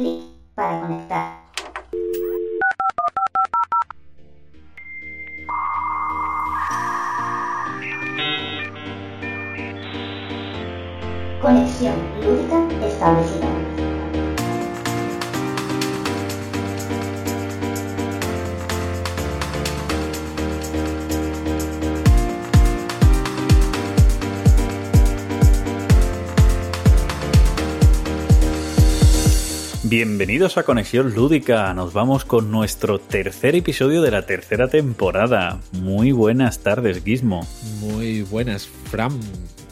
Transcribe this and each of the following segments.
clic para conectar. Conexión lúdica establecida. Bienvenidos a Conexión Lúdica. Nos vamos con nuestro tercer episodio de la tercera temporada. Muy buenas tardes, Gizmo. Muy buenas, Fram.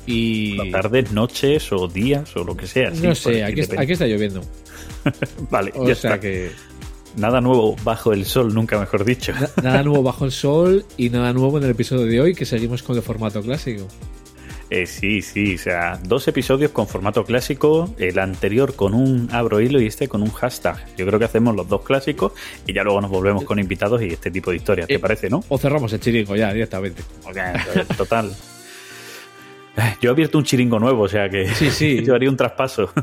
Y... Tardes, noches o días o lo que sea. No sé, aquí, aquí, está lloviendo. vale, o ya sea está. que... Nada nuevo bajo el sol, nunca mejor dicho. nada nuevo bajo el sol y nada nuevo en el episodio de hoy, que seguimos con el formato clásico. Eh, sí, sí, o sea, dos episodios con formato clásico, el anterior con un abro hilo y este con un hashtag. Yo creo que hacemos los dos clásicos y ya luego nos volvemos con invitados y este tipo de historias, ¿te eh, parece, no? O cerramos el chiringo ya directamente. total. Yo he abierto un chiringo nuevo, o sea que sí, sí. yo haría un traspaso.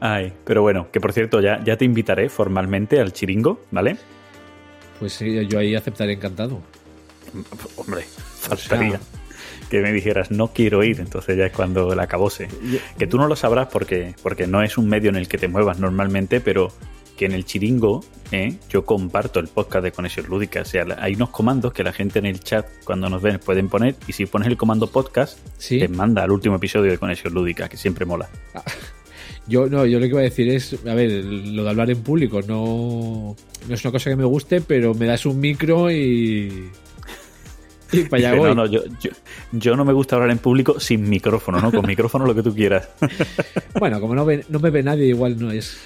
Ay, pero bueno, que por cierto, ya, ya te invitaré formalmente al chiringo, ¿vale? Pues sí, yo ahí aceptaré encantado. Hombre, faltaría que me dijeras no quiero ir, entonces ya es cuando la acabose. Que tú no lo sabrás porque, porque no es un medio en el que te muevas normalmente, pero que en el chiringo ¿eh? yo comparto el podcast de Conexión Lúdica. O sea, hay unos comandos que la gente en el chat cuando nos ven pueden poner y si pones el comando podcast te manda al último episodio de Conexión Lúdica, que siempre mola. Ah, yo no, yo lo que iba a decir es, a ver, lo de hablar en público no, no es una cosa que me guste, pero me das un micro y no, no, yo, yo, no me gusta hablar en público sin micrófono, ¿no? Con micrófono lo que tú quieras. bueno, como no, no me ve nadie, igual no es.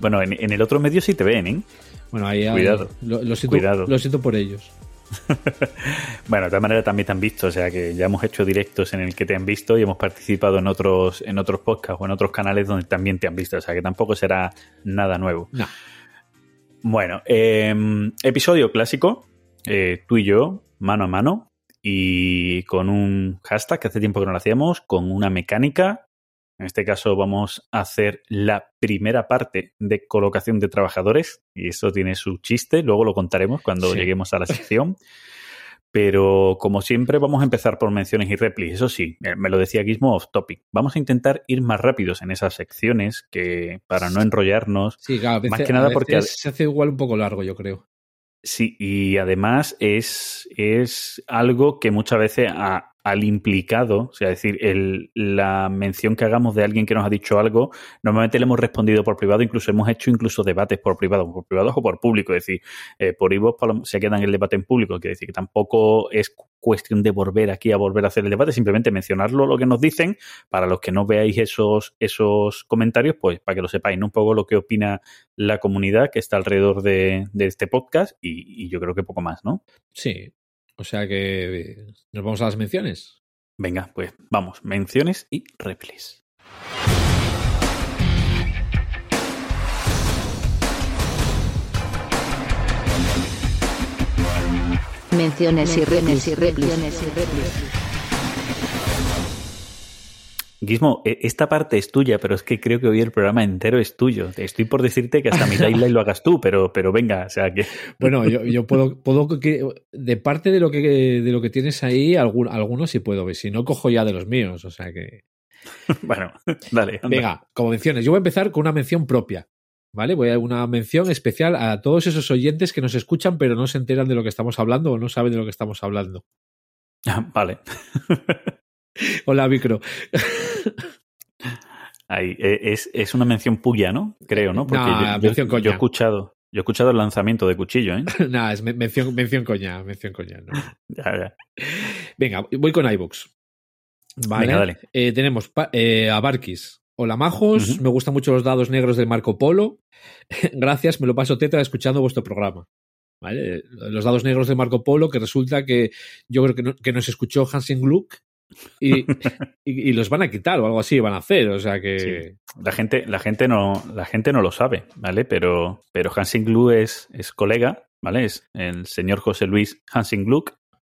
Bueno, en, el otro medio sí te ven, ¿eh? Bueno, ahí, Cuidado. lo, siento, Cuidado. lo siento por ellos. bueno, de todas maneras también te han visto, o sea que ya hemos hecho directos en el que te han visto y hemos participado en otros, en otros podcasts o en otros canales donde también te han visto, o sea que tampoco será nada nuevo. No. Bueno, em, episodio clásico, eh, tú y yo, mano a mano y con un hashtag que hace tiempo que no lo hacíamos, con una mecánica. En este caso vamos a hacer la primera parte de colocación de trabajadores y eso tiene su chiste, luego lo contaremos cuando lleguemos a la sección. Pero como siempre vamos a empezar por menciones y replis. Eso sí, me lo decía Gizmo off topic. Vamos a intentar ir más rápidos en esas secciones que para no enrollarnos. Sí, claro, más que nada porque se hace igual un poco largo, yo creo. Sí, y además es, es algo que muchas veces a, al implicado, o sea, decir, el, la mención que hagamos de alguien que nos ha dicho algo, normalmente le hemos respondido por privado, incluso hemos hecho incluso debates por privado, por privado o por público, es decir, eh, por Ivo se queda en el debate en público, quiere decir que tampoco es cuestión de volver aquí a volver a hacer el debate, simplemente mencionarlo lo que nos dicen, para los que no veáis esos, esos comentarios, pues para que lo sepáis, un poco lo que opina la comunidad que está alrededor de, este podcast y yo creo que poco más, ¿no? Sí, o sea que nos vamos a las menciones. Venga, pues vamos, menciones y replis. Menciones y replis y replis. Guismo, e, esta parte es tuya, pero es que creo que hoy el programa entero es tuyo. Estoy por decirte que hasta mi timeline lo hagas tú, pero, pero venga, o sea que. Bueno, yo, yo puedo, puedo de parte de lo que de lo que tienes ahí, algunos sí puedo ver. Si no, cojo ya de los míos. O sea que. bueno, dale. Venga, como menciones, yo voy a empezar con una mención propia. ¿Vale? Voy a una mención especial a todos esos oyentes que nos escuchan, pero no se enteran de lo que estamos hablando o no saben de lo que estamos hablando. vale. Hola, micro. Ahí, e, es, es, una mención puya, ¿no? Creo, ¿no? Porque yo, mención coña. yo, he escuchado. Yo he escuchado el lanzamiento de cuchillo, ¿eh? Nada, es mención, mención coña, mención coña. ¿no? ya, ya. Venga, voy con iVoox. Vale. Venga, dale. Eh, tenemos eh, a Barkis. Hola majos, uh -huh. me gustan mucho los dados negros del Marco Polo. Gracias, me lo paso teta escuchando vuestro programa. ¿Vale? Los dados negros de Marco Polo, que resulta que yo creo que, no, que nos escuchó Hansen Gluck y, y, y, los van a quitar o algo así van a hacer o sea que sí. la gente la gente no la gente no lo sabe vale pero pero Hansing es, es colega vale es el señor José Luis Hansing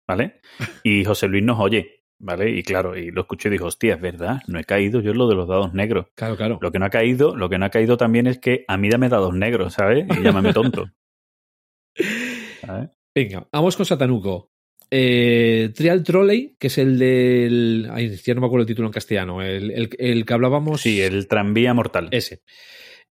vale y José Luis nos oye ¿Vale? Y claro, y lo escuché y dijo, hostia, es verdad, no he caído yo en lo de los dados negros. Claro, claro. Lo que no ha caído, lo que no ha caído también es que a mí dame dados negros, ¿sabes? Y llámame tonto. Venga, vamos con Satanuco. Eh, Trial Trolley, que es el del. Ay, ya no me acuerdo el título en castellano. El, el- el que hablábamos. Sí, el tranvía mortal. Ese.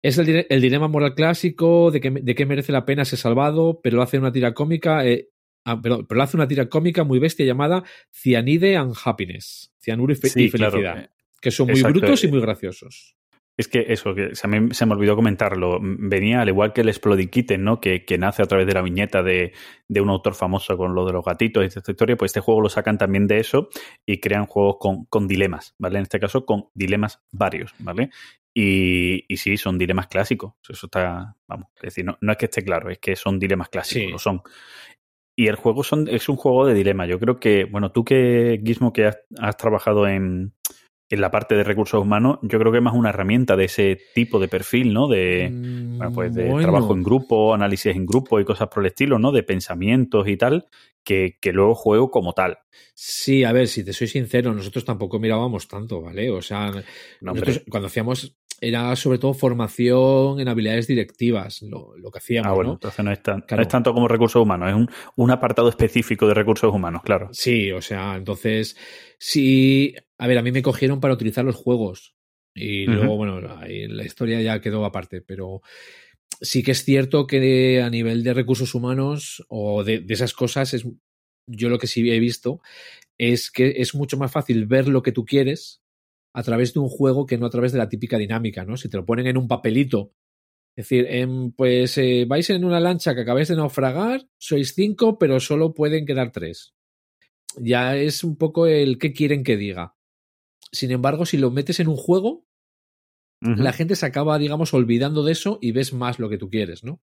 Es el, dilema moral clásico de que, de que merece la pena ser salvado, pero lo hace una tira cómica. eh, ah, perdón, pero lo hace una tira cómica muy bestia llamada Cianide and Happiness. Cianuro y, fe- Sí, y felicidad. claro. Que son muy Exacto. brutos y muy graciosos. Es que eso, que se me, se me olvidó comentarlo. Venía al igual que el Exploding Kitten, ¿no? Que, que nace a través de la viñeta de, de un autor famoso con lo de los gatitos y esta historia. Pues este juego lo sacan también de eso y crean juegos con, con dilemas, ¿vale? En este caso, con dilemas varios, ¿vale? Y, y sí, son dilemas clásicos. Eso está, vamos, es decir, no, no es que esté claro, es que son dilemas clásicos, Sí. lo son. Y el juego son, es un juego de dilema. Yo creo que, bueno, tú que, Gizmo, que has, has trabajado en, en la parte de recursos humanos, yo creo que es más una herramienta de ese tipo de perfil, ¿no? De, Mm, bueno, pues de bueno. trabajo en grupo, análisis en grupo y cosas por el estilo, ¿no? De pensamientos y tal, que, que luego juego como tal. Sí, a ver, si te soy sincero, nosotros tampoco mirábamos tanto, ¿vale? O sea, No, nosotros cuando hacíamos era sobre todo formación en habilidades directivas, lo, lo que hacíamos, Ah, bueno, ¿no? entonces no es, tan- Claro. no es tanto como recursos humanos, es un, un apartado específico de recursos humanos, claro. Sí, o sea, entonces, sí, a ver, a mí me cogieron para utilizar los juegos y luego, bueno, ahí la historia ya quedó aparte, pero sí que es cierto que a nivel de recursos humanos o de, de esas cosas, es, yo lo que sí he visto es que es mucho más fácil ver lo que tú quieres a través de un juego que no a través de la típica dinámica, ¿no? Si te lo ponen en un papelito, es decir, em, pues eh, vais en una lancha que acabáis de naufragar, sois cinco, pero solo pueden quedar tres. Ya es un poco el qué quieren que diga. Sin embargo, si lo metes en un juego, la gente se acaba, digamos, olvidando de eso y ves más lo que tú quieres, ¿no?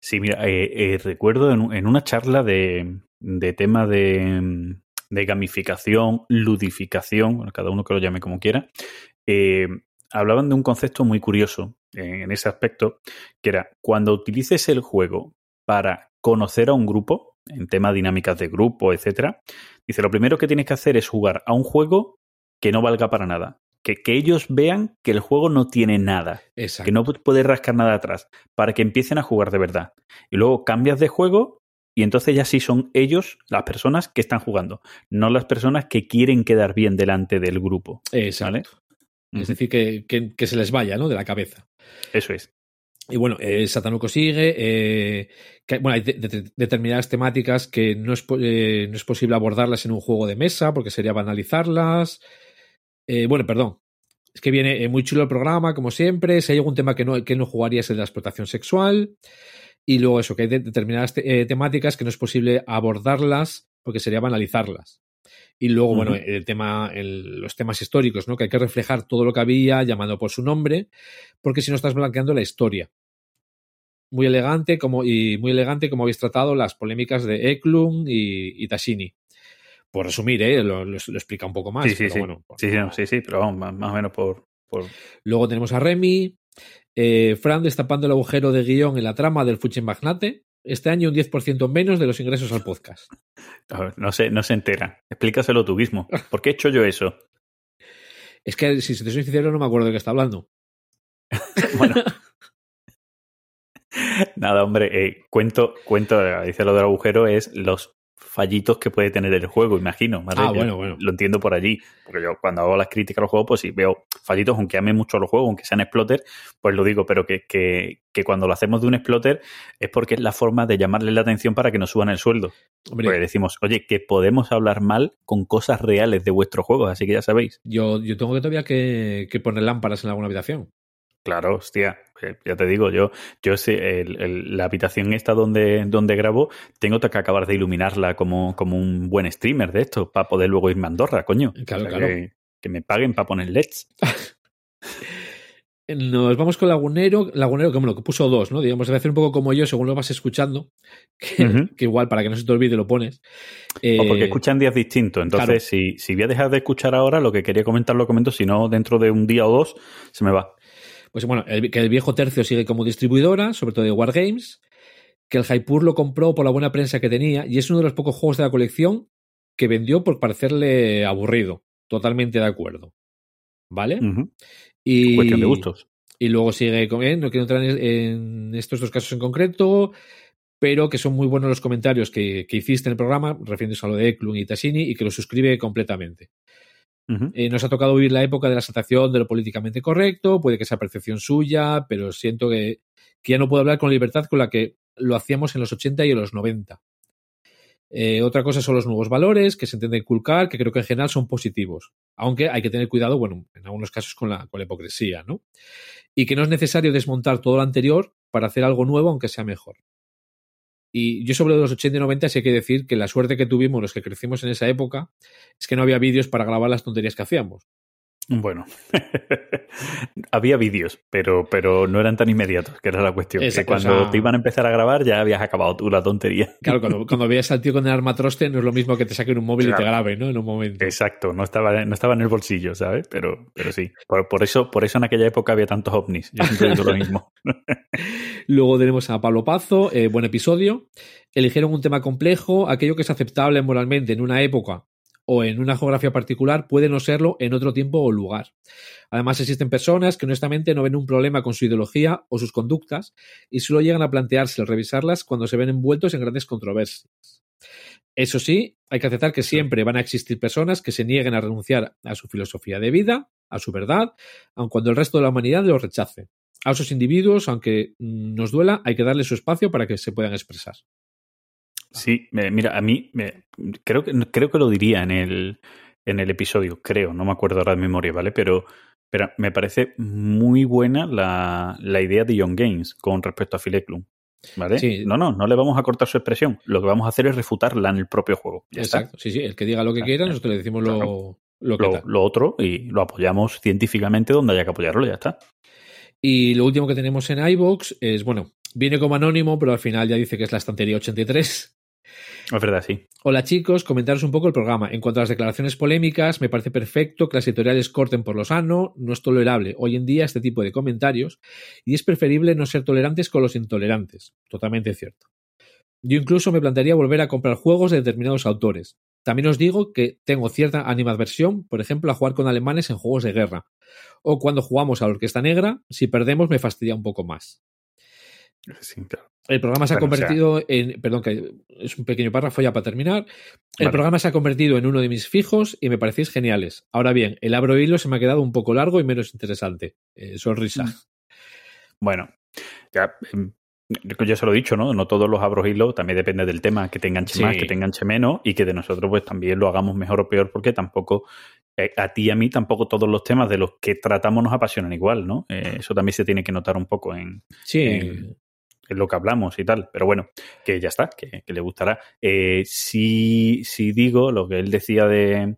Sí, mira, eh, eh, recuerdo en, un- en una charla de, de tema de, mm, de gamificación, ludificación, bueno, cada uno que lo llame como quiera, eh, hablaban de un concepto muy curioso en, en ese aspecto, que era cuando utilices el juego para conocer a un grupo, en temas dinámicas de grupo, etcétera, dice, lo primero que tienes que hacer es jugar a un juego que no valga para nada. Que, que ellos vean que el juego no tiene nada Exacto. que no pu- puedes rascar nada atrás, para que empiecen a jugar de verdad. Y luego cambias de juego y entonces ya sí son ellos las personas que están jugando, no las personas que quieren quedar bien delante del grupo. Exacto. ¿Vale? Es decir, que, que- que se les vaya, ¿no? De la cabeza. Eso es. Y bueno, eh, Satanuco sigue. eh, que, bueno, hay de- de- determinadas temáticas que no es, eh, no es posible abordarlas en un juego de mesa porque sería banalizarlas. Eh, bueno, perdón. Es que viene eh, muy chulo el programa, como siempre. Si hay algún tema que no, que no jugaría es el de la explotación sexual. Y luego eso, que hay de- determinadas te- eh, temáticas que no es posible abordarlas porque sería banalizarlas. Y luego, bueno, el tema, el- los temas históricos, ¿no? Que hay que reflejar todo lo que había llamando por su nombre, porque si no estás blanqueando la historia. Muy elegante, como, y muy elegante como habéis tratado las polémicas de Eklund y, y Tashini. Por resumir, ¿eh? lo, lo- lo explica un poco más. Sí, sí, pero sí. bueno, por- Sí, sí, no, sí, sí, pero vamos, más, más o menos por, por... Luego tenemos a Remy, eh, Fran destapando el agujero de guion en la trama del Fuchen Magnate. Este año un 10% menos de los ingresos al podcast. no se, no se entera. Explícaselo tú mismo. ¿Por qué he hecho yo eso? Es que, si te soy sincero, no me acuerdo de qué está hablando. Bueno. Nada, hombre, eh, cuento, cuento, dice lo del agujero, es los fallitos que puede tener el juego, imagino. ¿vale? Ah, bueno, bueno. Lo entiendo por allí. Porque yo cuando hago las críticas a los juegos, pues sí veo fallitos, aunque ame mucho los juegos, aunque sean exploter, pues lo digo, pero que, que, que cuando lo hacemos de un exploter es porque es la forma de llamarle la atención para que nos suban el sueldo. Hombre, Porque decimos, oye, que podemos hablar mal con cosas reales de vuestros juegos, así que ya sabéis. yo, yo tengo que todavía que, que poner lámparas en alguna habitación. Claro, hostia, eh, ya te digo, yo, yo sé, el- el- la habitación esta donde, donde grabo, tengo que acabar de iluminarla como, como un buen streamer de esto, para poder luego irme a Andorra, coño. Claro, O sea, claro. Que, que me paguen para poner LEDs. Nos vamos con Lagunero, Lagunero que bueno, que puso dos, ¿no? Digamos, debe hacer un poco como yo, según lo vas escuchando, que, igual para que no se te olvide lo pones. Eh, O porque escuchan días distintos. Entonces, claro. si, si voy a dejar de escuchar ahora, lo que quería comentar lo comento, si no, dentro de un día o dos, se me va. Pues bueno, el- que el viejo tercio sigue como distribuidora, sobre todo de Wargames, que el Hypur lo compró por la buena prensa que tenía y es uno de los pocos juegos de la colección que vendió por parecerle aburrido. Totalmente de acuerdo. ¿Vale? Y, Cuestión de gustos. y luego sigue con, eh, no quiero entrar en, en estos dos casos en concreto, pero que son muy buenos los comentarios que, que hiciste en el programa, refiriéndose a lo de Eklund y Tassini, y que lo suscribe completamente. Eh, nos ha tocado vivir la época de la exaltación de lo políticamente correcto, puede que sea percepción suya, pero siento que, que ya no puedo hablar con libertad con la que lo hacíamos en los 80 y en los 90. Eh, otra cosa son los nuevos valores que se intenta inculcar, que creo que en general son positivos, aunque hay que tener cuidado, bueno, en algunos casos con la, con la hipocresía, ¿no? Y que no es necesario desmontar todo lo anterior para hacer algo nuevo, aunque sea mejor. Y yo sobre los 80 y 90 sí hay que decir que la suerte que tuvimos los que crecimos en esa época es que no había vídeos para grabar las tonterías que hacíamos. Bueno, había vídeos, pero, pero no eran tan inmediatos, que era la cuestión. Que cuando te iban a empezar a grabar ya habías acabado tú la tontería. Claro, cuando, cuando veías al tío con el armatroste no es lo mismo que te saquen un móvil y te Claro. grabe, ¿no? En un momento. Exacto, no estaba, no estaba en el bolsillo, ¿sabes? Pero, pero sí. Por, por eso, por eso en aquella época había tantos ovnis. Yo siempre digo lo mismo. Luego tenemos a Pablo Pazo, eh, buen episodio. Eligieron un tema complejo, aquello que es aceptable moralmente en una época o en una geografía particular puede no serlo en otro tiempo o lugar. Además, existen personas que honestamente no ven un problema con su ideología o sus conductas y solo llegan a plantearse el revisarlas cuando se ven envueltos en grandes controversias. Eso sí, hay que aceptar que siempre van a existir personas que se nieguen a renunciar a su filosofía de vida, a su verdad, aun cuando el resto de la humanidad lo rechace. A esos individuos, aunque mm, nos duela, hay que darle su espacio para que se puedan expresar. Sí, mira, a mí me- creo, que, creo que lo diría en el, en el episodio, creo, no me acuerdo ahora de memoria, ¿vale? Pero, pero me parece muy buena la, la idea de John Gaines con respecto a Phil Eklund, ¿vale? Sí. No, no, no le vamos a cortar su expresión. Lo que vamos a hacer es refutarla en el propio juego. Ya está. Exacto, sí, sí, el que diga lo que Claro, quiera, nosotros le decimos lo, Claro. lo que Lo, lo otro y lo apoyamos científicamente donde haya que apoyarlo, ya está. Y lo último que tenemos en iVoox es, bueno, viene como anónimo, pero al final ya dice que es la estantería 83. Es verdad, sí. Hola chicos, comentaros un poco el programa. En cuanto a las declaraciones polémicas, me parece perfecto que las editoriales corten por lo sano, no es tolerable hoy en día este tipo de comentarios y es preferible no ser tolerantes con los intolerantes. Totalmente cierto. Yo incluso me plantearía volver a comprar juegos de determinados autores. También os digo que tengo cierta animadversión, por ejemplo, a jugar con alemanes en juegos de guerra. O cuando jugamos a la Orquesta Negra, si perdemos me fastidia un poco más. Sí, claro. El programa se ha Bueno, o sea- convertido en. Perdón, que es un pequeño párrafo ya para terminar. El Vale. programa se ha convertido en uno de mis fijos y me parecéis geniales. Ahora bien, el abro hilo se me ha quedado un poco largo y menos interesante. Eh, sonrisa. Mm. Bueno, ya, em, yo ya se lo he dicho, ¿no? No todos los abros hilos, también depende del tema, que te enganche Sí. más, que te enganche menos, y que de nosotros pues también lo hagamos mejor o peor, porque tampoco, eh, a ti y a mí tampoco todos los temas de los que tratamos nos apasionan igual, ¿no? Eh, eso también se tiene que notar un poco en, Sí, en- en lo que hablamos y tal. Pero bueno, que ya está, que, le gustará. Eh, si, si digo lo que él decía de,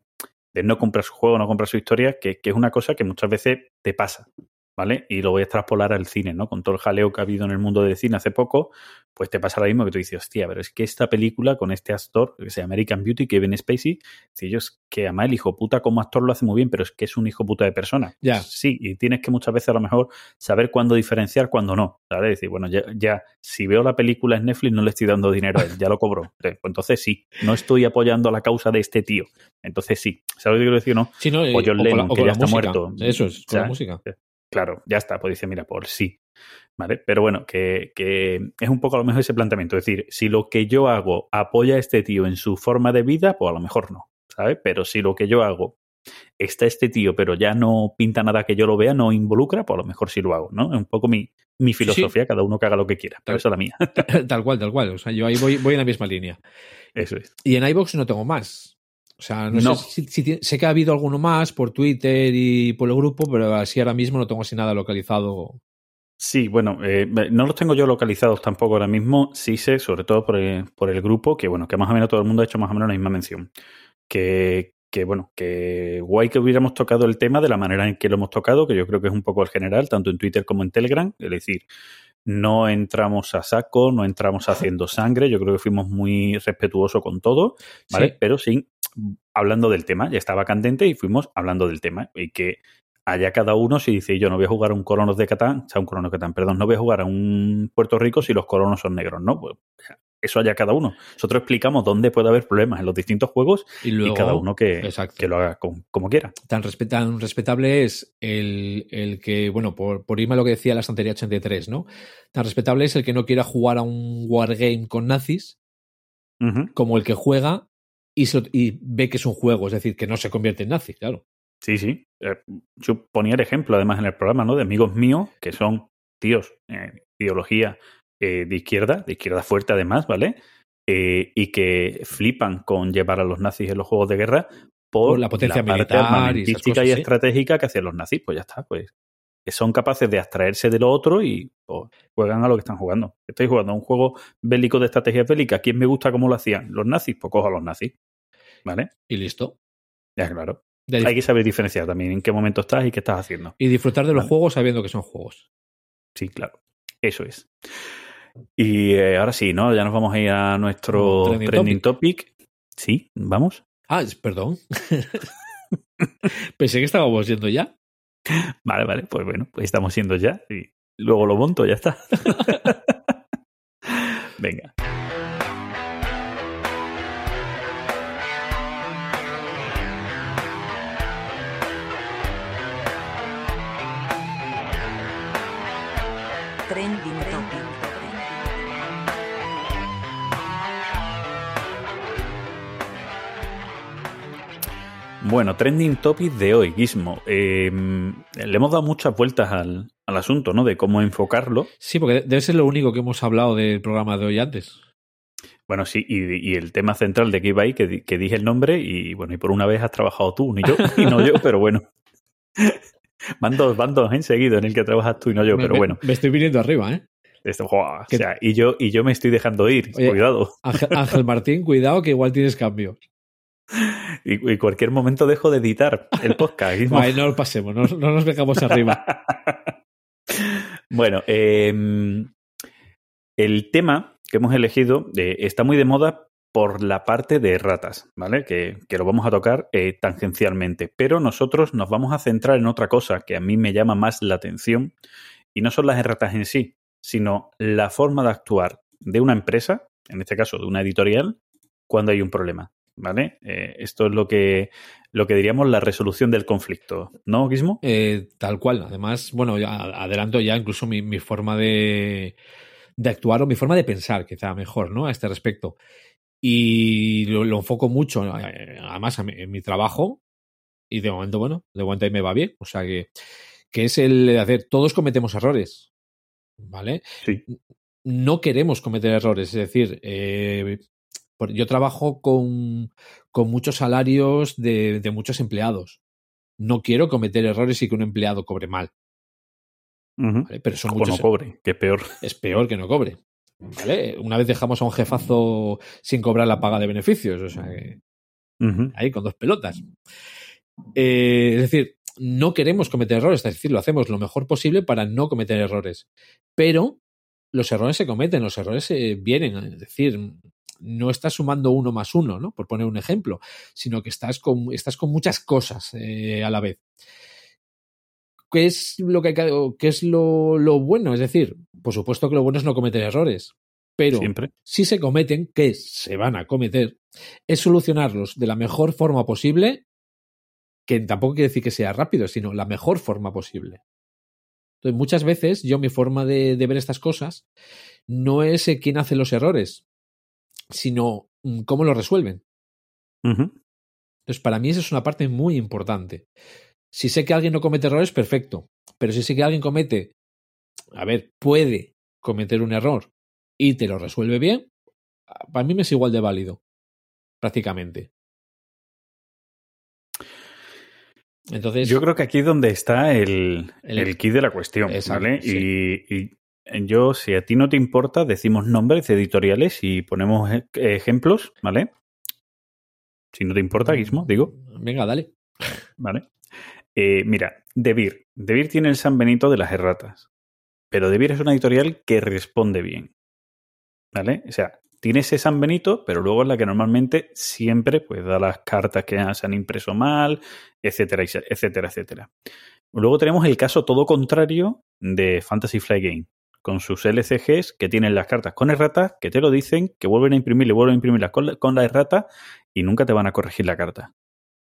no comprar su juego, no comprar su historia, que es una cosa que muchas veces te pasa. ¿Vale? Y lo voy a extrapolar al cine, ¿no? Con todo el jaleo que ha habido en el mundo del cine hace poco, pues te pasa lo mismo que tú dices, hostia, pero es que esta película con este actor, que se llama American Beauty, Kevin Spacey, si ellos que además el hijo puta como actor lo hace muy bien, pero es que es un hijo puta de persona. Ya. Sí, y tienes que muchas veces a lo mejor saber cuándo diferenciar, cuándo no. ¿sabes? Decir, bueno, ya, ya, si veo la película en Netflix no le estoy dando dinero a él, ya lo cobró. Pues entonces sí, no estoy apoyando la causa de este tío. Entonces sí. ¿Sabes lo que quiero decir o no? Sí, ¿no? o John la- Lennon, o que ya está música. muerto. Eso es, con la música. Claro, ya está, pues dice, mira, por sí. ¿Vale? Pero bueno, que, que es un poco a lo mejor ese planteamiento. Es decir, si lo que yo hago apoya a este tío en su forma de vida, pues a lo mejor no. ¿Sabes? Pero si lo que yo hago está este tío, pero ya no pinta nada que yo lo vea, no involucra, pues a lo mejor sí lo hago, ¿no? Es un poco mi, mi filosofía, cada uno que haga lo que quiera. Pero esa es la mía. tal cual, tal cual. O sea, yo ahí voy, voy en la misma línea. Eso es. Y en iVoox no tengo más. O sea, no, No. sé si, sé que ha habido alguno más por Twitter y por el grupo, pero así ahora mismo no tengo así nada localizado. Sí, bueno, eh, no los tengo yo localizados tampoco ahora mismo. Sí sé, sobre todo por el, por el grupo, que bueno, que más o menos todo el mundo ha hecho más o menos la misma mención. Que, que bueno, que guay que hubiéramos tocado el tema de la manera en que lo hemos tocado, que yo creo que es un poco el general, tanto en Twitter como en Telegram. Es decir, no entramos a saco, no entramos haciendo sangre. Yo creo que fuimos muy respetuosos con todo, ¿vale? Sí. Pero sí, hablando del tema, ya estaba candente y fuimos hablando del tema. Y que allá cada uno si dice yo no voy a jugar a un colonos de Catán, o sea, un colono de Catán, perdón, no voy a jugar a un Puerto Rico si los colonos son negros, ¿no? Pues eso haya cada uno. Nosotros explicamos dónde puede haber problemas en los distintos juegos Y y, luego, cada uno que, exacto. que lo haga con- como quiera. tan, respe- tan respetable es el, el que, bueno, por, por irme a lo que decía la estantería 83, ¿no? Tan respetable es el que no quiera jugar a un wargame con nazis como el que juega y, se- y ve que es un juego, es decir, que no se convierte en nazi, claro. Sí, sí. Eh, Yo ponía el ejemplo, además, en el programa, ¿no? De amigos míos que son tíos, eh, ideología eh, de izquierda, de izquierda fuerte además, ¿vale? Eh, y que flipan con llevar a los nazis en los juegos de guerra por, Por la potencia militar y esas armamentística cosas, y sí. estratégica que hacían los nazis. Pues ya está, pues. Que son capaces de abstraerse de lo otro y pues, juegan a lo que están jugando. Estoy jugando a un juego bélico de estrategia bélica. ¿Quién me gusta cómo lo hacían? ¿Los nazis? Pues cojo a los nazis. ¿Vale? Y listo. Ya, claro. Hay que saber diferenciar también en qué momento estás y qué estás haciendo. Y disfrutar de los Vale. juegos sabiendo que son juegos. Sí, claro. Eso es. Y eh, ahora sí, ¿no? Ya nos vamos a ir a nuestro Trending trending, topic. Sí, vamos. Ah, perdón. Pensé que estábamos yendo ya. Vale, vale. Pues bueno, pues estamos siendo ya. Y luego lo monto, ya está. Venga. Bueno, trending topic de hoy, Gizmo. Eh, le hemos dado muchas vueltas al, al asunto, ¿no? De cómo enfocarlo. Sí, porque debe ser lo único que hemos hablado del programa de hoy antes. Bueno, sí, y, y el tema central de que iba ahí, que, que dije el nombre, y bueno, y por una vez has trabajado tú, ni yo, y no yo, pero bueno. Van dos, van dos enseguido en el que trabajas tú y no yo, Me- pero bueno. Me estoy viniendo arriba, ¿eh? Esto, ¡joa! o sea, y yo, y yo me estoy dejando ir, Oye, cuidado. Ángel, Ángel Martín, cuidado que igual tienes cambio. Y, y cualquier momento dejo de editar el podcast. Vale, no lo pasemos, no, no nos dejamos arriba. bueno, eh, el tema que hemos elegido eh, está muy de moda por la parte de ratas, ¿vale? Que, que lo vamos a tocar eh, tangencialmente. Pero nosotros nos vamos a centrar en otra cosa que a mí me llama más la atención. Y no son las ratas en sí, sino la forma de actuar de una empresa, en este caso de una editorial, cuando hay un problema. ¿Vale? Eh, esto es lo que, lo que diríamos la resolución del conflicto, ¿no, Gizmo? Eh, tal cual. Además, bueno, ya adelanto ya incluso mi, mi forma de, de actuar o mi forma de pensar, quizá mejor, ¿no? A este respecto. Y lo, lo enfoco mucho, eh, además, a mi- en mi trabajo. Y de momento, bueno, de momento ahí me va bien. O sea que, que es el de hacer, todos cometemos errores. ¿Vale? Sí. no queremos cometer errores. Es decir, eh, yo trabajo con, con muchos salarios de, de muchos empleados. No quiero cometer errores y que un empleado cobre mal. Pero son O no muchos. cobre, que es peor. es peor que no cobre. ¿vale? Una vez dejamos a un jefazo sin cobrar la paga de beneficios. O sea que ahí con dos pelotas. Eh, es decir, no queremos cometer errores, es decir, lo hacemos lo mejor posible para no cometer errores. Pero los errores se cometen, los errores eh, vienen, es decir, no estás sumando uno más uno, ¿no? Por poner un ejemplo, sino que estás con, estás con muchas cosas eh, a la vez. ¿Qué es lo que qué es lo, lo bueno? Es decir, por supuesto que lo bueno es no cometer errores, pero Siempre. si se cometen, que se van a cometer, es solucionarlos de la mejor forma posible, que tampoco quiere decir que sea rápido, sino la mejor forma posible. Entonces, muchas veces yo mi forma de, de ver estas cosas no es eh, quién hace los errores, sino mm, cómo los resuelven. Entonces, para mí esa es una parte muy importante. Si sé que alguien no comete errores, perfecto. Pero si sé que alguien comete, a ver, puede cometer un error y te lo resuelve bien, para mí me es igual de válido, prácticamente. Entonces, Yo creo que aquí es donde está el, El- el kit de la cuestión, Exacto, ¿vale? sí. Y, y yo, si a ti no te importa, decimos nombres de editoriales y ponemos e- ejemplos, ¿vale? Si no te importa, Gizmo, digo, Venga, dale. ¿vale? Eh, mira, Debir. Debir tiene el San Benito de las erratas. Pero Debir es una editorial que responde bien. ¿Vale? O sea, tiene ese San Benito, pero luego es la que normalmente siempre pues, da las cartas que se han impreso mal, etcétera, etcétera, etcétera. Luego tenemos el caso todo contrario de Fantasy Flight Game. Con sus LCGs que tienen las cartas con errata, que te lo dicen, que vuelven a imprimir, le vuelven a imprimirlas con la, con la errata y nunca te van a corregir la carta.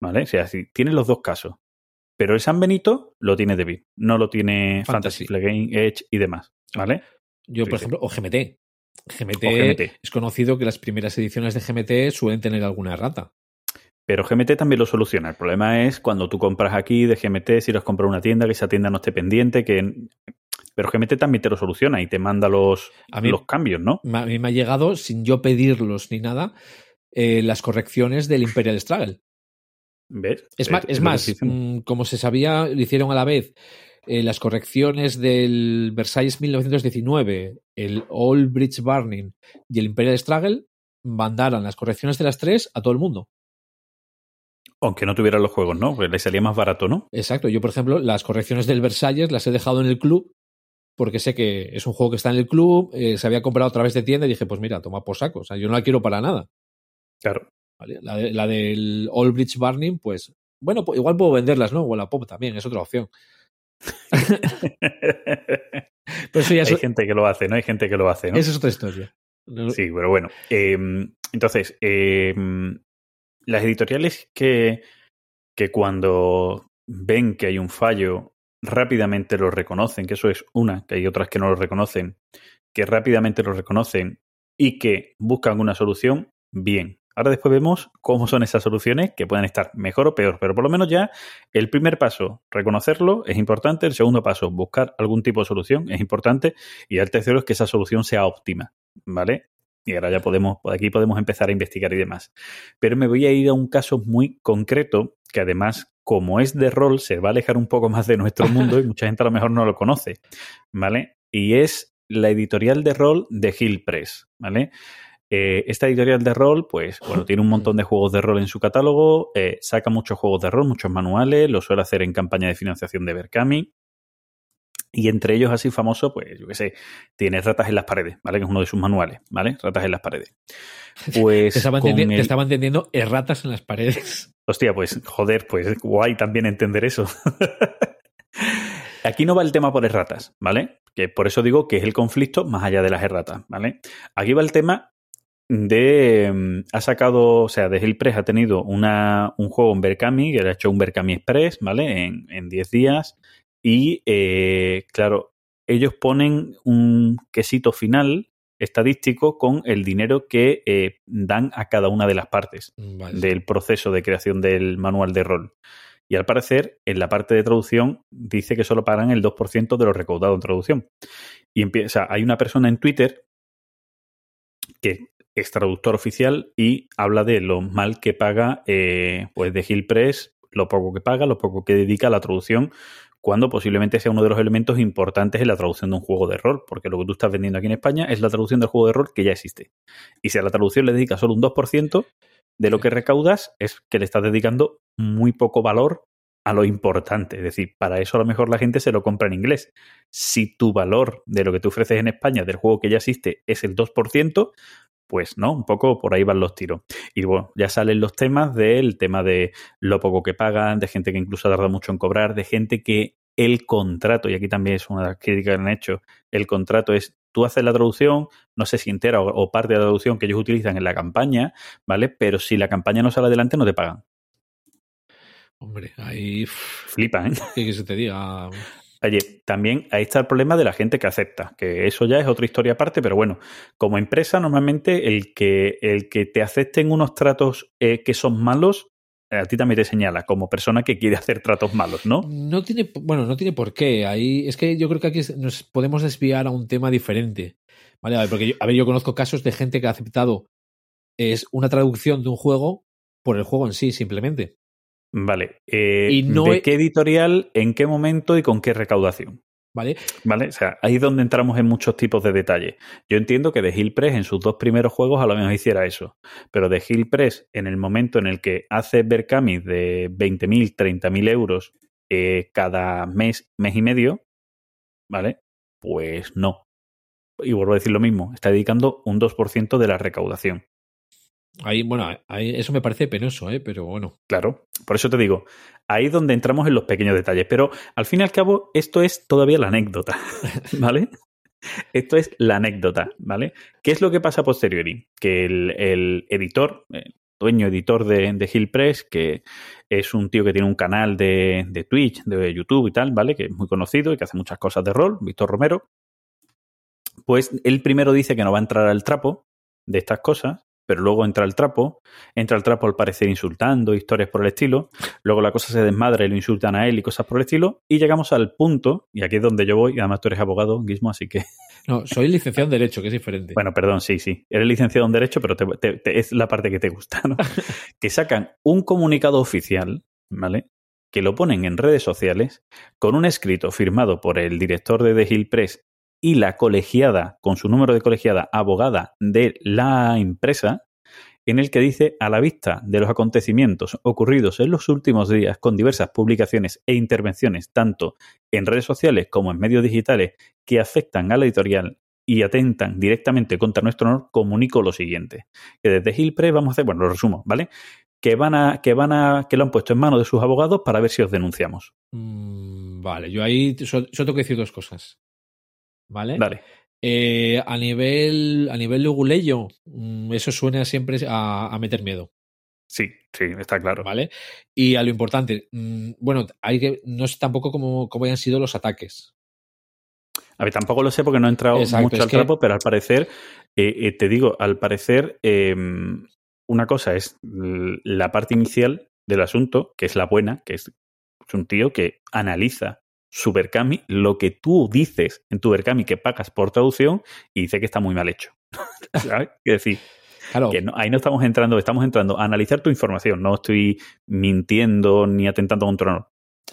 ¿Vale? O sea, si tienes los dos casos. Pero el San Benito lo tiene David, no lo tiene Fantasy. Fantasy, Game, Edge y demás. ¿Vale? Yo, por ejemplo, o GMT. GMT. O GMT. Es conocido que las primeras ediciones de GMT suelen tener alguna errata. Pero GMT también lo soluciona. El problema es cuando tú compras aquí de GMT, si los compras en una tienda, que esa tienda no esté pendiente, que... Pero GMT también te lo soluciona y te manda los, A mí- los cambios, ¿no? A mí me ha llegado, sin yo pedirlos ni nada, eh, las correcciones del Imperial Struggle. ¿Ves? Es más, Es- más mm, como se sabía, lo hicieron a la vez eh, las correcciones del Versailles 1919, el All Bridge Burning y el Imperial Struggle, mandaran las correcciones de las tres a todo el mundo. Aunque no tuvieran los juegos, ¿no? Pues le salía más barato, ¿no? Exacto. Yo, por ejemplo, las correcciones del Versalles las he dejado en el club porque sé que es un juego que está en el club, eh, se había comprado a través de tienda y dije, pues mira, toma por saco. O sea, yo no la quiero para nada. Claro. ¿vale? La, de- la del All Bridge Burning, pues, bueno, pues igual puedo venderlas, ¿no? O la pop también, es otra opción. Pero eso ya Hay gente que lo hace, ¿no? Hay gente que lo hace, ¿no? esa es otra historia. No- Sí, pero bueno. eh, entonces, eh, las editoriales que, que cuando ven que hay un fallo, rápidamente lo reconocen, que eso es una, que hay otras que no lo reconocen, que rápidamente lo reconocen y que buscan una solución, bien. Ahora después vemos cómo son esas soluciones, que pueden estar mejor o peor, pero por lo menos ya el primer paso, reconocerlo, es importante. El segundo paso, buscar algún tipo de solución, es importante. Y el tercero es que esa solución sea óptima, ¿vale? Y ahora ya podemos, por aquí podemos empezar a investigar y demás. Pero me voy a ir a un caso muy concreto, que además, como es de rol, se va a alejar un poco más de nuestro mundo y mucha gente a lo mejor no lo conoce, ¿vale? Y es la editorial de rol de Hill Press, ¿vale? Eh, esta editorial de rol, pues, bueno, tiene un montón de juegos de rol en su catálogo, eh, saca muchos juegos de rol, muchos manuales, lo suele hacer en campaña de financiación de Berkami. Y entre ellos, así famoso, pues, yo qué sé, tiene Ratas en las paredes, ¿vale? Que es uno de sus manuales, ¿vale? Ratas en las paredes. Pues. te, estaba entendi- te el- estaba entendiendo erratas en las paredes. Hostia, pues, joder, pues es guay también entender eso. Aquí no va el tema por erratas, ¿vale? Que por eso digo que es el conflicto más allá de las erratas, ¿vale? Aquí va el tema de. mm, Ha sacado, o sea, de Hillpress ha tenido una, un juego en Berkami, que le ha hecho un Berkami Express, ¿vale? En, en 10 días. Y, eh, claro, ellos ponen un quesito final estadístico con el dinero que eh, dan a cada una de las partes Vale. del proceso de creación del manual de rol. Y al parecer, en la parte de traducción, dice que solo pagan el 2% de lo recaudado en traducción. Y empieza, hay una persona en Twitter que es traductor oficial y habla de lo mal que paga eh, pues de Hill Press, lo poco que paga, lo poco que dedica a la traducción, cuando posiblemente sea uno de los elementos importantes en la traducción de un juego de rol, porque lo que tú estás vendiendo aquí en España es la traducción del juego de rol que ya existe. Y si a la traducción le dedicas solo un 2%, de lo que recaudas es que le estás dedicando muy poco valor a lo importante. Es decir, para eso a lo mejor la gente se lo compra en inglés. Si tu valor de lo que tú ofreces en España del juego que ya existe es el 2%, pues no, un poco por ahí van los tiros. Y bueno, ya salen los temas del tema de lo poco que pagan, de gente que incluso tarda mucho en cobrar, de gente que el contrato, y aquí también es una de las críticas que han hecho, el contrato es tú haces la traducción, no sé si entera o, o parte de la traducción que ellos utilizan en la campaña, ¿vale? Pero si la campaña no sale adelante, no te pagan. Hombre, ahí. Flipan, ¿eh? ¿Qué que se te diga? Oye, también ahí está el problema de la gente que acepta, que eso ya es otra historia aparte, pero bueno, como empresa normalmente el que, el que te acepten unos tratos eh, que son malos, a ti también te señala como persona que quiere hacer tratos malos, ¿no? No tiene, bueno, no tiene por qué. Ahí es que yo creo que aquí nos podemos desviar a un tema diferente. Vale, a ver, porque yo, a ver, yo conozco casos de gente que ha aceptado es una traducción de un juego por el juego en sí, simplemente. Vale. eh, Y no ¿De he- qué editorial, en qué momento y con qué recaudación? ¿Vale? ¿Vale? O sea, ahí es donde entramos en muchos tipos de detalles. Yo entiendo que de Hill Press en sus dos primeros juegos a lo menos hiciera eso. Pero de Hill Press, en el momento en el que hace Berkami de 20.000, 30.000 euros eh, cada mes, mes y medio, ¿vale? Pues no. Y vuelvo a decir lo mismo, está dedicando un 2% de la recaudación. Ahí, bueno, ahí, eso me parece penoso, ¿eh? Pero bueno. Claro, por eso te digo, ahí es donde entramos en los pequeños detalles. Pero al fin y al cabo, esto es todavía la anécdota, ¿vale? Esto es la anécdota, ¿vale? ¿Qué es lo que pasa a posteriori? Que el, el editor, el dueño editor de, de Hill Press, que es un tío que tiene un canal de, de Twitch, de YouTube y tal, ¿vale? Que es muy conocido y que hace muchas cosas de rol, Víctor Romero. Pues él primero dice que no va a entrar al trapo de estas cosas, pero luego entra el trapo, entra el trapo al parecer insultando, historias por el estilo, luego la cosa se desmadra y lo insultan a él y cosas por el estilo, y llegamos al punto, y aquí es donde yo voy, y además tú eres abogado, Guismo, así que... No, soy licenciado en Derecho, que es diferente. Bueno, perdón, sí, sí, eres licenciado en Derecho, pero te, te, te, es la parte que te gusta, ¿no? que sacan un comunicado oficial, ¿vale? Que lo ponen en redes sociales con un escrito firmado por el director de The Hill Press y la colegiada, con su número de colegiada, abogada de la empresa, en el que dice, a la vista de los acontecimientos ocurridos en los últimos días con diversas publicaciones e intervenciones, tanto en redes sociales como en medios digitales, que afectan a la editorial y atentan directamente contra nuestro honor, comunico lo siguiente. Que desde Gilpre vamos a hacer, bueno, lo resumo, ¿vale? Que van a, que van a, que lo han puesto en manos de sus abogados para ver si os denunciamos. Mm, vale, yo ahí solo tengo que decir dos cosas. ¿Vale? Vale. Eh, a nivel a nivel luguleyo, mm, eso suena siempre a, a, meter miedo. Sí, sí, está claro. ¿Vale? Y a lo importante, mm, bueno, hay que, no sé tampoco cómo, cómo hayan sido los ataques. A ver, tampoco lo sé porque no he entrado Exacto, mucho al que... trapo, pero al parecer, eh, eh, te digo, al parecer, eh, una cosa es la parte inicial del asunto, que es la buena, que es, es un tío que analiza su Berkami, lo que tú dices en tu Berkami que pagas por traducción y dice que está muy mal hecho. ¿Sabes? Es decir, claro. que no, ahí no estamos entrando, estamos entrando a analizar tu información. No estoy mintiendo ni atentando contra honor.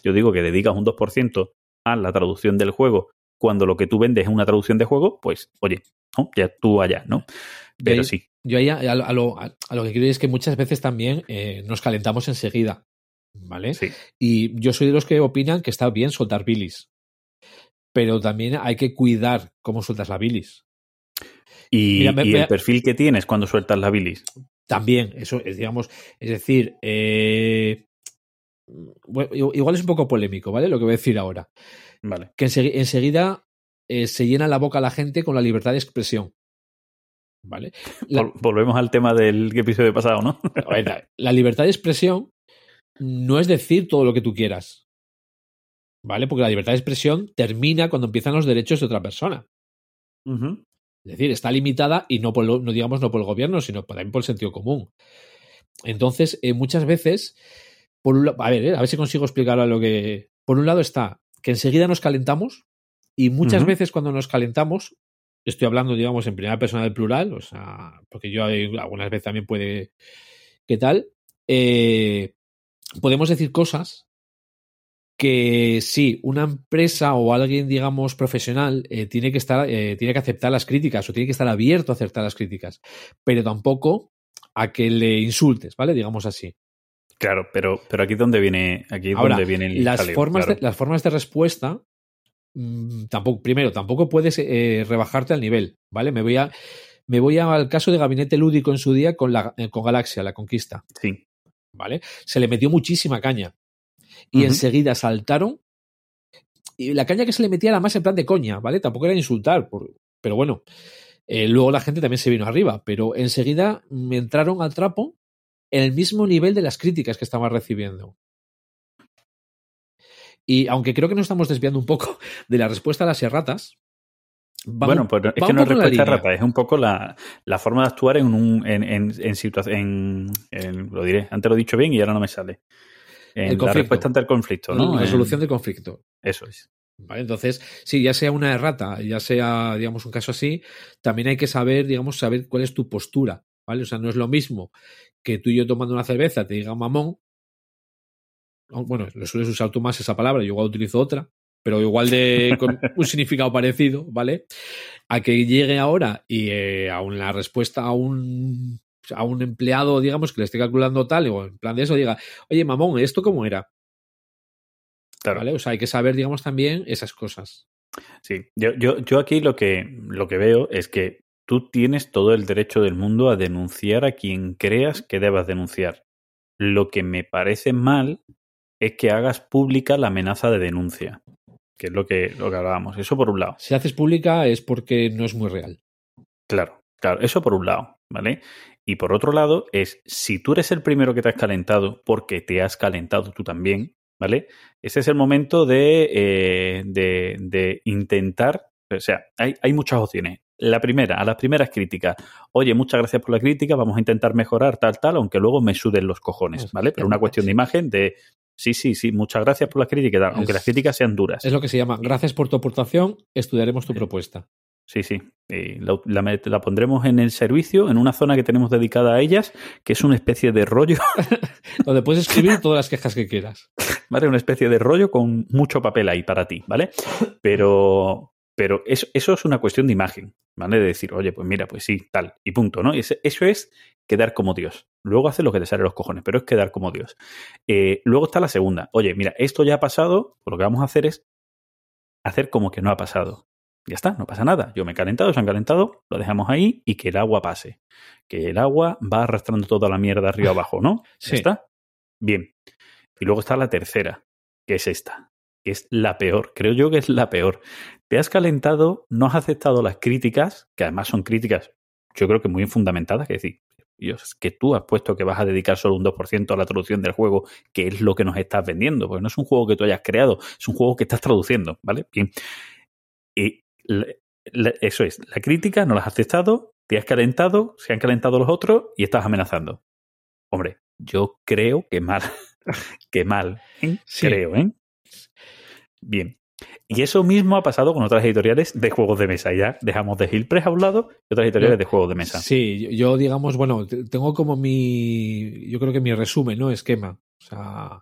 Yo digo que dedicas un 2% a la traducción del juego cuando lo que tú vendes es una traducción de juego, pues, oye, ¿no? ya tú allá, ¿no? Pero sí. Yo ahí a, a, lo, a, lo, que quiero decir es que muchas veces también eh, nos calentamos enseguida. ¿Vale? Sí. Y yo soy de los que opinan que está bien soltar bilis. Pero también hay que cuidar cómo sueltas la bilis. Y, Mira, me, y el me, perfil que tienes cuando sueltas la bilis. También, eso es, digamos, es decir, eh, bueno, igual es un poco polémico, ¿vale? Lo que voy a decir ahora. Vale. Que enseguida, enseguida eh, se llena la boca la gente con la libertad de expresión. ¿Vale? La, Volvemos al tema del episodio pasado, ¿no? la libertad de expresión no es decir todo lo que tú quieras. ¿Vale? Porque la libertad de expresión termina cuando empiezan los derechos de otra persona. Uh -huh. Es decir, está limitada y no, por lo, no digamos no por el gobierno, sino también por el sentido común. Entonces, eh, muchas veces, por un, a ver, eh, a ver si consigo explicar lo que. Por un lado está que enseguida nos calentamos y muchas uh -huh. veces cuando nos calentamos, estoy hablando, digamos, en primera persona del plural, o sea, porque yo algunas veces también puede. ¿Qué tal? Eh, podemos decir cosas que sí, una empresa o alguien, digamos, profesional eh, tiene que estar, eh, tiene que aceptar las críticas o tiene que estar abierto a aceptar las críticas, pero tampoco a que le insultes, ¿vale? Digamos así. Claro, pero, pero aquí es donde viene, aquí Ahora, donde viene el las jaleo, formas claro. de, las formas de respuesta mmm, tampoco, primero, tampoco puedes eh, rebajarte al nivel, ¿vale? Me voy a me voy al caso de Gabinete Lúdico en su día con, la, eh, con Galaxia, la conquista. Sí. ¿Vale? Se le metió muchísima caña. Y uh -huh. enseguida saltaron. Y la caña que se le metía era más en plan de coña, ¿vale? Tampoco era insultar, por, pero bueno. Eh, luego la gente también se vino arriba, pero enseguida me entraron al trapo en el mismo nivel de las críticas que estaba recibiendo. Y aunque creo que nos estamos desviando un poco de la respuesta a las erratas, Bueno, pues es que no es respuesta rata, es un poco la, la, forma de actuar en un en, en, en situación, en, lo diré, antes lo he dicho bien y ahora no me sale. En la respuesta ante el conflicto, ¿no? La resolución del conflicto. Eso es. ¿Vale? Entonces, sí, ya sea una errata, ya sea, digamos, un caso así, también hay que saber, digamos, saber cuál es tu postura, ¿vale? O sea, no es lo mismo que tú y yo tomando una cerveza te diga mamón, bueno, lo sueles usar tú más esa palabra, yo igual utilizo otra, pero igual de con un significado parecido, ¿vale? A que llegue ahora y eh, a una respuesta a un a un empleado, digamos, que le esté calculando tal, o en plan de eso, diga, oye, mamón, ¿esto cómo era? Claro. ¿Vale? O sea, hay que saber, digamos, también esas cosas. Sí, yo, yo, yo aquí lo que, lo que veo es que tú tienes todo el derecho del mundo a denunciar a quien creas que debas denunciar. Lo que me parece mal es que hagas pública la amenaza de denuncia. Que es lo que, lo que hablábamos. Eso por un lado. Si haces pública es porque no es muy real. Claro, claro, eso por un lado, ¿vale? Y por otro lado es, si tú eres el primero que te has calentado, porque te has calentado tú también, ¿vale? Ese es el momento de, eh, de, de intentar, o sea, hay, hay muchas opciones. La primera, a las primeras críticas, oye, muchas gracias por la crítica, vamos a intentar mejorar tal, tal, aunque luego me suden los cojones, ¿vale? Pero una cuestión de imagen de, sí, sí, sí, muchas gracias por la crítica, tal, aunque Es- las críticas sean duras. Es lo que se llama, gracias por tu aportación, estudiaremos tu Sí. propuesta. Sí, sí. Y la, la pondremos en el servicio, en una zona que tenemos dedicada a ellas, que es una especie de rollo, Donde puedes escribir todas las quejas que quieras. ¿vale? Una especie de rollo con mucho papel ahí para ti, ¿vale? Pero, pero eso, eso es una cuestión de imagen, ¿vale? De decir, oye, pues mira, pues sí, tal, y punto, ¿no? Y ese- eso es quedar como Dios. Luego haces lo que te sale de los cojones, pero es quedar como Dios. Eh, luego está la segunda. Oye, mira, esto ya ha pasado, pues lo que vamos a hacer es hacer como que no ha pasado. Ya está, no pasa nada. Yo me he calentado, se han calentado, lo dejamos ahí y que el agua pase. Que el agua va arrastrando toda la mierda arriba abajo, ¿no? Sí. ¿Ya está? Bien. Y luego está la tercera, que es esta, que es la peor. Creo yo que es la peor. Te has calentado, no has aceptado las críticas, que además son críticas, yo creo que muy fundamentadas, que decir, Dios, que tú has puesto que vas a dedicar solo un 2% a la traducción del juego, que es lo que nos estás vendiendo, porque no es un juego que tú hayas creado, es un juego que estás traduciendo, ¿vale? Bien. Y la- la- eso es, la crítica no la has aceptado, te has calentado, se han calentado los otros y estás amenazando. Hombre, yo creo que mal. que mal. ¿eh? Sí. Creo, ¿eh? Bien. Y eso mismo ha pasado con otras editoriales de juegos de mesa. Ya dejamos de Hillpress a un lado y otras editoriales de juegos de mesa. Sí, yo, digamos, bueno, te- tengo como mi, yo creo que mi resumen, ¿no? Esquema. O sea,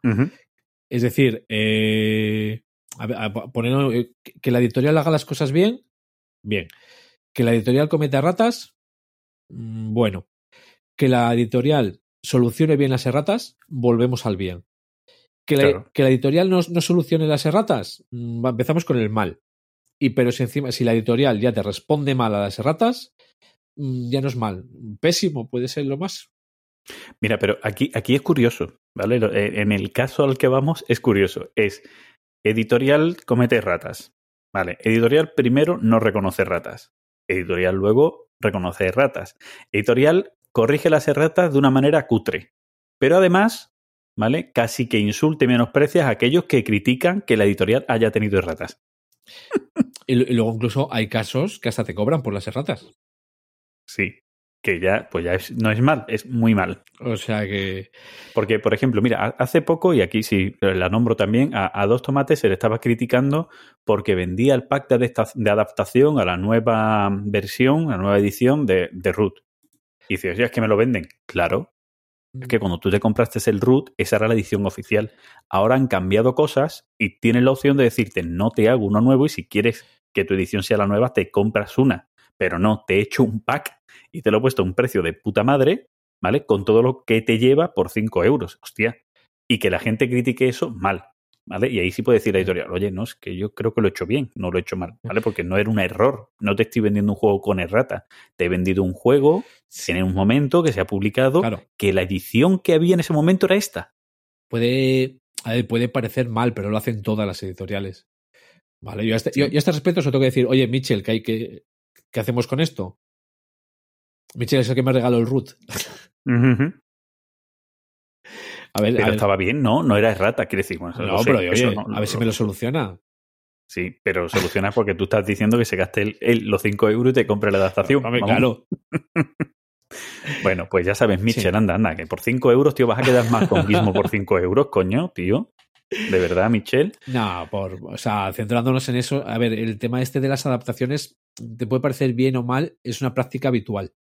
es decir, eh, a poner, eh, que- que la editorial haga las cosas bien, bien. Que la editorial cometa ratas, mm, bueno. Que la editorial solucione bien las erratas, volvemos al bien. Que la, Claro. que la editorial no, no solucione las erratas, mm, empezamos con el mal. Y pero si encima, si la editorial ya te responde mal a las erratas, mm, ya no es mal. Pésimo puede ser lo más. Mira, pero aquí, aquí es curioso, ¿vale? Eh, En el caso al que vamos es curioso. Es editorial comete ratas. Vale, editorial primero no reconoce ratas. Editorial luego reconoce ratas. Editorial corrige las erratas de una manera cutre. Pero además, ¿vale? Casi que insulte y menosprecias a aquellos que critican que la editorial haya tenido erratas. Y, y luego incluso hay casos que hasta te cobran por las erratas. Sí. Que ya, pues ya es- no es mal, es muy mal. O sea que. Porque, por ejemplo, mira, ha- hace poco, y aquí sí la nombro también, a, a Dos Tomates se le estaba criticando porque vendía el pack de, adapta- de adaptación a la nueva versión, a la nueva edición de, de Root. Y dices, es que me lo venden. Claro, es que cuando tú te compraste el Root, esa era la edición oficial. Ahora han cambiado cosas y tienen la opción de decirte, no te hago uno nuevo y si quieres que tu edición sea la nueva, te compras una. Pero no, te he hecho un pack y te lo he puesto a un precio de puta madre, ¿vale? Con todo lo que te lleva por 5 euros. Hostia. Y que la gente critique eso mal, ¿vale? Y ahí sí puede decir la editorial, oye, no, es que yo creo que lo he hecho bien, no lo he hecho mal, ¿vale? Porque no era un error. No te estoy vendiendo un juego con errata. Te he vendido un juego en un momento que se ha publicado Claro, que la edición que había en ese momento era esta. puede, a ver, puede parecer mal, pero lo hacen todas las editoriales. Vale, yo a este, yo- yo a este respecto solo tengo que decir, oye, Mitchell, ¿qué, hay que, ¿qué hacemos con esto? Mitchell es el que me regaló el root. Ujú. A ver, a Pero ver, estaba bien, ¿no? No era errata, quiere decir. Bueno, no, pero oye, no- a ver si me lo soluciona. Sí, pero soluciona porque tú estás diciendo que se gaste el- el- los 5 euros y te compre la adaptación. Claro. Bueno, pues ya sabes, Mitchell, Sí. anda, anda, que por 5 euros, tío, vas a quedar más con Gizmo por 5 euros, coño, tío. De verdad, Michelle. No, por, o sea, centrándonos en eso, a ver, el tema este de las adaptaciones, te puede parecer bien o mal, es una práctica habitual.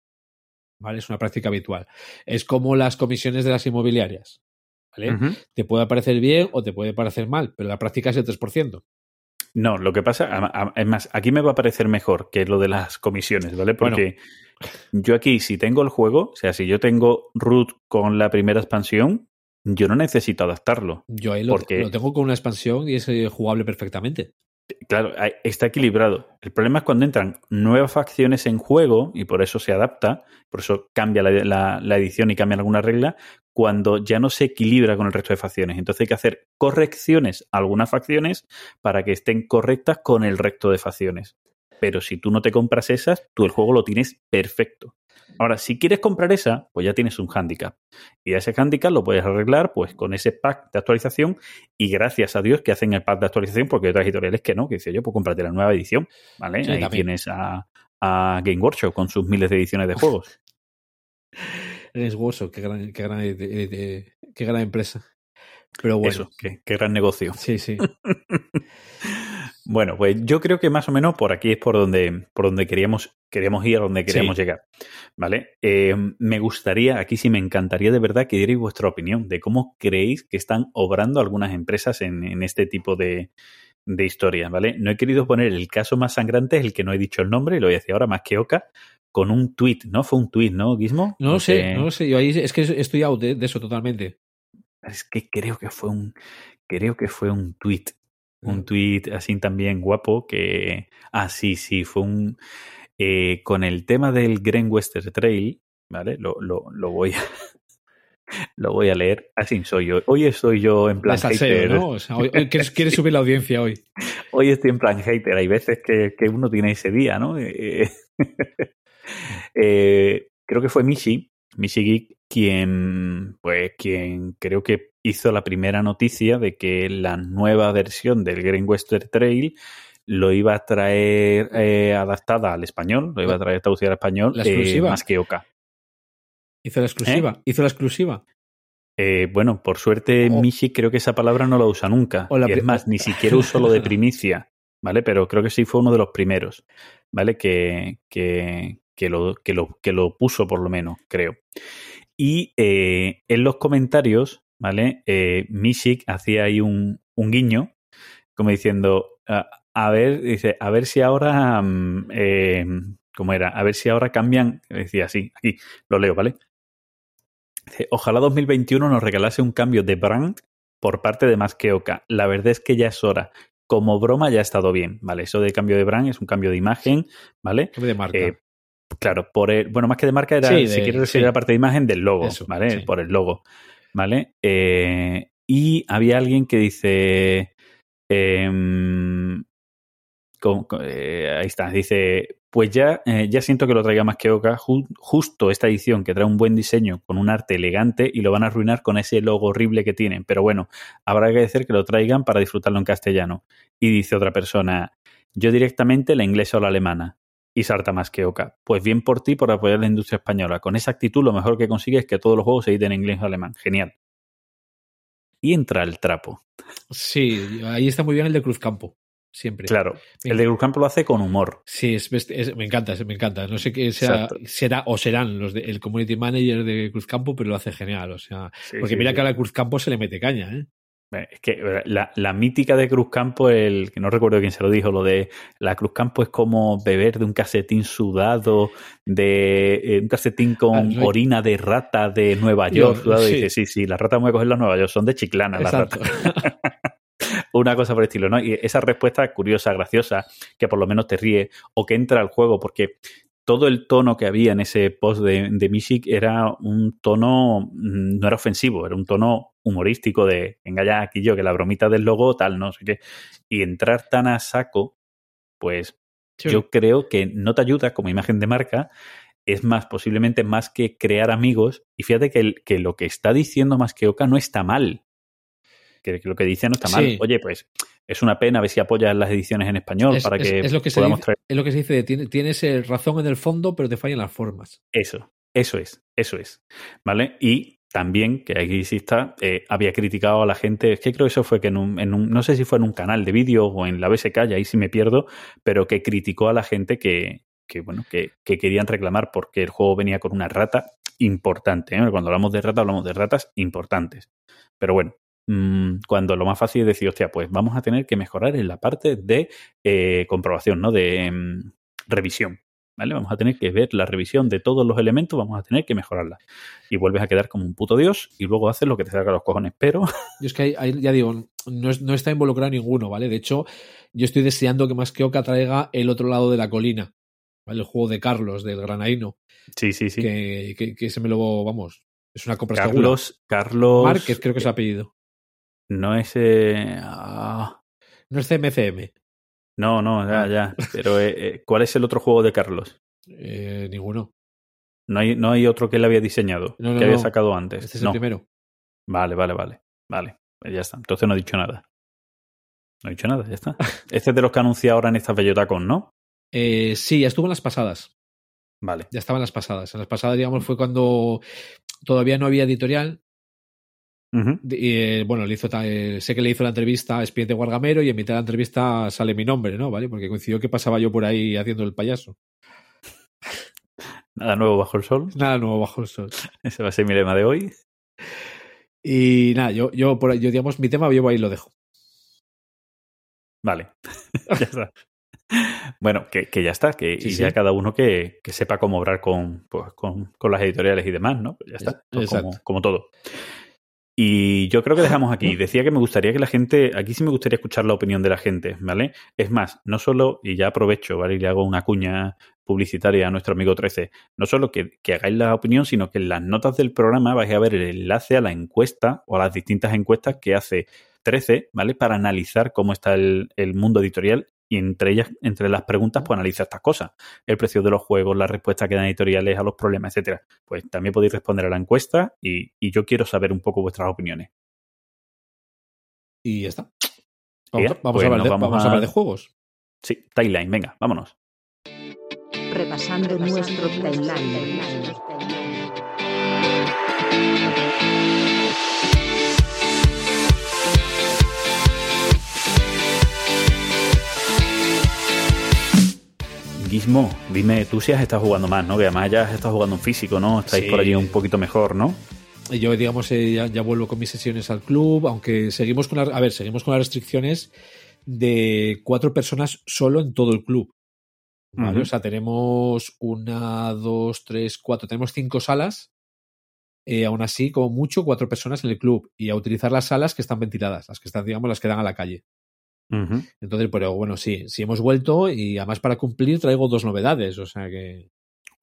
¿Vale? Es una práctica habitual. Es como las comisiones de las inmobiliarias. ¿Vale? Te puede parecer bien o te puede parecer mal, pero la práctica es el 3%. No, lo que pasa, es más, aquí me va a parecer mejor que lo de las comisiones, ¿vale? Porque yo aquí, si tengo el juego, o sea, si yo tengo root con la primera expansión, yo no necesito adaptarlo. Yo ahí lo, Porque- lo tengo con una expansión y es eh, jugable perfectamente. Claro, está equilibrado. El problema es cuando entran nuevas facciones en juego, y por eso se adapta, por eso cambia la, edición y cambia alguna regla, cuando ya no se equilibra con el resto de facciones. Entonces hay que hacer correcciones a algunas facciones para que estén correctas con el resto de facciones. Pero si tú no te compras esas, tú el juego lo tienes perfecto. Ahora, si quieres comprar esa, pues ya tienes un handicap. Y ese handicap lo puedes arreglar pues con ese pack de actualización y gracias a Dios que hacen el pack de actualización porque hay otras editoriales que no, que dice yo, pues cómprate la nueva edición, ¿vale? Ahí tienes a, Game Workshop con sus miles de ediciones de juegos. Games Workshop, qué gran, qué gran, qué gran empresa. Pero bueno. Eso, qué, qué gran negocio. Sí, sí. Bueno, pues yo creo que más o menos por aquí es por donde, por donde queríamos, queríamos ir, a donde queríamos llegar. ¿Vale? Eh, me gustaría, aquí sí me encantaría de verdad que dierais vuestra opinión de cómo creéis que están obrando algunas empresas en, este tipo de, de historias, ¿vale? No he querido poner el caso más sangrante, es el que no he dicho el nombre, y lo voy a decir ahora más que Oca, con un tweet, ¿no? Fue un tweet, ¿no, Guismo? No lo sé, no lo sé. Yo ahí es que estoy out de, eso totalmente. Es que creo que fue un, creo que fue un tweet un tuit así también guapo que, ah, sí, sí, fue un, eh, con el tema del Green Western Trail, ¿vale? Lo, lo, lo voy a... Lo voy a leer, así soy yo. Hoy estoy yo en plan hater. ¿no? O sea, hoy, ¿quieres, quieres, subir la audiencia hoy. Hoy estoy en plan hater. Hay veces que, que uno tiene ese día, ¿no? Eh, eh, creo que fue Michi, Michi Geek, quien, pues, quien creo que hizo la primera noticia de que la nueva versión del Green Western Trail lo iba a traer eh, adaptada al español, lo iba a traer traducida al español, ¿La exclusiva? Eh, más que Oka. Hizo la exclusiva, ¿Eh? hizo la exclusiva. bueno, por suerte oh. Michi creo que esa palabra no la usa nunca. y es más, ni siquiera usó lo de primicia, ¿vale? Pero creo que sí fue uno de los primeros, ¿vale? Que, que, que, lo, que, lo, que lo puso por lo menos, creo. Y en los comentarios ¿vale? Eh, Mishik hacía ahí un, un, guiño, como diciendo, a, ver, dice, a ver si ahora, mm, eh, ¿cómo era? A ver si ahora cambian, decía así, aquí, lo leo, ¿vale? Dice, ojalá 2021 nos regalase un cambio de brand por parte de Masqueoka. La verdad es que ya es hora. Como broma ya ha estado bien, ¿vale? Eso de cambio de brand es un cambio de imagen, ¿vale? de marca. Eh, claro, por el, bueno, más que de marca era, si quieres decir la parte de imagen del logo, ¿vale? Por el logo. ¿vale? Eh, y había alguien que dice, em, eh, ahí está, dice, pues ya, eh, ya siento que lo traiga más que Oka, justo esta edición que trae un buen diseño con un arte elegante y lo van a arruinar con ese logo horrible que tienen, pero bueno, habrá que decir que lo traigan para disfrutarlo en castellano. Y dice otra persona, yo directamente la inglesa o la alemana y Sarta más que Oca. Pues bien por ti por apoyar la industria española. Con esa actitud lo mejor que consigues es que todos los juegos se editen en inglés o alemán. Genial. Y entra el trapo. Sí, ahí está muy bien el de Cruzcampo. Siempre. Claro, el de Cruzcampo lo hace con humor. Sí, es, me encanta, me encanta. No sé qué sea, será o serán los de, el community manager de Cruzcampo, pero lo hace genial. O sea, porque mira que a la Cruzcampo se le mete caña, ¿eh? Es que eh, la, la, mítica de Cruzcampo, el que no recuerdo quién se lo dijo, lo de la Cruzcampo es como beber de un casetín sudado, de eh, un casetín con orina de rata de Nueva York. sí. dice, sí, sí, las ratas voy a coger las Nueva York, son de Chiclana las ratas. Una cosa por el estilo, ¿no? Y esa respuesta curiosa, graciosa, que por lo menos te ríe, o que entra al juego, porque todo el tono que había en ese post de, de era un tono, mm, no era ofensivo, era un tono humorístico de, venga ya aquí yo, que la bromita del logo, tal, no sé qué. Y entrar tan a saco, pues yo creo que no te ayuda como imagen de marca, es más, posiblemente más que crear amigos. Y fíjate que, el, que lo que está diciendo más que Oka no está mal. Que, lo que dice no está mal. Oye, pues es una pena ver si apoyas las ediciones en español para que, es, lo que podamos traer. Es lo que se dice, tienes eh, razón en el fondo, pero te fallan las formas. Eso, eso es, eso es. ¿Vale? Y también, que aquí sí está, eh, había criticado a la gente, es que creo que eso fue que en un, en un no sé si fue en un canal de vídeo o en la BSK, y ahí sí me pierdo, pero que criticó a la gente que, bueno, que, que, querían reclamar porque el juego venía con una rata importante. ¿eh? Cuando hablamos de rata, hablamos de ratas importantes. Pero bueno, Mm, cuando lo más fácil es decir, hostia, pues vamos a tener que mejorar en la parte de eh, comprobación, ¿no? De mm, revisión. ¿Vale? Vamos a tener que ver la revisión de todos los elementos, vamos a tener que mejorarla. Y vuelves a quedar como un puto dios y luego haces lo que te salga a los cojones. Pero Yo es que ahí, ahí ya digo, no, es- no está involucrado ninguno, ¿vale? De hecho, yo estoy deseando que más que Oca traiga el otro lado de la colina, ¿vale? El juego de Carlos, del Granaíno, sí, sí, sí. que, que, que se me lo, vamos, es una compra segura. Carlos, Carlos. Márquez, creo que es el apellido. No es. eh, ah, No es CMCM, no, no, ya, ya. Pero, eh, eh, ¿cuál es el otro juego de Carlos? eh, ninguno. No hay, no hay otro que él había diseñado, No, no, que había sacado antes. Este es el primero. Vale, vale, vale. Vale, pues ya está. Entonces no he dicho nada. No he dicho nada, ya está. Este es de los que anuncia ahora en estas Bellotacon, ¿no? Eh, sí, ya estuvo en las pasadas. Vale. Ya estaba en las pasadas. En las pasadas, digamos, fue cuando todavía no había editorial. Y, eh, bueno, le hizo eh, sé que le hizo la entrevista a Expediente Guargamero y en mitad de la entrevista sale mi nombre, ¿no? ¿Vale? Porque coincidió que pasaba yo por ahí haciendo el payaso. Nada nuevo bajo el sol. Nada nuevo bajo el sol. Ese va a ser mi lema de hoy. Y nada, yo, yo, por yo digamos, mi tema yo ahí lo dejo. Vale. ya está. Bueno, que, que ya está, que Sí, y sí. ya cada uno que, que sepa cómo obrar con, pues, con, con las editoriales y demás, ¿no? Pues ya está, Es- Esto es como, exacto. como todo. Y yo creo que dejamos aquí. Decía que me gustaría que la gente, aquí sí me gustaría escuchar la opinión de la gente, ¿vale? Es más, no solo, y ya aprovecho, ¿vale? Y le hago una cuña publicitaria a nuestro amigo 13, no solo que, que hagáis la opinión, sino que en las notas del programa vais a ver el enlace a la encuesta o a las distintas encuestas que hace 13, ¿vale? Para analizar cómo está el, el mundo editorial y entre ellas, entre las preguntas, pues analiza estas cosas. El precio de los juegos, las respuestas que dan editoriales a los problemas, etcétera. Pues también podéis responder a la encuesta y, y yo quiero saber un poco vuestras opiniones. Y ya está. Vamos, pues a hablar de, vamos vamos a a- hablar de juegos. Sí, timeline, venga, vámonos. Repasando nuestro timeline. Gizmo, dime, tú si has estado jugando más, ¿no? Que además ya has estado jugando en físico, ¿no? Estáis Sí. por allí un poquito mejor, ¿no? Yo, digamos, eh, ya, ya vuelvo con mis sesiones al club, aunque seguimos con, la, a ver, seguimos con las restricciones de cuatro personas solo en todo el club. O sea, tenemos una, dos, tres, cuatro, tenemos cinco salas. eh, aún así, como mucho, cuatro personas en el club y a utilizar las salas que están ventiladas, las que están, digamos, las que dan a la calle. Entonces, pero bueno, sí, sí hemos vuelto y además para cumplir traigo dos novedades, o sea que,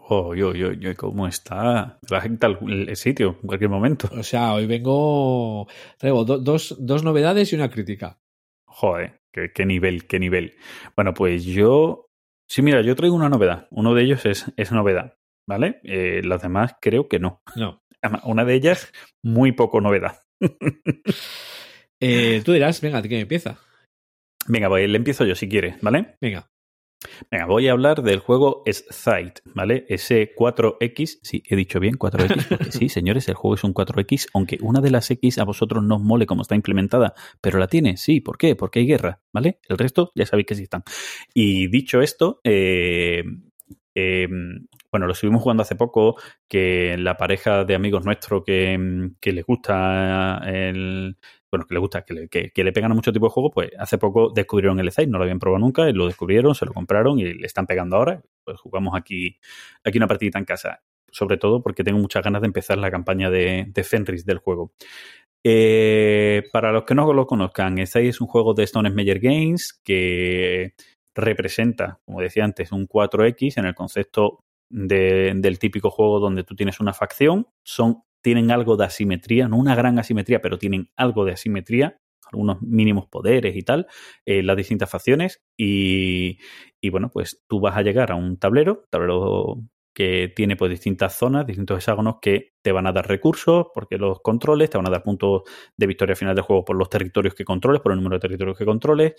Oh, yo, yo, yo, ¿cómo está? Te vas a quitar el, el sitio en cualquier momento. o sea, hoy vengo, traigo do- dos, dos novedades y una crítica. Joder, qué, qué nivel, qué nivel. Bueno, pues yo. Sí, mira, yo traigo una novedad. Uno de ellos es, es novedad, ¿vale? Eh, las demás creo que no. No. Una de ellas, muy poco novedad. Eh, tú dirás, venga, ¿de qué empieza? Venga, pues le empiezo yo si quieres, ¿vale? Venga. Venga, voy a hablar del juego Scythe, ¿vale? Ese 4X, sí, he dicho bien 4X, porque sí, señores, el juego es un 4X, aunque una de las X a vosotros no os mole como está implementada, pero la tiene, sí, ¿por qué? Porque hay guerra, ¿vale? El resto ya sabéis que sí están. Y dicho esto, eh, eh, bueno, lo estuvimos jugando hace poco, que la pareja de amigos nuestros que, que les gusta el, bueno, que le gusta, que le, que, le pegan a mucho tipo de juegos, pues hace poco descubrieron el Scythe, no lo habían probado nunca, y lo descubrieron, se lo compraron y le están pegando ahora. Pues jugamos aquí, aquí una partidita en casa. Sobre todo porque tengo muchas ganas de empezar la campaña de, Fenris del juego. Eh, para los que no lo conozcan, Scythe es un juego de Stone Meyer Games que representa, como decía antes, un 4X en el concepto de, del típico juego donde tú tienes una facción, son tienen algo de asimetría, no una gran asimetría, pero tienen algo de asimetría, algunos mínimos poderes y tal, eh, las distintas facciones. Y, bueno, pues tú vas a llegar a un tablero, tablero que tiene pues distintas zonas, distintos hexágonos que te van a dar recursos, porque los controles, te van a dar puntos de victoria final del juego por los territorios que controles, por el número de territorios que controles.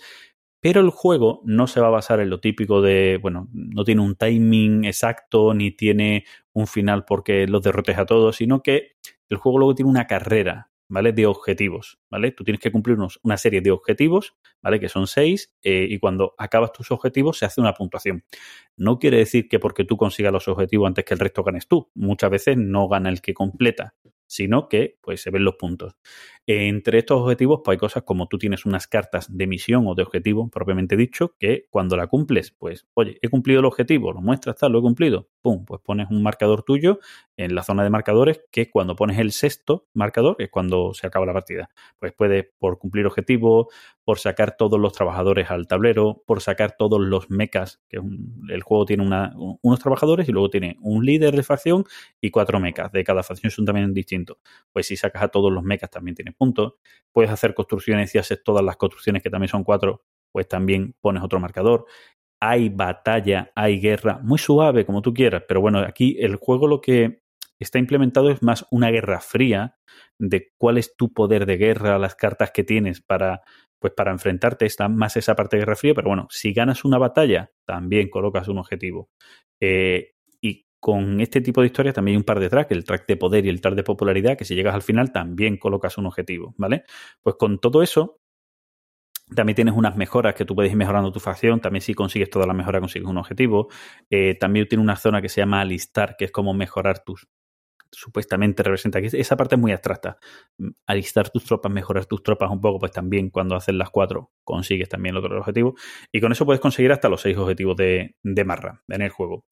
Pero el juego no se va a basar en lo típico de, bueno, no tiene un timing exacto ni tiene un final porque los derrotes a todos, sino que el juego luego tiene una carrera, ¿vale? De objetivos, ¿vale? Tú tienes que cumplir unos, una serie de objetivos, ¿vale? Que son seis, eh, y cuando acabas tus objetivos se hace una puntuación. No quiere decir que porque tú consigas los objetivos antes que el resto ganes tú. Muchas veces no gana el que completa, sino que pues se ven los puntos. Entre estos objetivos, pues hay cosas como tú tienes unas cartas de misión o de objetivo, propiamente dicho, que cuando la cumples, pues, oye, he cumplido el objetivo, lo muestras, tal, lo he cumplido, pum, pues pones un marcador tuyo en la zona de marcadores, que cuando pones el sexto marcador, es cuando se acaba la partida. Pues puedes, por cumplir objetivo, por sacar todos los trabajadores al tablero, por sacar todos los mechas, que el juego tiene unos trabajadores y luego tiene un líder de facción y cuatro mechas. De cada facción son también distintos. Pues si sacas a todos los mechas también tienes puntos. Puedes hacer construcciones y haces todas las construcciones que también son cuatro, pues también pones otro marcador. Hay batalla, hay guerra, muy suave como tú quieras, pero bueno, aquí el juego lo que está implementado es más una guerra fría de cuál es tu poder de guerra, las cartas que tienes para pues para enfrentarte está más esa parte de guerra fría, pero bueno, si ganas una batalla, también colocas un objetivo. Eh, y con este tipo de historias también hay un par de tracks, el track de poder y el track de popularidad, que si llegas al final también colocas un objetivo, ¿vale? Pues con todo eso, también tienes unas mejoras que tú puedes ir mejorando tu facción. También si consigues toda la mejora consigues un objetivo. Eh, también tiene una zona que se llama alistar, que es como mejorar tus, supuestamente representa. aquí esa parte es muy abstracta. Mm, alistar tus tropas, mejorar tus tropas un poco, pues también cuando haces las cuatro consigues también el otro objetivo. Y con eso puedes conseguir hasta los seis objetivos de, de Marra en el juego.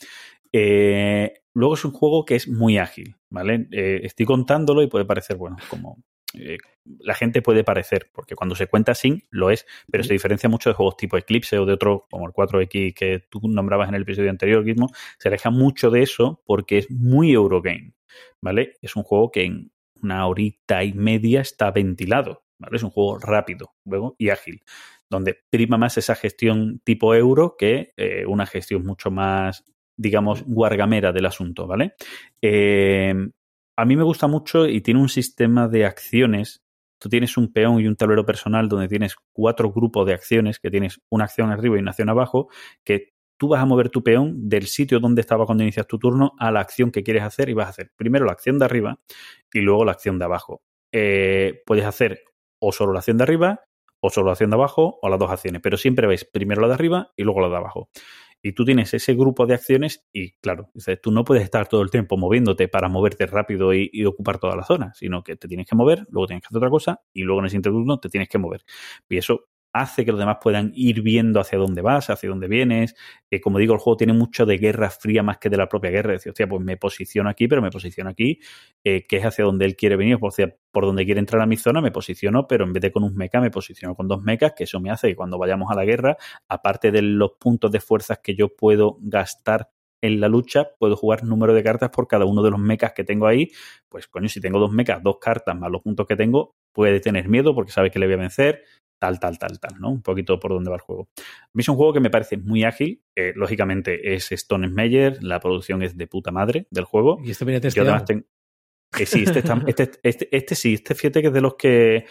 Eh, luego es un juego que es muy ágil, ¿vale? Eh, estoy contándolo y puede parecer, bueno, como eh, la gente puede parecer, porque cuando se cuenta sin, lo es, pero se diferencia mucho de juegos tipo Eclipse o de otros como el 4X que tú nombrabas en el episodio anterior, Gizmo, se aleja mucho de eso porque es muy Eurogame, ¿vale? Es un juego que en una horita y media está ventilado, ¿vale? Es un juego rápido luego, y ágil, donde prima más esa gestión tipo euro que eh, una gestión mucho más digamos, guargamera del asunto, ¿vale? Eh, a mí me gusta mucho y tiene un sistema de acciones. Tú tienes un peón y un tablero personal donde tienes cuatro grupos de acciones, que tienes una acción arriba y una acción abajo, que tú vas a mover tu peón del sitio donde estaba cuando inicias tu turno a la acción que quieres hacer y vas a hacer primero la acción de arriba y luego la acción de abajo. Eh, puedes hacer o solo la acción de arriba, o solo la acción de abajo, o las dos acciones, pero siempre ves primero la de arriba y luego la de abajo y tú tienes ese grupo de acciones y claro, tú no puedes estar todo el tiempo moviéndote para moverte rápido y, ocupar toda la zona, sino que te tienes que mover, luego tienes que hacer otra cosa y luego en ese turno te tienes que mover. Y eso hace que los demás puedan ir viendo hacia dónde vas, hacia dónde vienes. Eh, como digo, el juego tiene mucho de guerra fría más que de la propia guerra. Decir, hostia, pues me posiciono aquí, pero me posiciono aquí, eh, que es hacia donde él quiere venir, por, por donde quiere entrar a mi zona, me posiciono, pero en vez de con un mecha, me posiciono con dos mechas, que eso me hace que cuando vayamos a la guerra, aparte de los puntos de fuerzas que yo puedo gastar en la lucha puedo jugar número de cartas por cada uno de los mechas que tengo ahí. Pues coño, si tengo dos mechas, dos cartas más los puntos que tengo, puede tener miedo porque sabe que le voy a vencer, tal, tal, tal, tal, ¿no? Un poquito por dónde va el juego. A mí es un juego que me parece muy ágil. Eh, lógicamente es Stone Meyer, la producción es de puta madre del juego. Y este viene además tengo... Eh, sí, este, este, este, este, sí, este fíjate que es de los que,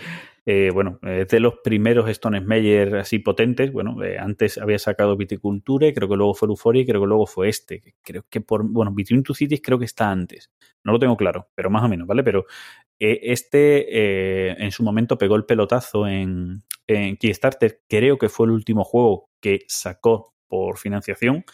eh, bueno, es de los primeros Stone Meyer así potentes. Bueno, antes había sacado Viticulture, creo que luego fue Euphoria y creo que luego fue este. Creo que por, bueno, Between Two Cities creo que está antes. No lo tengo claro, pero más o menos, ¿vale? Pero este en su momento pegó el pelotazo en, en Kickstarter creo que fue el último juego que sacó por financiación.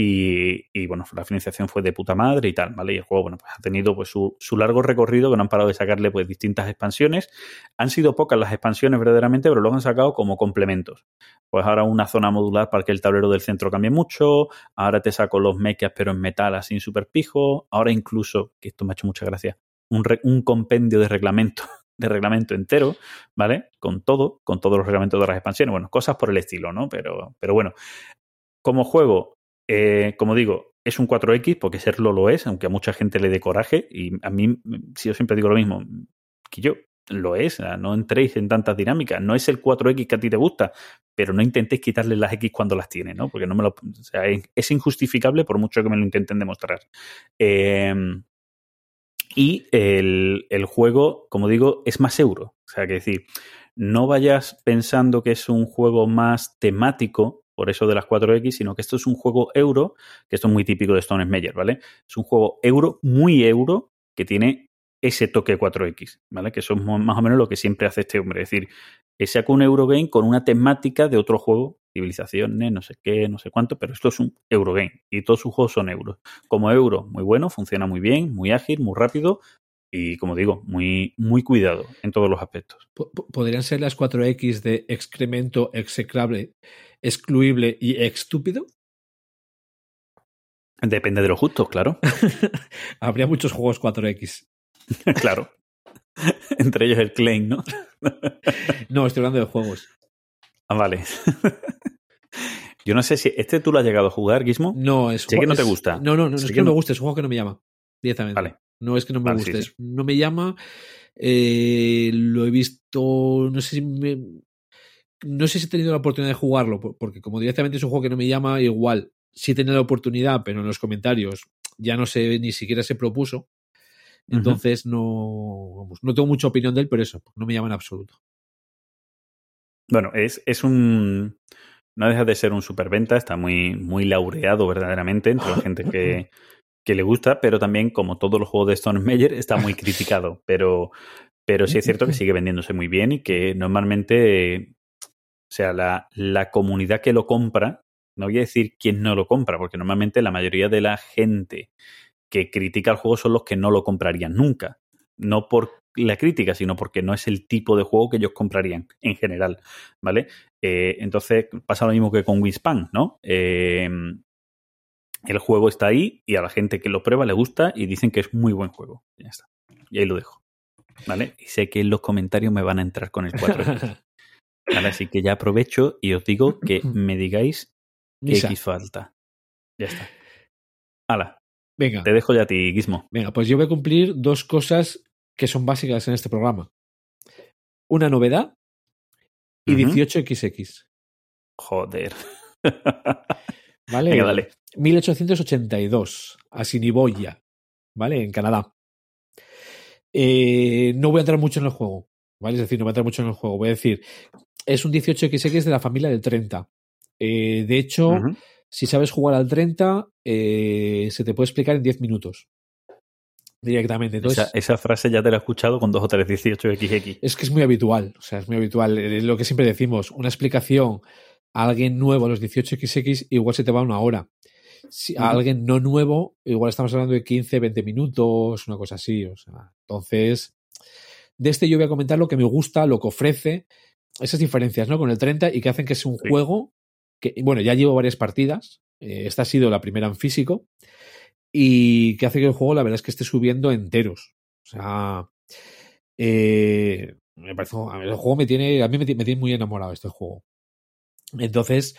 Y, bueno, la financiación fue de puta madre y tal, ¿vale? Y el juego, bueno, pues ha tenido pues su, largo recorrido que no han parado de sacarle pues distintas expansiones. Han sido pocas las expansiones verdaderamente, pero lo han sacado como complementos. Pues ahora una zona modular para que el tablero del centro cambie mucho, ahora te saco los mechas pero en metal así super pijo, ahora incluso, que esto me ha hecho mucha gracia, un, un compendio de reglamentos de reglamento entero, ¿vale? Con todo, con todos los reglamentos de las expansiones, bueno, cosas por el estilo, ¿no? Pero, pero bueno, como juego, eh, como digo, es un 4X, porque serlo lo es, aunque a mucha gente le dé coraje, y a mí, si yo siempre digo lo mismo, que yo lo es, no entréis en tantas dinámicas, no es el 4X que a ti te gusta, pero no intentéis quitarle las X cuando las tiene, ¿no? Porque no me lo, o sea, es, injustificable por mucho que me lo intenten demostrar. Eh, y el, juego, como digo, es más euro. O sea, que decir, no vayas pensando que es un juego más temático, por eso de las 4X, sino que esto es un juego euro, que esto es muy típico de Stone Meyer, ¿vale? Es un juego euro, muy euro, que tiene ese toque 4X, ¿vale? Que eso es más o menos lo que siempre hace este hombre. Es decir, saca un Eurogame con una temática de otro juego, civilizaciones, no sé qué, no sé cuánto, pero esto es un Eurogame y todos sus juegos son euros. Como euro, muy bueno, funciona muy bien, muy ágil, muy rápido, y como digo, muy, muy cuidado en todos los aspectos. ¿Podrían ser las 4X de excremento, execrable, excluible y estúpido? Depende de lo justo, claro. Habría muchos juegos 4X. claro. Entre ellos el Claim, ¿no? no, estoy hablando de juegos. Ah, vale. Yo no sé si este tú lo has llegado a jugar, Gizmo. No, es Sé que no te gusta. No, no, no, es que, no me gusta, es un juego que no me llama. Directamente. Vale. No es que no me Vale, guste, sí, sí. no me llama. eh, lo he visto, no sé si me- no sé si he tenido la oportunidad de jugarlo, por- porque como directamente es un juego que no me llama, igual sí he tenido la oportunidad, pero en los comentarios ya no sé, ni siquiera se propuso. Entonces no, vamos, no tengo mucha opinión de él, pero eso, no me llama en absoluto. Bueno, es, es un. No deja de ser un superventa, está muy, muy laureado verdaderamente entre la gente que, que le gusta, pero también, como todos los juegos de Stone Meyer, está muy criticado. Pero, pero sí es cierto que sigue vendiéndose muy bien y que normalmente, eh, o sea, la, la comunidad que lo compra, no voy a decir quién no lo compra, porque normalmente la mayoría de la gente que critica el juego son los que no lo comprarían nunca. No por la crítica, sino porque no es el tipo de juego que ellos comprarían en general, ¿vale? Eh, entonces pasa lo mismo que con Wingspan, ¿no? Eh, el juego está ahí y a la gente que lo prueba le gusta y dicen que es muy buen juego. Ya está. Y ahí lo dejo. ¿Vale? Y sé que en los comentarios me van a entrar con el 4X. ¿vale? Así que ya aprovecho y os digo que me digáis qué. X falta. Ya está. Hala, Venga, te dejo ya a ti, Gizmo. venga, pues yo voy a cumplir dos cosas que son básicas en este programa. Una novedad y Ujú. 18XX. Joder. ¿Vale? Venga, dale. 1882, Assiniboia, ¿vale? En Canadá. Eh, no voy a entrar mucho en el juego, ¿vale? Es decir, no voy a entrar mucho en el juego. Voy a decir, es un 18XX de la familia del 30. Eh, de hecho. Si sabes jugar al 30, eh, se te puede explicar en 10 minutos. Directamente. Entonces, esa, esa frase ya te la he escuchado con dos o tres 18XX. es que es muy habitual, o sea, es muy habitual. Eh, Lo que siempre decimos, una explicación a alguien nuevo a los 18XX igual se te va una hora. Si a alguien no nuevo, igual estamos hablando de 15, 20 minutos, una cosa así. O sea, entonces, de este yo voy a comentar lo que me gusta, lo que ofrece, esas diferencias, ¿no? Con el 30 y que hacen que sea un Sí. juego que, bueno, ya llevo varias partidas. eh, esta ha sido la primera en físico y que hace que el juego, la verdad es que esté subiendo enteros. O sea, eh, me parece, a ver, el juego me tiene, a mí me, me tiene muy enamorado este juego. Entonces,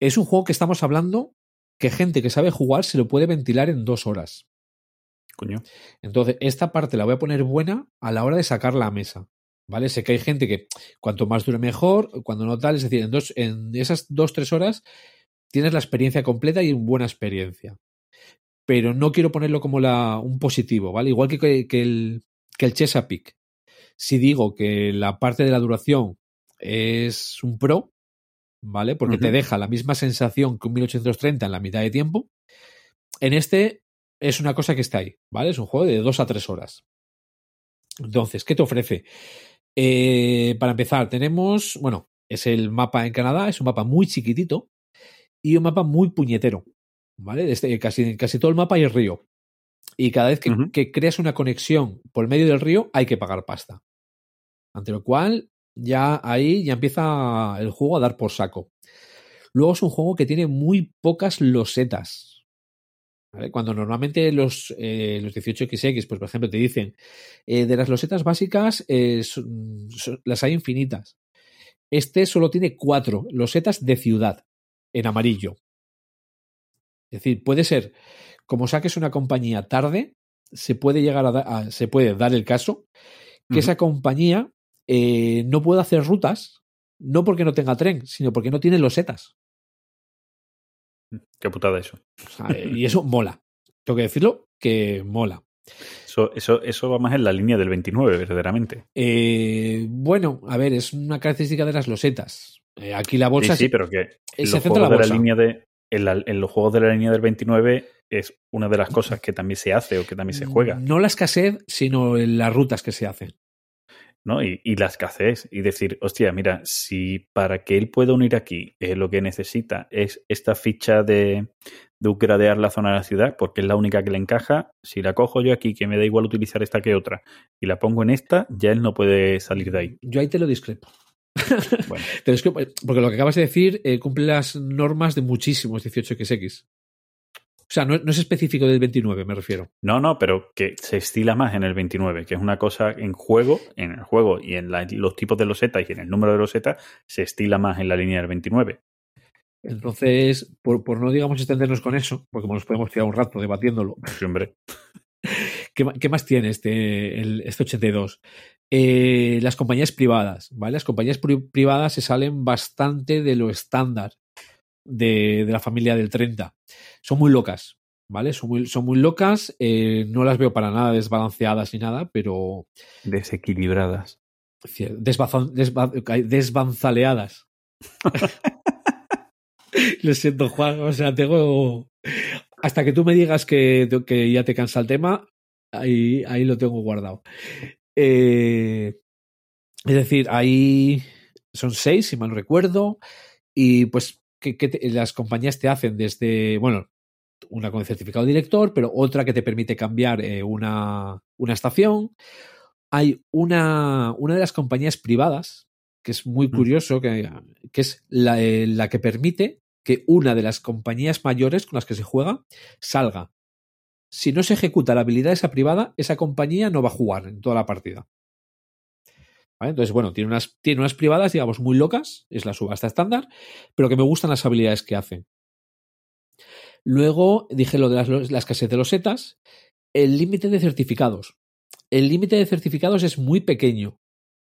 es un juego que estamos hablando que gente que sabe jugar se lo puede ventilar en dos horas. Coño. Entonces, esta parte la voy a poner buena a la hora de sacarla a mesa. ¿Vale? Sé que hay gente que cuanto más dure mejor, cuando no tal, es decir, en, dos, en esas dos, tres horas tienes la experiencia completa y buena experiencia. Pero no quiero ponerlo como la, un positivo, ¿vale? Igual que, que, que el, que el Chesapeake. Si digo que la parte de la duración es un pro, ¿vale? Porque te deja la misma sensación que un 1830 en la mitad de tiempo. En este es una cosa que está ahí, ¿vale? Es un juego de dos a tres horas. Entonces, ¿qué te ofrece? Eh, para empezar, tenemos, bueno, es el mapa en Canadá, es un mapa muy chiquitito y un mapa muy puñetero, ¿vale? Este, casi, casi todo el mapa hay río. Y cada vez que, que creas una conexión por medio del río hay que pagar pasta. Ante lo cual, ya ahí ya empieza el juego a dar por saco. Luego es un juego que tiene muy pocas losetas. ¿Vale? Cuando normalmente los, eh, los 18XX, pues por ejemplo, te dicen eh, de las losetas básicas eh, son- son- las hay infinitas. Este solo tiene cuatro losetas de ciudad en amarillo. Es decir, puede ser, como saques una compañía tarde, se puede llegar a, da- a- se puede dar el caso que esa compañía eh, no puede hacer rutas, no porque no tenga tren, sino porque no tiene losetas. Qué putada eso. Sea, y eso mola. Tengo que decirlo que mola. Eso, eso, eso va más en la línea del 29, verdaderamente. Eh, bueno, a ver, es una característica de las losetas. Eh, aquí la bolsa sí, sí, pero que eh, en los, la juegos de la línea de, en, la- en los juegos de la línea del 29 es una de las cosas que también se hace o que también se juega. No la escasez, sino las rutas que se hacen. ¿No? Y, y la escasez. Y decir, hostia, mira, si para que él pueda unir aquí eh, lo que necesita es esta ficha de, de upgradear la zona de la ciudad, porque es la única que le encaja. Si la cojo yo aquí, que me da igual utilizar esta que otra, y la pongo en esta, ya él no puede salir de ahí. Yo ahí te lo discrepo. Bueno, Te discrepo, porque lo que acabas de decir eh, cumple las normas de muchísimos 18XX. O sea, no, no es específico del 29, me refiero. no, no, pero que se estila más en el 29, que es una cosa en juego, en el juego y en la- los tipos de losetas y en el número de losetas, se estila más en la línea del 29. Entonces, por, por no, digamos, extendernos con eso, porque nos podemos tirar un rato debatiéndolo, Sí, hombre. ¿Qué, qué más tiene este, el, este 82? Eh, las compañías privadas, ¿vale? Las compañías pri- privadas se salen bastante de lo estándar de, de la familia del 30. Son muy locas, ¿vale? Son muy, son muy locas, eh, no las veo para nada desbalanceadas ni nada, pero Desequilibradas. cier- desbazan- desba- desbanzaleadas. Lo siento, Juan. O sea, tengo. Hasta que tú me digas que, que ya te cansa el tema, ahí, ahí lo tengo guardado. Eh, es decir, ahí son seis, si mal no recuerdo, y pues que, que te- las compañías te hacen desde, bueno, una con certificado de director, pero otra que te permite cambiar eh, una, una estación. Hay una, una de las compañías privadas, que es muy Mm. curioso, que, que es la, eh, la que permite que una de las compañías mayores con las que se juega salga. Si no se ejecuta la habilidad de esa privada, esa compañía no va a jugar en toda la partida. ¿Vale? Entonces, bueno, tiene unas, tiene unas privadas, digamos, muy locas, es la subasta estándar, pero que me gustan las habilidades que hacen. Luego dije lo de las, la escasez de los setas, el límite de certificados. El límite de certificados es muy pequeño.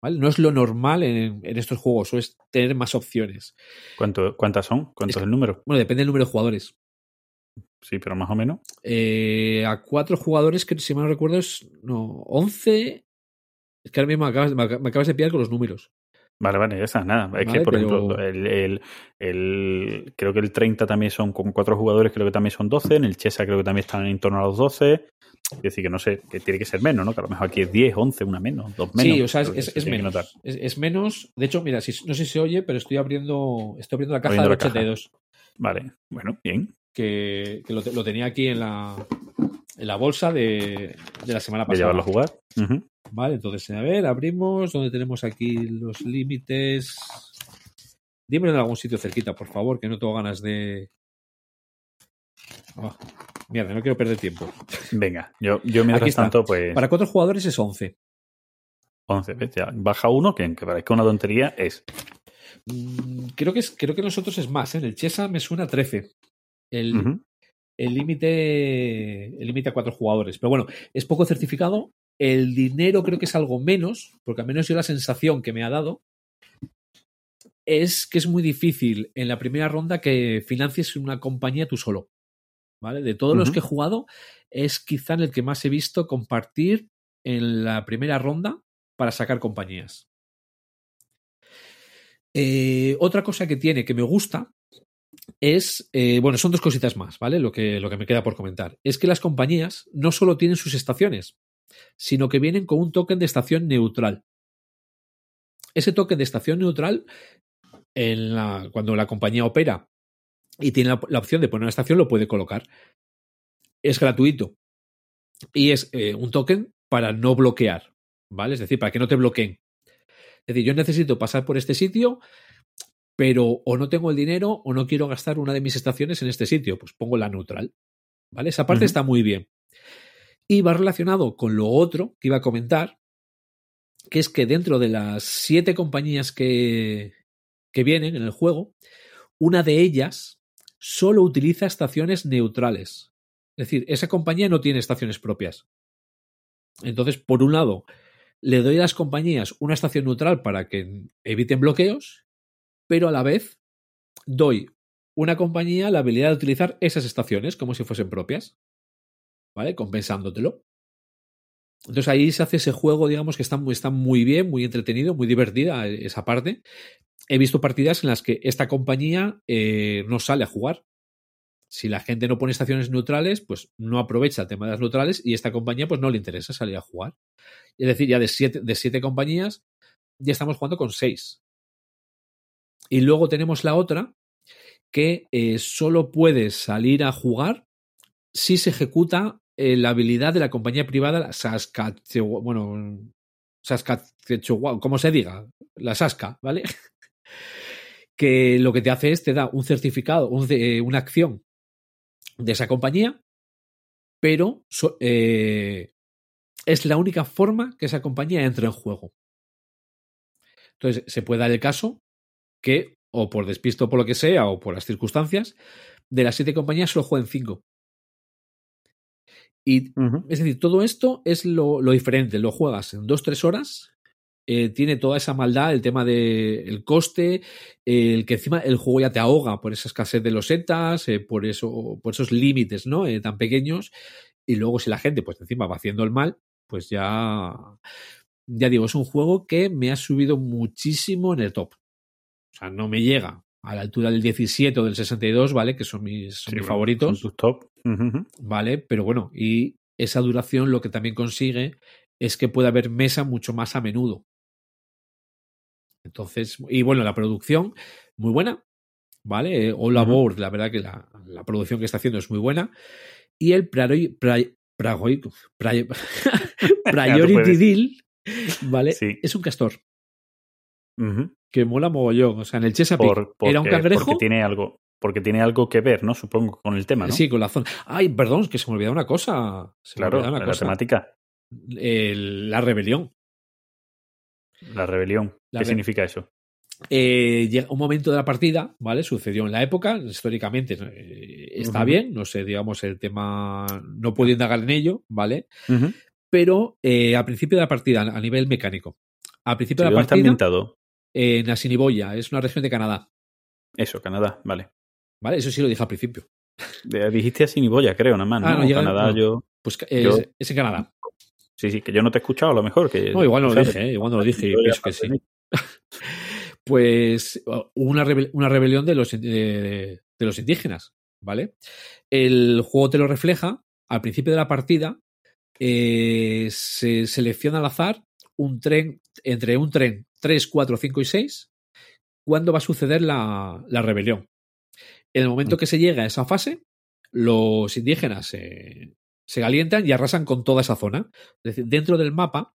¿vale? No es lo normal en, en estos juegos, o es tener más opciones. ¿Cuánto, ¿Cuántas son? ¿Cuánto Es el número? Bueno, depende del número de jugadores. Sí, pero más o menos. Eh, a cuatro jugadores, que si mal no recuerdo es. No, 11. Es que ahora mismo me acabas, me acabas- de pillar con los números. Vale, vale, esa nada. Es Vale, que, por pero- ejemplo, el, el- el- creo que el 30 también son con cuatro jugadores, creo que también son 12. En el Chesa creo que también están en torno a los 12. Es decir, que no sé, que tiene que ser menos, ¿no? Que a lo mejor aquí es 10, 11, una menos, dos menos. sí, o sea, es, menos. Es, es menos. De hecho, mira, si, no sé si se oye, pero estoy abriendo, estoy abriendo la caja Abriendo del la caja. 82. Vale, bueno, bien. Que, que lo, te- lo tenía aquí en la, en la bolsa de, de la semana De pasada. llevarlo a jugar. Ujú. Vale, entonces, a ver, abrimos donde tenemos aquí los límites. Dímelo en algún sitio cerquita, por favor, que no tengo ganas de. Ah, mierda, no quiero perder tiempo. Venga, yo, yo Aquí mientras está. tanto, pues Para cuatro jugadores es 11. 11, ¿ves? Ya, baja uno, que aunque parezca una tontería, es. Mm, Creo que, es, creo que nosotros es más. ¿eh? En el Chesa me suena 13. El el límite el límite a cuatro jugadores. Pero bueno, es poco certificado. El dinero creo que es algo menos, porque al menos yo la sensación que me ha dado es que es muy difícil en la primera ronda que financies una compañía tú solo. ¿Vale? De todos los que he jugado, es quizá en el que más he visto compartir en la primera ronda para sacar compañías. Eh, otra cosa que tiene que me gusta es, eh, bueno, son dos cositas más, ¿vale? Lo que, lo que me queda por comentar. Es que las compañías no solo tienen sus estaciones, sino que vienen con un token de estación neutral. Ese token de estación neutral, en la, cuando la compañía opera y tiene la, la opción de poner una estación, lo puede colocar. Es gratuito. Y es eh, un token para no bloquear, ¿vale? Es decir, para que no te bloqueen. Es decir, yo necesito pasar por este sitio, pero o no tengo el dinero o no quiero gastar una de mis estaciones en este sitio, pues pongo la neutral. ¿Vale? Esa parte está muy bien. Y va relacionado con lo otro que iba a comentar, que es que dentro de las siete compañías que, que vienen en el juego, una de ellas solo utiliza estaciones neutrales. Es decir, esa compañía no tiene estaciones propias. Entonces, por un lado, le doy a las compañías una estación neutral para que eviten bloqueos, pero a la vez doy una compañía la habilidad de utilizar esas estaciones como si fuesen propias. ¿Vale? Compensándotelo. Entonces ahí se hace ese juego, digamos, que está muy, está muy bien, muy entretenido, muy divertida esa parte. He visto partidas en las que esta compañía eh, no sale a jugar. Si la gente no pone estaciones neutrales, pues no aprovecha el tema de las neutrales y esta compañía pues no le interesa salir a jugar. Es decir, ya de siete, de siete compañías, ya estamos jugando con seis. Y luego tenemos la otra, que eh, solo puedes salir a jugar si se ejecuta eh, la habilidad de la compañía privada Saskatchewan, bueno, Saskatchewan, como se diga, la Saska, ¿vale? que lo que te hace es te da un certificado, eh, una acción de esa compañía, pero eh, es la única forma que esa compañía entra en juego. Entonces, se puede dar el caso que, o por despisto por lo que sea, o por las circunstancias, de las siete compañías solo jueguen cinco. Y es decir, todo esto es lo, lo diferente. Lo juegas en dos, tres horas. eh, tiene toda esa maldad, el tema del coste, el que encima el juego ya te ahoga por esa escasez de losetas, eh, por, eso, por esos límites ¿no? Eh, tan pequeños. Y luego, si la gente, pues encima va haciendo el mal, pues ya. Ya digo, es un juego que me ha subido muchísimo en el top. O sea, no me llega a la altura del 17 o del 62, ¿vale? Que son mis, son Sí, mis bueno, favoritos. Son tus top. ¿vale? Pero bueno, y esa duración lo que también consigue es que pueda haber mesa mucho más a menudo. Entonces, y bueno, la producción, muy buena, ¿vale? Eh, All Ujú. Aboard, la verdad que la, la producción que está haciendo es muy buena. Y el priori- pri- priori- pri- Priority. Deal, ¿vale? Sí. Es un castor, Que mola mogollón. O sea, en el Chesapeake Por- porque, era un cangrejo. Porque tiene, algo, porque tiene algo que ver, ¿no? Supongo, con el tema, ¿no? Sí, con la zona. Ay, perdón, es que se me olvidaba una cosa. Se me claro, olvidaba una la cosa. temática, El- la rebelión. la rebelión. La ¿Qué re- significa eso? Eh, llega un momento de la partida, ¿vale? Sucedió en la época, históricamente eh, está bien, no sé, digamos, el tema no puedo indagar en ello, ¿vale? Pero eh, al principio de la partida, a nivel mecánico, al principio Sí, de la ¿Dónde está partida, ambientado? En Assiniboia, es una región de Canadá, Eso, Canadá, vale. ¿vale? Eso sí lo dije al principio. Dijiste así ni boya, creo, nada más, Ah, ¿no? no, llega- Canadá, no. yo... Pues es, Yo- es en Canadá. Sí, sí, que yo no te he escuchado a lo mejor. Que, No, igual no lo dije, ¿eh? igual no lo dije Yo pienso que sí. pues hubo una, rebel- una rebelión de los, de, de los indígenas, ¿vale? El juego te lo refleja. Al principio de la partida eh, se selecciona al azar un tren, entre un tren 3, 4, 5 y 6, cuándo va a suceder la, la rebelión. En el momento Mm. que se llega a esa fase, los indígenas se, se calientan y arrasan con toda esa zona. Es decir, dentro del mapa,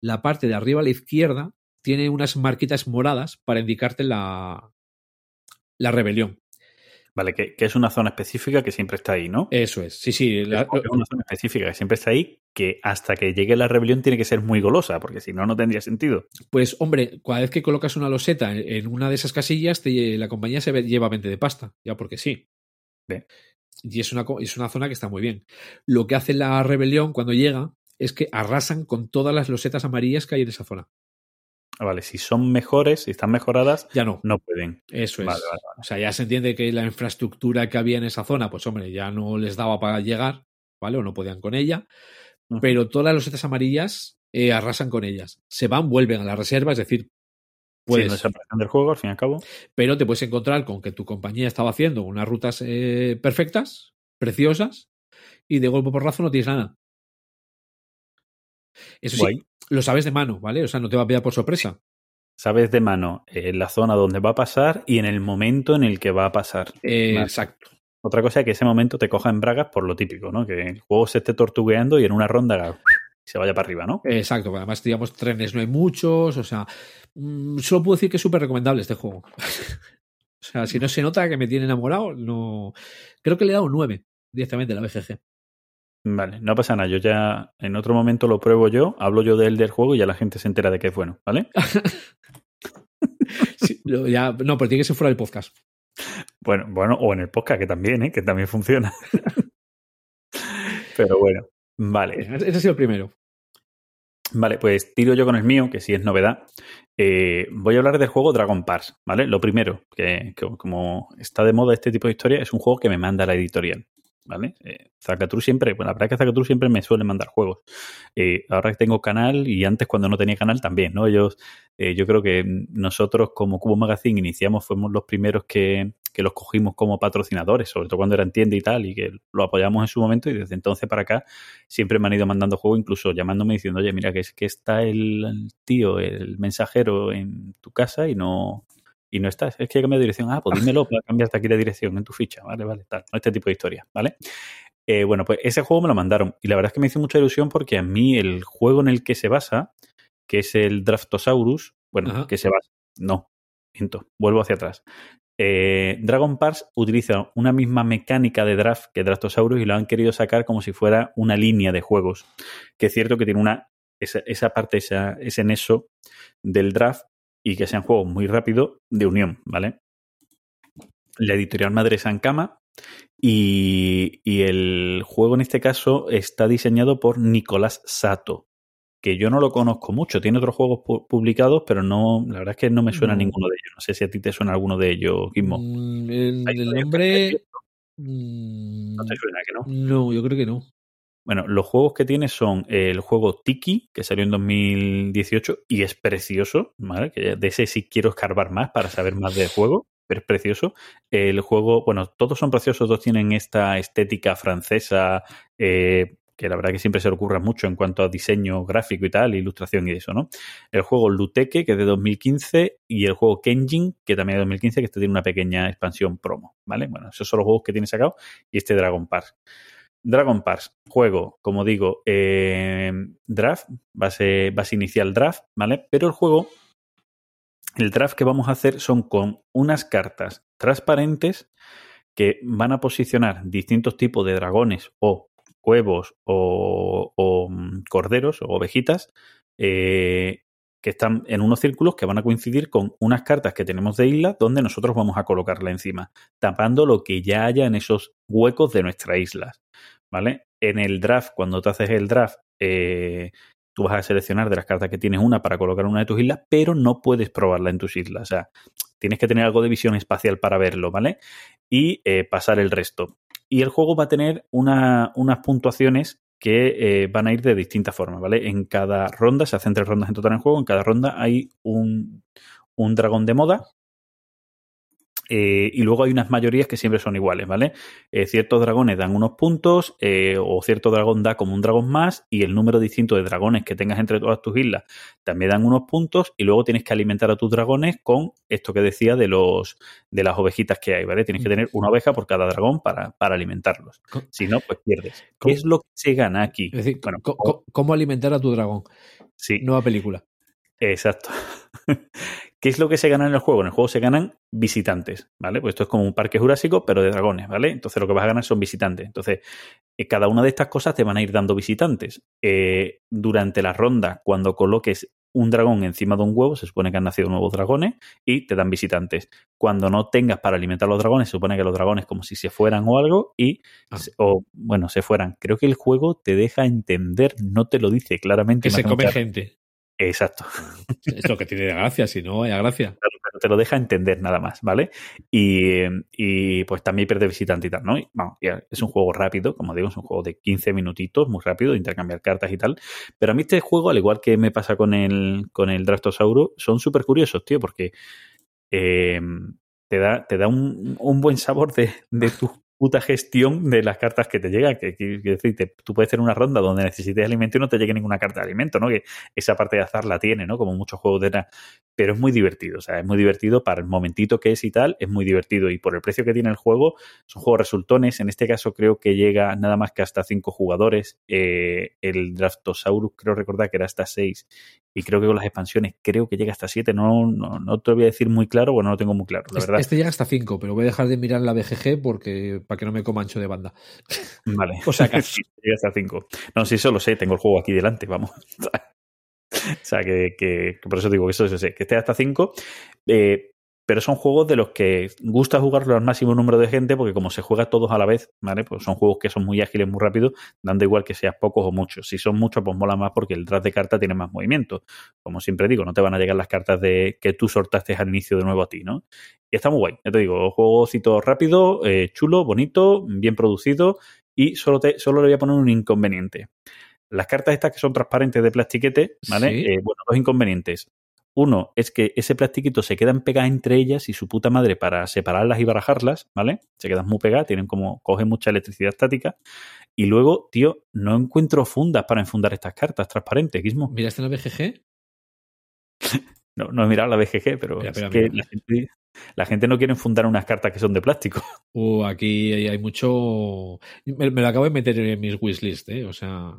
la parte de arriba a la izquierda tiene unas marquitas moradas para indicarte la, la rebelión. Vale, que, que es una zona específica que siempre está ahí, ¿no? Eso es. Sí, sí. la- es una zona específica que siempre está ahí, que hasta que llegue la rebelión tiene que ser muy golosa, porque si no, no tendría sentido. pues, hombre, cada vez que colocas una loseta en, una de esas casillas, te- la compañía se lleva 20 de pasta. Ya porque sí. Bien. Y es una, es una zona que está muy bien. Lo que hace la rebelión cuando llega es que arrasan con todas las losetas amarillas que hay en esa zona. Ah, Vale, si son mejores, si están mejoradas, Ya no. no pueden. Eso es. Vale, vale, O sea, ya se entiende que la infraestructura que había en esa zona, pues hombre, ya no les daba para llegar, ¿vale? O no podían con ella. Pero todas las losetas amarillas eh, arrasan con ellas. Se van, vuelven a la reserva, es decir, Sí, puedes, no desaparición del juego, al fin y al cabo. pero te puedes encontrar con que tu compañía estaba haciendo unas rutas eh, perfectas, preciosas, y de golpe por razo no tienes nada. Eso sí, lo sabes de mano, ¿vale? O sea, no te va a pillar por sorpresa. Sabes de mano eh, la zona donde va a pasar y en el momento en el que va a pasar. Eh. Exacto. Otra cosa es que ese momento te coja en bragas por lo típico, ¿no? Que el juego se esté tortugueando y en una ronda se vaya para arriba, ¿no? Exacto, además, digamos, trenes no hay muchos, o sea, mm, solo puedo decir que es súper recomendable este juego. o sea, si no se nota que me tiene enamorado, no. Creo que le he dado un 9 directamente a la BGG. Vale, no pasa nada. Yo ya en otro momento lo pruebo yo, hablo yo de él del juego y ya la gente se entera de que es bueno, ¿vale? Sí, lo- ya, no, pero tiene que ser fuera del podcast. Bueno, bueno, o en el podcast, que también, ¿eh? Que también funciona. Pero bueno, vale. Ese ha sido el primero. Vale, pues tiro yo con el mío, que sí es novedad. Eh, voy a hablar del juego Dragon Pass, ¿vale? Lo primero, que, que como está de moda este tipo de historia, es un juego que me manda la editorial, ¿vale? Eh, siempre, bueno, la verdad es que Zacatrú siempre me suele mandar juegos. Eh, ahora que tengo canal y antes cuando no tenía canal también, ¿no? Ellos, eh, yo creo que nosotros como Cubo Magazine iniciamos, fuimos los primeros que, que los cogimos como patrocinadores, sobre todo cuando eran tienda y tal, y que lo apoyamos en su momento y desde entonces para acá siempre me han ido mandando juegos, incluso llamándome diciendo, oye, mira, que es que está el tío, el mensajero en tu casa y no, y no estás. Es que he cambiado de dirección. Ah, pues dímelo para cambiarte aquí la dirección en tu ficha. Vale, vale, tal. Este tipo de historia, ¿vale? Eh, bueno, pues ese juego me lo mandaron y la verdad es que me hizo mucha ilusión porque a mí el juego en el que se basa, que es el Draftosaurus, bueno, Ajá. que se basa, no, miento, vuelvo hacia atrás. Eh, Dragon Parks utiliza una misma mecánica de draft que Draftosaurus y lo han querido sacar como si fuera una línea de juegos. Que es cierto que tiene una esa, esa parte, esa, ese nexo del draft y que sean juegos muy rápido de unión, ¿vale? La editorial madre es Ankama y, y el juego en este caso está diseñado por Nicolás Sato, que yo no lo conozco mucho. Tiene otros juegos pu- publicados, pero no, la verdad es que no me suena No. ninguno de ellos. No sé si a ti te suena alguno de ellos, Gizmo. Mm, el, el nombre. mm, No te suena, que no. No, yo creo que no. Bueno, los juegos que tiene son el juego Tiki, que salió en 2018 y es precioso, ¿vale? Que de ese sí quiero escarbar más para saber más del juego, pero es precioso. El juego, bueno, todos son preciosos, todos tienen esta estética francesa, eh, que la verdad que siempre se le ocurra mucho en cuanto a diseño gráfico y tal, ilustración y eso, ¿no? El juego Luteke, que es de 2015, y el juego Kenjin, que también es de 2015, que este tiene una pequeña expansión promo, ¿vale? Bueno, esos son los juegos que tiene sacado y este Dragon Park. Dragon Parks, juego, como digo, eh, draft, base, base inicial draft, ¿vale? Pero el juego, el draft que vamos a hacer son con unas cartas transparentes que van a posicionar distintos tipos de dragones o huevos o, o, mm, corderos o ovejitas eh, que están en unos círculos que van a coincidir con unas cartas que tenemos de isla donde nosotros vamos a colocarla encima, tapando lo que ya haya en esos huecos de nuestras islas. ¿Vale? En el draft, cuando te haces el draft, eh, tú vas a seleccionar de las cartas que tienes una para colocar una de tus islas, pero no puedes probarla en tus islas. O sea, tienes que tener algo de visión espacial para verlo, ¿vale? Y eh, pasar el resto. Y el juego va a tener una, unas puntuaciones que eh, van a ir de distintas formas, ¿vale? En cada ronda, se hacen tres rondas en total en juego, en cada ronda hay un, un dragón de moda. Eh, y luego hay unas mayorías que siempre son iguales, ¿vale? Eh, ciertos dragones dan unos puntos, eh, o cierto dragón da como un dragón más, y el número distinto de dragones que tengas entre todas tus islas también dan unos puntos, y luego tienes que alimentar a tus dragones con esto que decía de los de las ovejitas que hay, ¿vale? Tienes que tener una oveja por cada dragón para, para alimentarlos. Si no, pues pierdes. ¿Qué ¿Cómo? es lo que se gana aquí? Es decir, Bueno, co- ¿cómo alimentar a tu dragón? sí, Nueva película. Exacto. ¿Qué es lo que se gana en el juego? En el juego se ganan visitantes, ¿vale? Pues esto es como un parque jurásico, pero de dragones, ¿vale? Entonces lo que vas a ganar son visitantes. Entonces, eh, cada una de estas cosas te van a ir dando visitantes. Eh, durante la ronda, cuando coloques un dragón encima de un huevo, se supone que han nacido nuevos dragones y te dan visitantes. Cuando no tengas para alimentar a los dragones, se supone que los dragones como si se fueran o algo y, Ah. o bueno, se fueran. Creo que el juego te deja entender, no te lo dice claramente. Que se come gente. Exacto. Es lo que tiene de gracia, si no, vaya gracia. Pero te lo deja entender nada más, ¿vale? Y, y, pues también pierde visitante y tal, ¿no? Y, es un juego rápido, como digo, es un juego de 15 minutitos, muy rápido, de intercambiar cartas y tal. Pero a mí este juego, al igual que me pasa con el, con el Draftosauro, son súper curiosos, tío, porque eh, te da, te da un, un buen sabor de, de tu puta gestión de las cartas que te llegan. Que, tú puedes tener una ronda donde necesites alimento y no te llegue ninguna carta de alimento, ¿no? Que esa parte de azar la tiene, ¿no? Como muchos juegos de la- pero es muy divertido, o sea, es muy divertido para el momentito que es y tal, es muy divertido y por el precio que tiene el juego, son juegos resultones, en este caso creo que llega nada más que hasta cinco jugadores, eh, el Draftosaurus creo recordar que era hasta seis y creo que con las expansiones creo que llega hasta siete, no, no, no te lo voy a decir muy claro, bueno, no lo tengo muy claro, la Este, verdad. este llega hasta 5, pero voy a dejar de mirar la BGG porque para que no me coma ancho de banda. Vale. Si acaso. Sí, llega hasta 5. No, sí, eso lo sé, tengo el juego aquí delante, vamos. o sea, que, que- que por eso digo que eso yo sé, que esté hasta 5. Pero son juegos de los que gusta jugarlo al máximo número de gente, porque como se juega todos a la vez, ¿vale? Pues son juegos que son muy ágiles, muy rápidos, dando igual que seas pocos o muchos. Si son muchos, pues mola más porque el draft de carta tiene más movimiento. Como siempre digo, no te van a llegar las cartas de que tú sortaste al inicio de nuevo a ti, ¿no? Y está muy guay. Ya te digo, juegocito rápido, eh, chulo, bonito, bien producido y solo, te, solo le voy a poner un inconveniente. Las cartas estas que son transparentes de plastiquete, ¿vale? Sí. Eh, bueno, dos inconvenientes. Uno es que ese plastiquito se quedan pegadas entre ellas y su puta madre para separarlas y barajarlas, ¿vale? Se quedan muy pegadas, tienen como, cogen mucha electricidad estática. Y luego, tío, no encuentro fundas para enfundar estas cartas transparentes, Gizmo. ¿Miraste la BGG? No, no he mirado la BGG, pero Mira, es que la gente La gente no quiere fundar unas cartas que son de plástico. Uh, aquí hay, mucho. Me, me, lo acabo de meter en mis wishlist, ¿eh? O sea.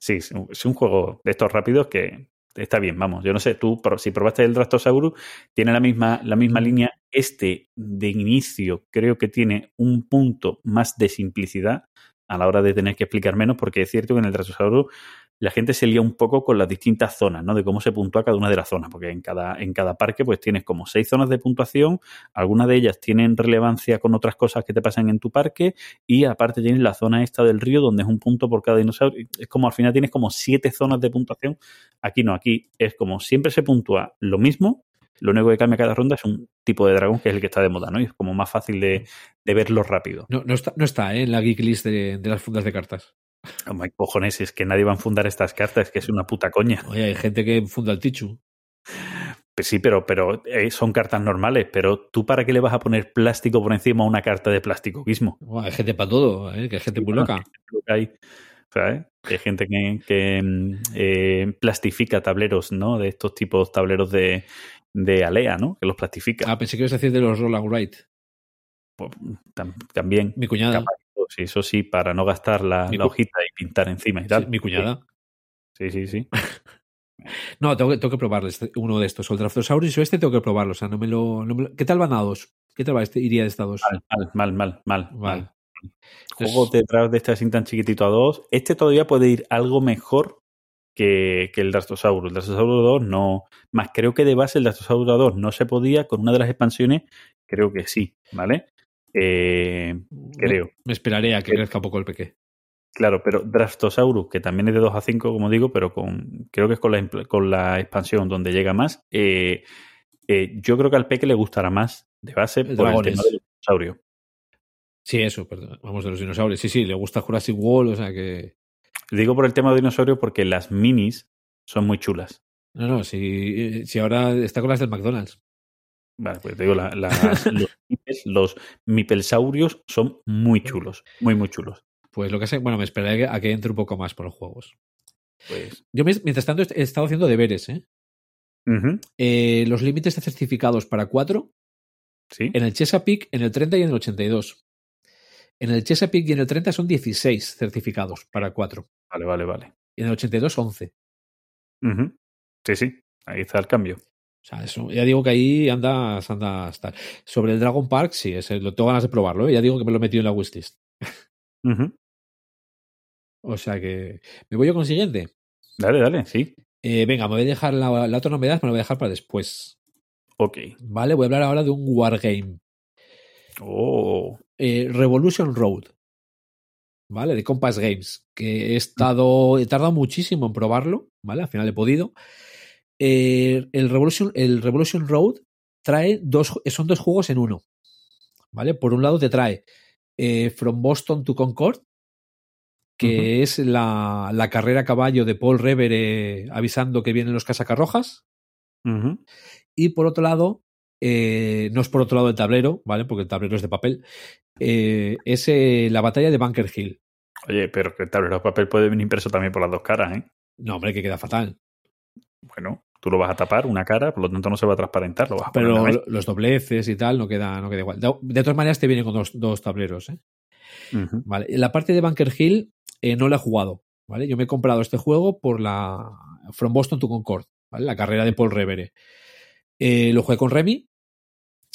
sí, es un juego de estos rápidos que está bien, vamos. Yo no sé, tú, si probaste el Drastosaurus, tiene la misma, la misma línea. Este de inicio creo que tiene un punto más de simplicidad a la hora de tener que explicar menos, porque es cierto que en el Drastosaurus la gente se lía un poco con las distintas zonas, ¿no? De cómo se puntúa cada una de las zonas, porque en cada, en cada parque pues tienes como seis zonas de puntuación, algunas de ellas tienen relevancia con otras cosas que te pasan en tu parque y aparte tienes la zona esta del río donde es un punto por cada dinosaurio. Es como al final tienes como siete zonas de puntuación. Aquí no, aquí es como siempre se puntúa lo mismo, lo único que cambia cada ronda es un tipo de dragón que es el que está de moda, ¿no? Y es como más fácil de, de verlo rápido. No, no está, no está ¿eh? en la geek list de, de las fundas de cartas. Oh my cojones, es que nadie va a fundar estas cartas, que es una puta coña. Oye, hay gente que funda el Tichu. Pues sí, pero, pero eh, son cartas normales. Pero tú, ¿para qué le vas a poner plástico por encima a una carta de plástico mismo? Oh, hay gente para todo, ¿eh? que hay gente muy loca. Hay, ¿sabes? Hay gente que, que eh, plastifica tableros, ¿no? De estos tipos tableros de, de Alea, ¿no? Que los plastifica. Ah, pensé que ibas a decir de los Roland Wright. Pues, tam, también. Mi cuñada. Capaz, sí, eso sí, para no gastar la, la hojita y pintar encima y tal. Sí, mi cuñada. Sí, sí, sí. no, tengo que, tengo que probar este, uno de estos. O el Draftosaurus o este tengo que probarlo. O sea, no me lo. No me lo... ¿Qué tal van a dos? ¿Qué tal va este, iría de esta dos? Mal, mal, mal, mal, mal. Vale. Juegos detrás de este así tan chiquitito a dos. Este todavía puede ir algo mejor que, que el Drastosaurus. El Drastosaurus 2 no. Más creo que de base el Drastosaurus 2 no se podía. Con una de las expansiones, creo que sí, ¿vale? Eh, creo. Me, me, esperaré a que crezca un poco el peque. Claro, pero Draftosaurus, que también es de 2 a 5, como digo, pero con creo que es con la, con la expansión donde llega más. Eh, eh, yo creo que al peque le gustará más de base El por Dragones. el tema del dinosaurio. Sí, eso, perdón. Vamos de los dinosaurios. Sí, sí, le gusta Jurassic World, o sea que. Digo por el tema del dinosaurio porque las minis son muy chulas. No, no, si, si ahora está con las del McDonald's. Vale, pues te digo, la, los, mipelsaurios son muy chulos, muy, muy chulos. Pues lo que sé, bueno, me esperaré a que entre un poco más por los juegos. Pues, Yo, mientras tanto, he estado haciendo deberes, ¿eh? uh -huh. eh los límites de certificados para 4 ¿Sí? en el Chesapeake, en el 30 y en el 82. En el Chesapeake y en el 30 son 16 certificados para 4. Vale, vale, vale. Y en el 82, 11. Uh -huh. Sí, sí, ahí está el cambio. O sea, eso, ya digo que ahí andas, andas tal. Sobre el Dragon Park, sí, ese, lo tengo ganas de probarlo. ¿eh? Ya digo que me lo he metido en la wishlist. Uh -huh. O sea que. ¿Me voy yo con el siguiente? Dale, dale, sí. Eh, venga, me voy a dejar la, la, otra novedad, me la voy a dejar para después. Ok. Vale, voy a hablar ahora de un Wargame. Oh. Eh, Revolution Road. ¿Vale? De Compass Games. Que he estado. He tardado muchísimo en probarlo. ¿Vale? Al final he podido. Eh, el, Revolution, el Revolution Road trae dos. Son dos juegos en uno. ¿Vale? Por un lado te trae eh, From Boston to Concord, que uh -huh. es la, la, carrera a caballo de Paul Revere avisando que vienen los casacarrojas. Uh -huh. Y por otro lado, eh, no es por otro lado el tablero, ¿vale? Porque el tablero es de papel, eh, es eh, la batalla de Bunker Hill. Oye, pero que el tablero de papel puede venir impreso también por las dos caras, ¿eh? No, hombre, que queda fatal. Bueno, tú lo vas a tapar una cara, por lo tanto no se va a transparentar. Lo vas a pero los dobleces y tal no queda, no queda igual. De, de todas maneras, te vienen con dos, dos tableros, ¿eh? Uh -huh. Vale. La parte de Bunker Hill eh, no la he jugado, ¿vale? Yo me he comprado este juego por la From Boston to Concord, ¿vale? La carrera de Paul Revere. Eh, lo jugué con Remy,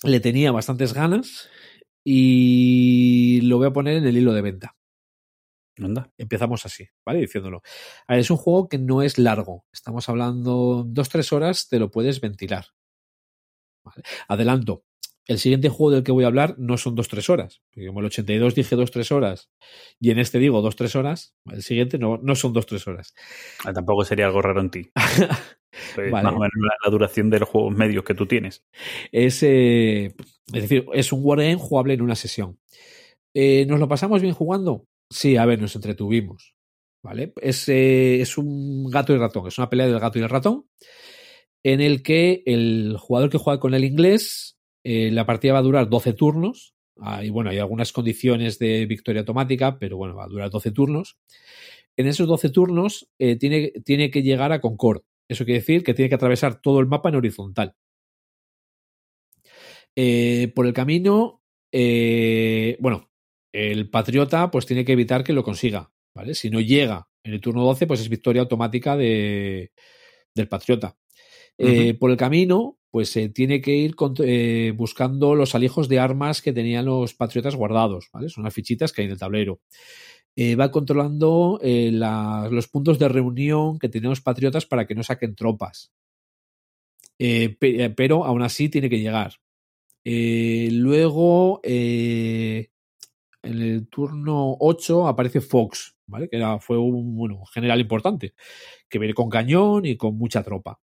le tenía bastantes ganas y lo voy a poner en el hilo de venta. Anda. Empezamos así, ¿vale? Diciéndolo. A ver, es un juego que no es largo. Estamos hablando dos, tres horas, te lo puedes ventilar. ¿Vale? Adelanto. El siguiente juego del que voy a hablar no son dos, tres horas. Porque como el 82 dije dos, tres horas y en este digo dos, tres horas, el siguiente no, no son dos, tres horas. Ah, tampoco sería algo raro en ti. pues vale. Más o menos la, la, duración de los juegos medios que tú tienes. Es, eh, es decir, es un wargame jugable en una sesión. Eh, ¿Nos lo pasamos bien jugando? Sí, a ver, nos entretuvimos. ¿Vale? Es, es un gato y ratón, es una pelea del gato y el ratón, en el que el jugador que juega con el inglés eh, la partida va a durar 12 turnos. Bueno, hay algunas condiciones de victoria automática, pero bueno, va a durar 12 turnos. En esos 12 turnos eh, tiene, tiene, que llegar a Concord. Eso quiere decir que tiene que atravesar todo el mapa en horizontal. Eh, por el camino, bueno, el patriota pues tiene que evitar que lo consiga, ¿vale? Si no llega en el turno 12, pues es victoria automática de, del patriota. Eh, por el camino, pues se tiene que ir eh, buscando los alijos de armas que tenían los patriotas guardados, ¿vale? Son las fichitas que hay en el tablero. Eh, va controlando los puntos de reunión que tienen los patriotas para que no saquen tropas. pero aún así tiene que llegar. luego, en el turno 8 aparece Fox, ¿vale? Que fue un bueno, general importante, que viene con cañón y con mucha tropa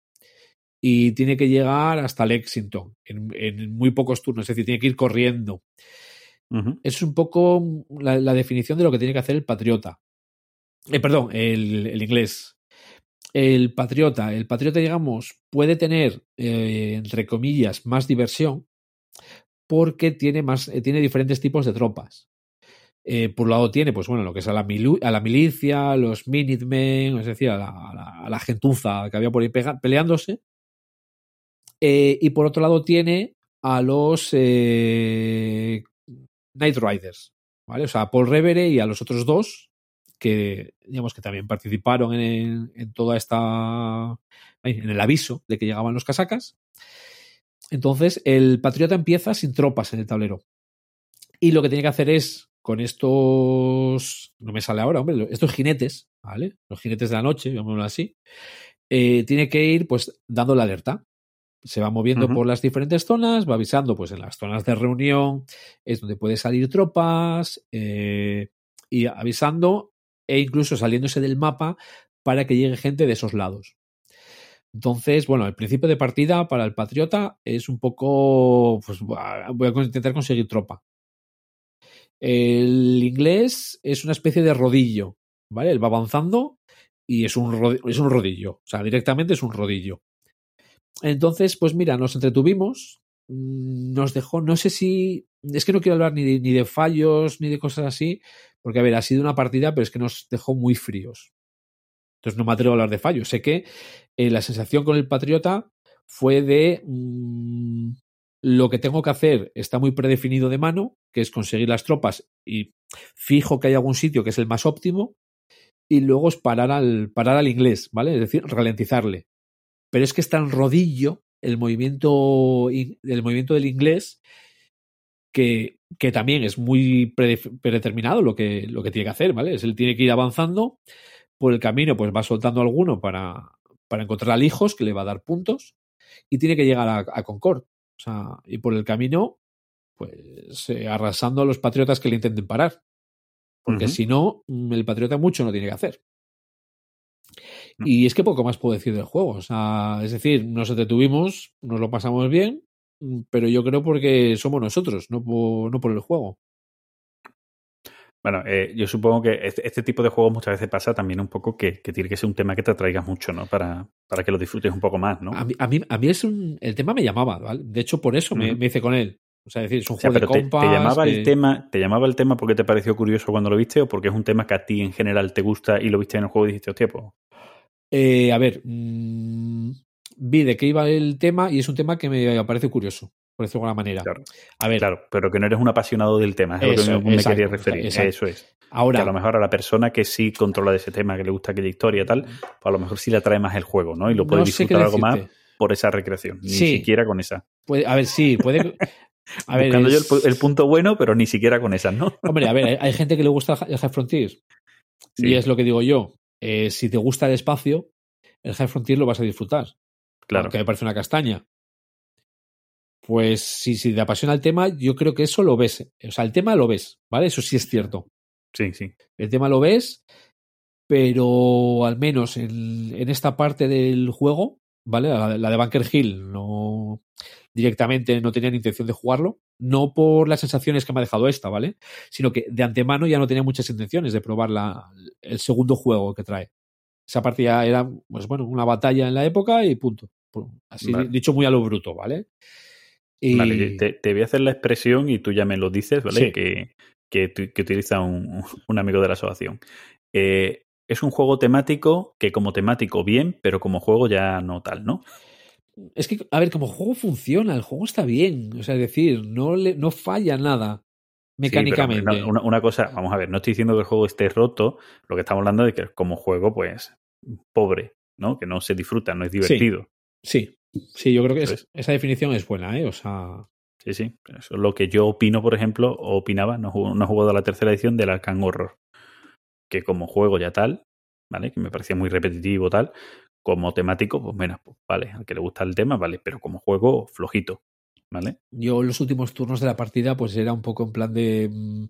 y tiene que llegar hasta Lexington en, muy pocos turnos, es decir, tiene que ir corriendo. Es un poco la, definición de lo que tiene que hacer el patriota. Eh, perdón, el, inglés. El patriota. El patriota, digamos, puede tener, eh, entre comillas, más diversión porque tiene, más, eh, tiene diferentes tipos de tropas. Por un lado tiene, pues bueno, lo que es a la, milicia, los Minutemen, es decir, a la, a la, gentuza que había por ahí peleándose. Eh, y por otro lado tiene a los eh, Night Riders, ¿vale? O sea, a Paul Revere y a los otros dos que, digamos, que también participaron en, en toda esta... en el aviso de que llegaban los casacas. Entonces, el patriota empieza sin tropas en el tablero. Y lo que tiene que hacer es, con estos... No me sale ahora, hombre, estos jinetes, ¿vale? Los jinetes de la noche, llamémoslo así. Eh, tiene que ir, pues, dando la alerta se va moviendo por las diferentes zonas, va avisando, pues en las zonas de reunión es donde puede salir tropas eh, y avisando e incluso saliéndose del mapa para que llegue gente de esos lados. Entonces, bueno, el principio de partida para el patriota es un poco, pues voy a intentar conseguir tropa. El inglés es una especie de rodillo, ¿vale? Él va avanzando y es un, es un rodillo, o sea, directamente es un rodillo. Entonces, pues mira, nos entretuvimos, mm, nos dejó, no sé si, es que no quiero hablar ni de, ni de fallos ni de cosas así, porque a ver, ha sido una partida, pero es que nos dejó muy fríos. Entonces no me atrevo a hablar de fallos. Sé que eh, la sensación con el Patriota fue de mm, lo que tengo que hacer está muy predefinido de mano, que es conseguir las tropas y fijo que hay algún sitio que es el más óptimo, y luego es parar al, parar al inglés, ¿vale? Es decir, ralentizarle pero es que está en rodillo el movimiento, el movimiento del inglés que, que también es muy predeterminado lo que, lo que tiene que hacer, ¿vale? Es él tiene que ir avanzando por el camino, pues va soltando alguno para, para encontrar al hijos que le va a dar puntos y tiene que llegar a, Concord. O sea, y por el camino, pues eh, arrasando a los patriotas que le intenten parar. Porque si no, el patriota mucho no tiene que hacer. Y es que poco más puedo decir del juego. O sea, es decir, nos detuvimos, nos lo pasamos bien, mm, pero yo creo porque somos nosotros, no por, no por el juego. Bueno, eh, yo supongo que este, este, tipo de juegos muchas veces pasa también un poco que, que, tiene que ser un tema que te atraiga mucho, ¿no? Para, para que lo disfrutes un poco más, ¿no? A mí, a mí, a mí es un, el tema me llamaba, ¿vale? De hecho, por eso me, hice con él. O sea, es decir, es un juego de compas. Te, llamaba el tema, ¿Te llamaba el tema porque te pareció curioso cuando lo viste o porque es un tema que a ti en general te gusta y lo viste en el juego y dijiste, hostia, pues eh, a ver, mmm, vi de qué iba el tema y es un tema que me parece curioso, por decirlo de alguna manera. Claro, a ver, claro, pero que no eres un apasionado del tema, es eso, lo que me, quería referir. Eso es. Ahora, que a lo mejor a la persona que sí controla de ese tema, que le gusta aquella historia y tal, pues a lo mejor sí le atrae más el juego, ¿no? Y lo puede disfrutar algo más por esa recreación, ni siquiera con esa. Puede, a ver, sí, puede. A ver, Buscando yo el, punto bueno, pero ni siquiera con esas, ¿no? Hombre, a ver, hay, gente que le gusta el High Frontier. Y es lo que digo yo. Eh, si te gusta el espacio, el High Frontier lo vas a disfrutar. Claro. Que me parece una castaña. Pues si, si te apasiona el tema, yo creo que eso lo ves. O sea, el tema lo ves, ¿vale? Eso sí es cierto. Sí, sí. El tema lo ves, pero al menos en, en esta parte del juego, ¿vale? La, la, de Bunker Hill, no directamente no tenía ni intención de jugarlo. No por las sensaciones que me ha dejado esta, ¿vale? Sino que de antemano ya no tenía muchas intenciones de probar la, el segundo juego que trae. Esa partida era, pues bueno, una batalla en la época y punto. Así dicho muy a lo bruto, ¿vale? Vale, te, voy a hacer la expresión y tú ya me lo dices, ¿vale? Que, que, utiliza un, un, amigo de la asociación. Eh, es un juego temático que como temático bien, pero como juego ya no tal, ¿no? Es que, a ver, como juego funciona, el juego está bien. O sea, es decir, no, le, no falla nada mecánicamente. Sí, pero una, una, cosa, vamos a ver, no estoy diciendo que el juego esté roto, lo que estamos hablando es que como juego, pues, pobre, ¿no? Que no se disfruta, no es divertido. Sí, sí, sí yo creo que es, esa definición es buena, ¿eh? O sea. Sí, sí. Eso es lo que yo opino, por ejemplo, o opinaba, no, no he jugado a la tercera edición de la Can Horror. Que como juego ya tal, ¿vale? Que me parecía muy repetitivo tal. Como temático, pues menos, pues vale, al que le gusta el tema, vale, pero como juego, flojito, ¿vale? Yo los últimos turnos de la partida, pues era un poco en plan de mmm,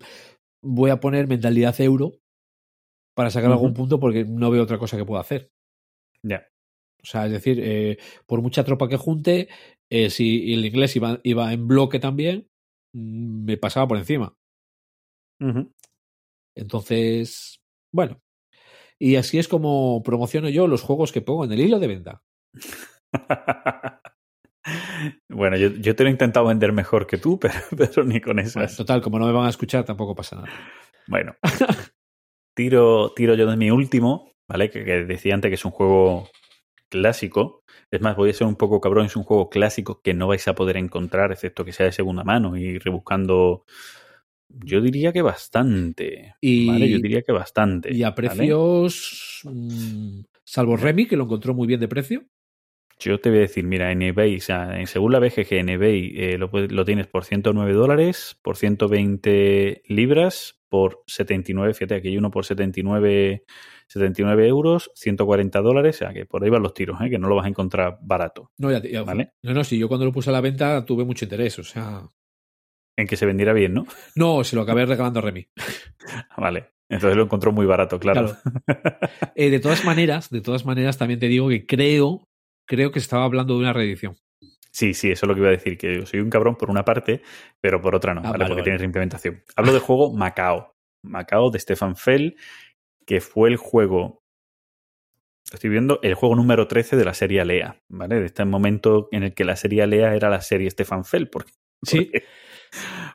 voy a poner mentalidad euro para sacar uh -huh. algún punto porque no veo otra cosa que pueda hacer. Ya. O sea, es decir, eh, por mucha tropa que junte, eh, si el inglés iba, iba, en bloque también, mm, me pasaba por encima. Uh -huh. Entonces, bueno. Y así es como promociono yo los juegos que pongo en el hilo de venta. bueno, yo, yo, te lo he intentado vender mejor que tú, pero, pero ni con eso. Bueno, total, como no me van a escuchar, tampoco pasa nada. Bueno, tiro, tiro yo de mi último, ¿vale? Que, que decía antes que es un juego clásico. Es más, voy a ser un poco cabrón, es un juego clásico que no vais a poder encontrar, excepto que sea de segunda mano y rebuscando. Yo diría que bastante. Y, ¿vale? Yo diría que bastante. Y a precios. ¿vale? Mmm, salvo Remy, que lo encontró muy bien de precio. Yo te voy a decir, mira, en eBay, o sea, según la BGG, en eBay eh, lo, lo, tienes por 109 dólares, por 120 libras, por 79, fíjate, aquí hay uno por 79, 79 euros, 140 dólares, o sea, que por ahí van los tiros, ¿eh? que no lo vas a encontrar barato. No, ya, ya ¿vale? No, no, si yo cuando lo puse a la venta tuve mucho interés, o sea... En que se vendiera bien, ¿no? No, se lo acabé regalando a Remy. vale. Entonces lo encontró muy barato, claro. claro. Eh, de todas maneras, de todas maneras, también te digo que creo creo que estaba hablando de una reedición. Sí, sí, eso es lo que iba a decir, que yo soy un cabrón por una parte, pero por otra no, ah, ¿vale? Porque vale. tiene reimplementación. Hablo del juego Macao. Macao de Stefan Fell, que fue el juego. Estoy viendo el juego número 13 de la serie Alea, ¿vale? De este momento en el que la serie Alea era la serie Stefan Fell. Porque, sí. Porque,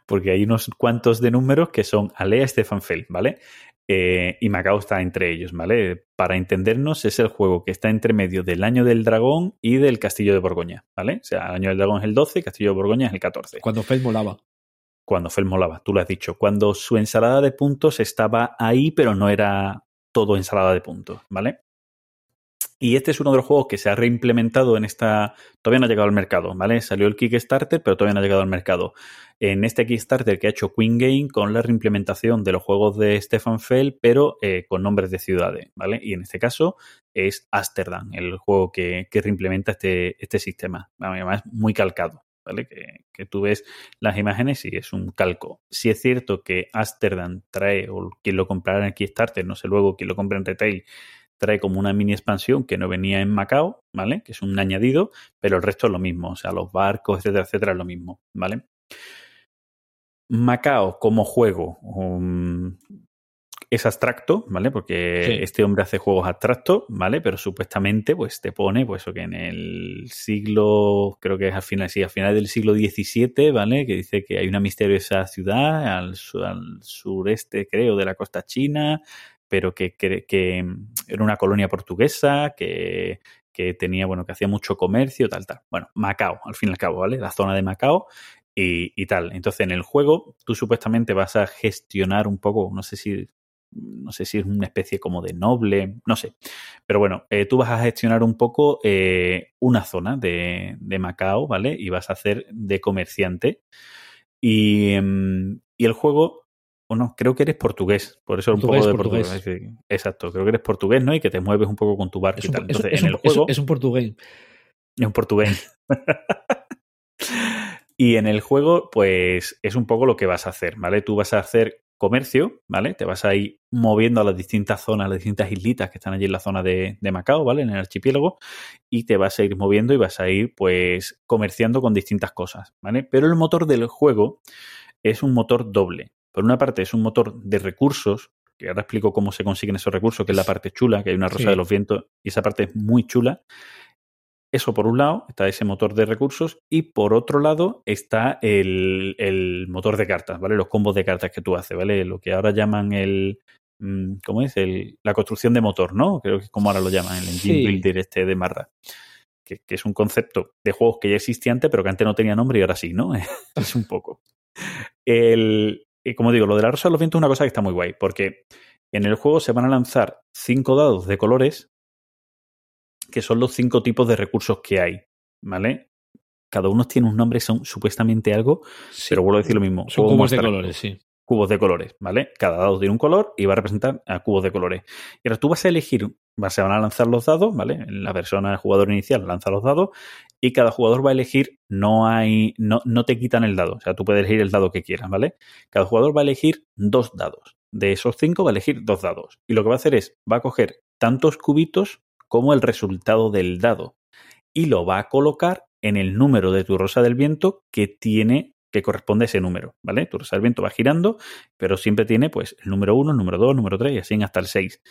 porque hay unos cuantos de números que son Alea Stefan Fell, ¿vale? Eh, y Macao está entre ellos, ¿vale? Para entendernos, es el juego que está entre medio del Año del Dragón y del Castillo de Borgoña, ¿vale? O sea, el Año del Dragón es el 12, Castillo de Borgoña es el 14. Cuando Fel molaba. Cuando Fel molaba, tú lo has dicho. Cuando su ensalada de puntos estaba ahí, pero no era todo ensalada de puntos, ¿vale? Y este es uno de los juegos que se ha reimplementado en esta. Todavía no ha llegado al mercado, ¿vale? Salió el Kickstarter, pero todavía no ha llegado al mercado. En este Kickstarter que ha hecho Queen Game con la reimplementación de los juegos de Stefan Fell, pero eh, con nombres de ciudades, ¿vale? Y en este caso es Amsterdam, el juego que, que reimplementa este, este sistema. Además, muy calcado. ¿Vale? Que, tú ves las imágenes y es un calco. Si es cierto que Amsterdam trae, o quien lo comprará en Kickstarter, no sé luego quien lo compra en retail, trae como una mini expansión que no venía en Macao, ¿vale? Que es un añadido, pero el resto es lo mismo, o sea, los barcos, etcétera, etcétera, es lo mismo, ¿vale? Macao como juego um, es abstracto, ¿vale? Porque sí. este hombre hace juegos abstractos, ¿vale? Pero supuestamente, pues te pone, pues, que en el siglo, creo que es al final, sí, al final del siglo XVII, ¿vale? Que dice que hay una misteriosa ciudad al, al sureste, creo, de la costa china, pero que, que, que, era una colonia portuguesa, que, que, tenía, bueno, que hacía mucho comercio, tal, tal. Bueno, Macao, al fin y al cabo, ¿vale? La zona de Macao y, y, tal. Entonces, en el juego, tú supuestamente vas a gestionar un poco, no sé si. No sé si es una especie como de noble, no sé. Pero bueno, eh, tú vas a gestionar un poco eh, una zona de, de, Macao, ¿vale? Y vas a hacer de comerciante. Y, y el juego o no, creo que eres portugués, por eso portugués, un poco de portugués. portugués. Exacto, creo que eres portugués, ¿no? Y que te mueves un poco con tu barco y tal. Entonces, es, en un, el juego. Es, un portugués. Es un portugués. y en el juego, pues es un poco lo que vas a hacer, ¿vale? Tú vas a hacer comercio, ¿vale? Te vas a ir moviendo a las distintas zonas, las distintas islitas que están allí en la zona de, de, Macao, ¿vale? En el archipiélago, y te vas a ir moviendo y vas a ir, pues, comerciando con distintas cosas, ¿vale? Pero el motor del juego es un motor doble. Por una parte, es un motor de recursos, que ahora explico cómo se consiguen esos recursos, que es la parte chula, que hay una rosa sí. de los vientos, y esa parte es muy chula. Eso por un lado, está ese motor de recursos, y por otro lado está el, el motor de cartas, ¿vale? Los combos de cartas que tú haces, ¿vale? Lo que ahora llaman el, mm, ¿cómo es? El, la construcción de motor, ¿no? Creo que es como ahora lo llaman, el engine sí. builder este de Marra. que, que es un concepto de juegos que ya existía antes, pero que antes no tenía nombre y ahora sí, ¿no? es un poco. El, y como digo, lo de la rosa de los vientos es una cosa que está muy guay, porque en el juego se van a lanzar cinco dados de colores, que son los cinco tipos de recursos que hay, ¿vale? Cada uno tiene un nombre, son supuestamente algo, Sí. pero vuelvo a decir lo mismo. Son cubos de colores, sí. cubos de colores, ¿vale? Cada dado tiene un color y va a representar a cubos de colores. Y ahora tú vas a elegir, va- se van a lanzar los dados, ¿vale? La persona, el jugador inicial, lanza los dados y cada jugador va a elegir, no hay, no, no te quitan el dado, o sea, tú puedes elegir el dado que quieras, ¿vale? Cada jugador va a elegir dos dados. De esos cinco va a elegir dos dados. Y lo que va a hacer es, va a coger tantos cubitos como el resultado del dado y lo va a colocar en el número de tu rosa del viento que tiene que corresponde a ese número, ¿vale? Tu rosa del viento va girando, pero siempre tiene pues el número 1, el número 2, el número 3 y así hasta el 6.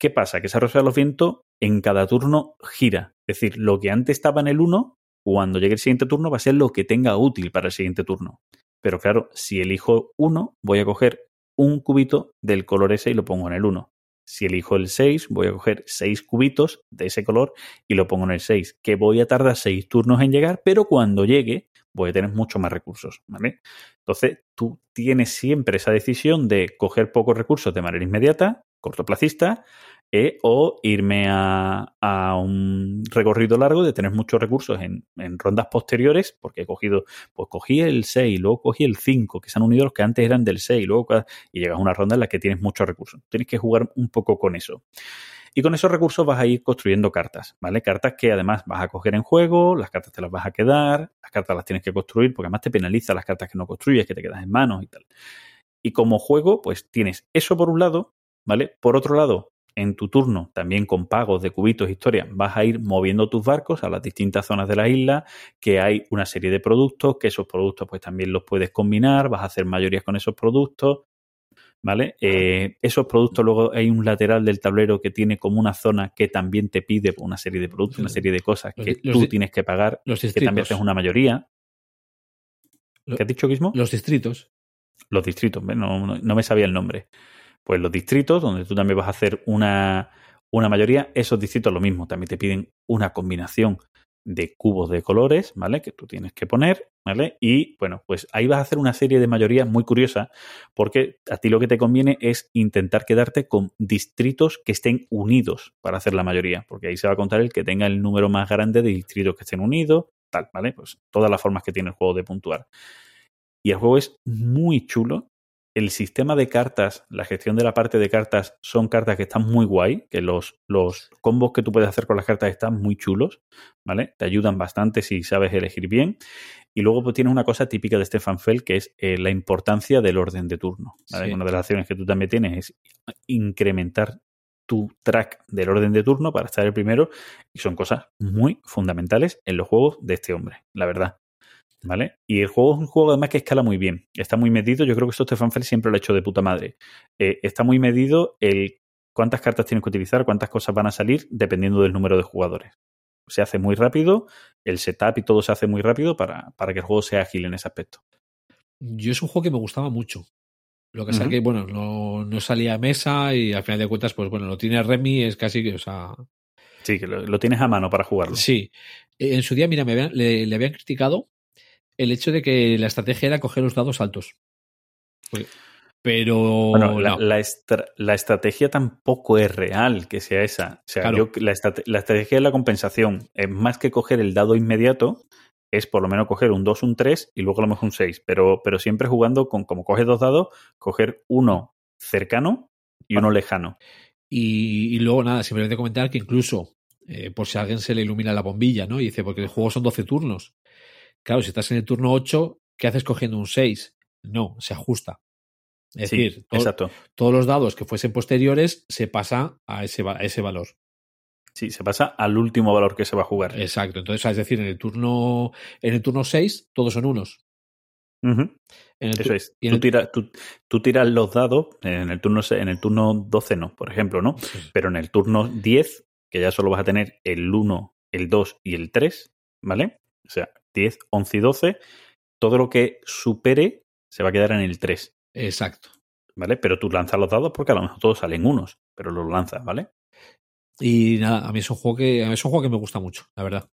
¿Qué pasa? Que esa rosa de los vientos en cada turno gira. Es decir, lo que antes estaba en el 1, cuando llegue el siguiente turno va a ser lo que tenga útil para el siguiente turno. Pero claro, si elijo 1, voy a coger un cubito del color ese y lo pongo en el 1. Si elijo el 6, voy a coger 6 cubitos de ese color y lo pongo en el 6, que voy a tardar 6 turnos en llegar, pero cuando llegue voy a tener mucho más recursos, ¿vale? Entonces, tú tienes siempre esa decisión de coger pocos recursos de manera inmediata, cortoplacista, eh, o irme a, a un recorrido largo de tener muchos recursos en, en rondas posteriores, porque he cogido, pues cogí el 6, luego cogí el 5, que se han unido los que antes eran del 6, luego cada- y llegas a una ronda en la que tienes muchos recursos. Tienes que jugar un poco con eso. Y con esos recursos vas a ir construyendo cartas, ¿vale? Cartas que además vas a coger en juego, las cartas te las vas a quedar, las cartas las tienes que construir, porque además te penaliza las cartas que no construyes, que te quedas en manos y tal. Y como juego, pues tienes eso por un lado, ¿vale? Por otro lado, en tu turno, también con pagos de cubitos, historia, vas a ir moviendo tus barcos a las distintas zonas de la isla, que hay una serie de productos, que esos productos pues también los puedes combinar, vas a hacer mayorías con esos productos, ¿vale? Eh, esos productos, luego hay un lateral del tablero que tiene como una zona que también te pide una serie de productos, una serie de cosas Los que los tú tienes que pagar, Los que también haces una mayoría. Lo- ¿Qué has dicho, Guismo? Los distritos. los distritos, no, no, no me sabía el nombre. Pues los distritos, donde tú también vas a hacer una, una mayoría, esos distritos lo mismo, también te piden una combinación de cubos de colores, ¿vale? Que tú tienes que poner, ¿vale? Y bueno, pues ahí vas a hacer una serie de mayorías muy curiosas, porque a ti lo que te conviene es intentar quedarte con distritos que estén unidos para hacer la mayoría, porque ahí se va a contar el que tenga el número más grande de distritos que estén unidos, tal, ¿vale? Pues todas las formas que tiene el juego de puntuar. Y el juego es muy chulo. El sistema de cartas, la gestión de la parte de cartas, son cartas que están muy guay, que los, los combos que tú puedes hacer con las cartas están muy chulos, ¿vale? Te ayudan bastante si sabes elegir bien. Y luego pues, tienes una cosa típica de Stefan Feld, que es eh, la importancia del orden de turno. ¿vale? Sí. Una de las acciones que tú también tienes es incrementar tu track del orden de turno para estar el primero. Y son cosas muy fundamentales en los juegos de este hombre, la verdad. ¿Vale? Y el juego es un juego además que escala muy bien. Está muy medido. Yo creo que esto Stefan Feld siempre lo ha hecho de puta madre. Eh, está muy medido el cuántas cartas tienes que utilizar, cuántas cosas van a salir, dependiendo del número de jugadores. Se hace muy rápido, el setup y todo se hace muy rápido para, para que el juego sea ágil en ese aspecto. Yo es un juego que me gustaba mucho. Lo que pasa Ujú. que, bueno, no, no salía a mesa y al final de cuentas, pues bueno, lo tiene Remy, es casi que, o sea, Sí, que lo, lo tienes a mano para jugarlo. Sí. En su día, mira, me habían- le, le habían criticado el hecho de que la estrategia era coger los dados altos. Pero Bueno, la, no. la estra- la estrategia tampoco es real que sea esa. O sea, Claro. yo- la, estrate- la estrategia de la compensación es más que coger el dado inmediato, es por lo menos coger un 2, un 3 y luego a lo mejor un 6. Pero, pero siempre jugando con, como coges dos dados, coger uno cercano y uno lejano. Y, y luego, nada, simplemente comentar que incluso, eh, por si a alguien se le ilumina la bombilla, ¿no? Y dice, porque el juego son 12 turnos. Claro, si estás en el turno 8, ¿qué haces cogiendo un 6? No, se ajusta. Es Sí, decir, to- exacto. todos los dados que fuesen posteriores se pasa a ese, a ese valor. Sí, se pasa al último valor que se va a jugar. Exacto. Entonces, es decir, en el turno, en el turno 6, todos son unos. Ujú. En el Eso es. y en Tú, el- tiras, tú, tú tiras los dados en el turno en el turno 12 no, por ejemplo, ¿no? Pero en el turno 10, que ya solo vas a tener el 1, el 2 y el 3, ¿vale? O sea, 10, 11 y 12, todo lo que supere se va a quedar en el 3, Exacto. ¿vale? Pero tú lanzas los dados porque a lo mejor todos salen unos, pero los lanzas, ¿vale? Y nada, a mí es un juego que, a mí es un juego que me gusta mucho, la verdad.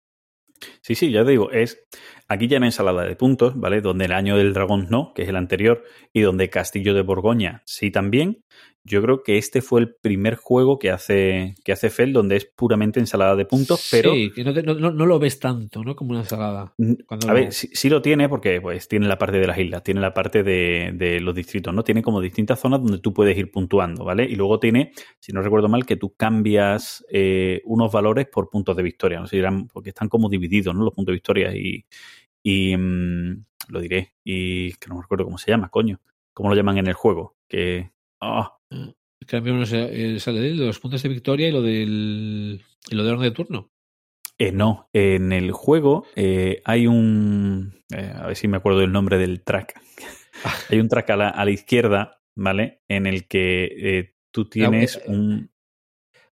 Sí, sí, ya te digo, es aquí ya en ensalada de puntos, ¿vale? Donde el año del dragón no, que es el anterior, y donde Castillo de Borgoña sí también. Yo creo que este fue el primer juego que hace, que hace Fel donde es puramente ensalada de puntos, pero. Sí, que no, te- no- no- no lo ves tanto, ¿no? Como una ensalada. Cuando A lo- ver, sí, sí lo tiene porque pues tiene la parte de las islas, tiene la parte de, de los distritos, ¿no? Tiene como distintas zonas donde tú puedes ir puntuando, ¿vale? Y luego tiene, si no recuerdo mal, que tú cambias eh, unos valores por puntos de victoria, no sé, si eran- porque están como divididos, ¿no? Los puntos de victoria y, y mm, lo diré, y que no me recuerdo cómo se llama, coño, cómo lo llaman en el juego, que... ah, Cambio, no eh, sale de los puntos de victoria y lo del, y lo del orden de turno. Eh, no, en el juego eh, hay un. eh, a ver si me acuerdo del nombre del track. hay un track a la, a la izquierda, ¿vale? En el que tú tienes un.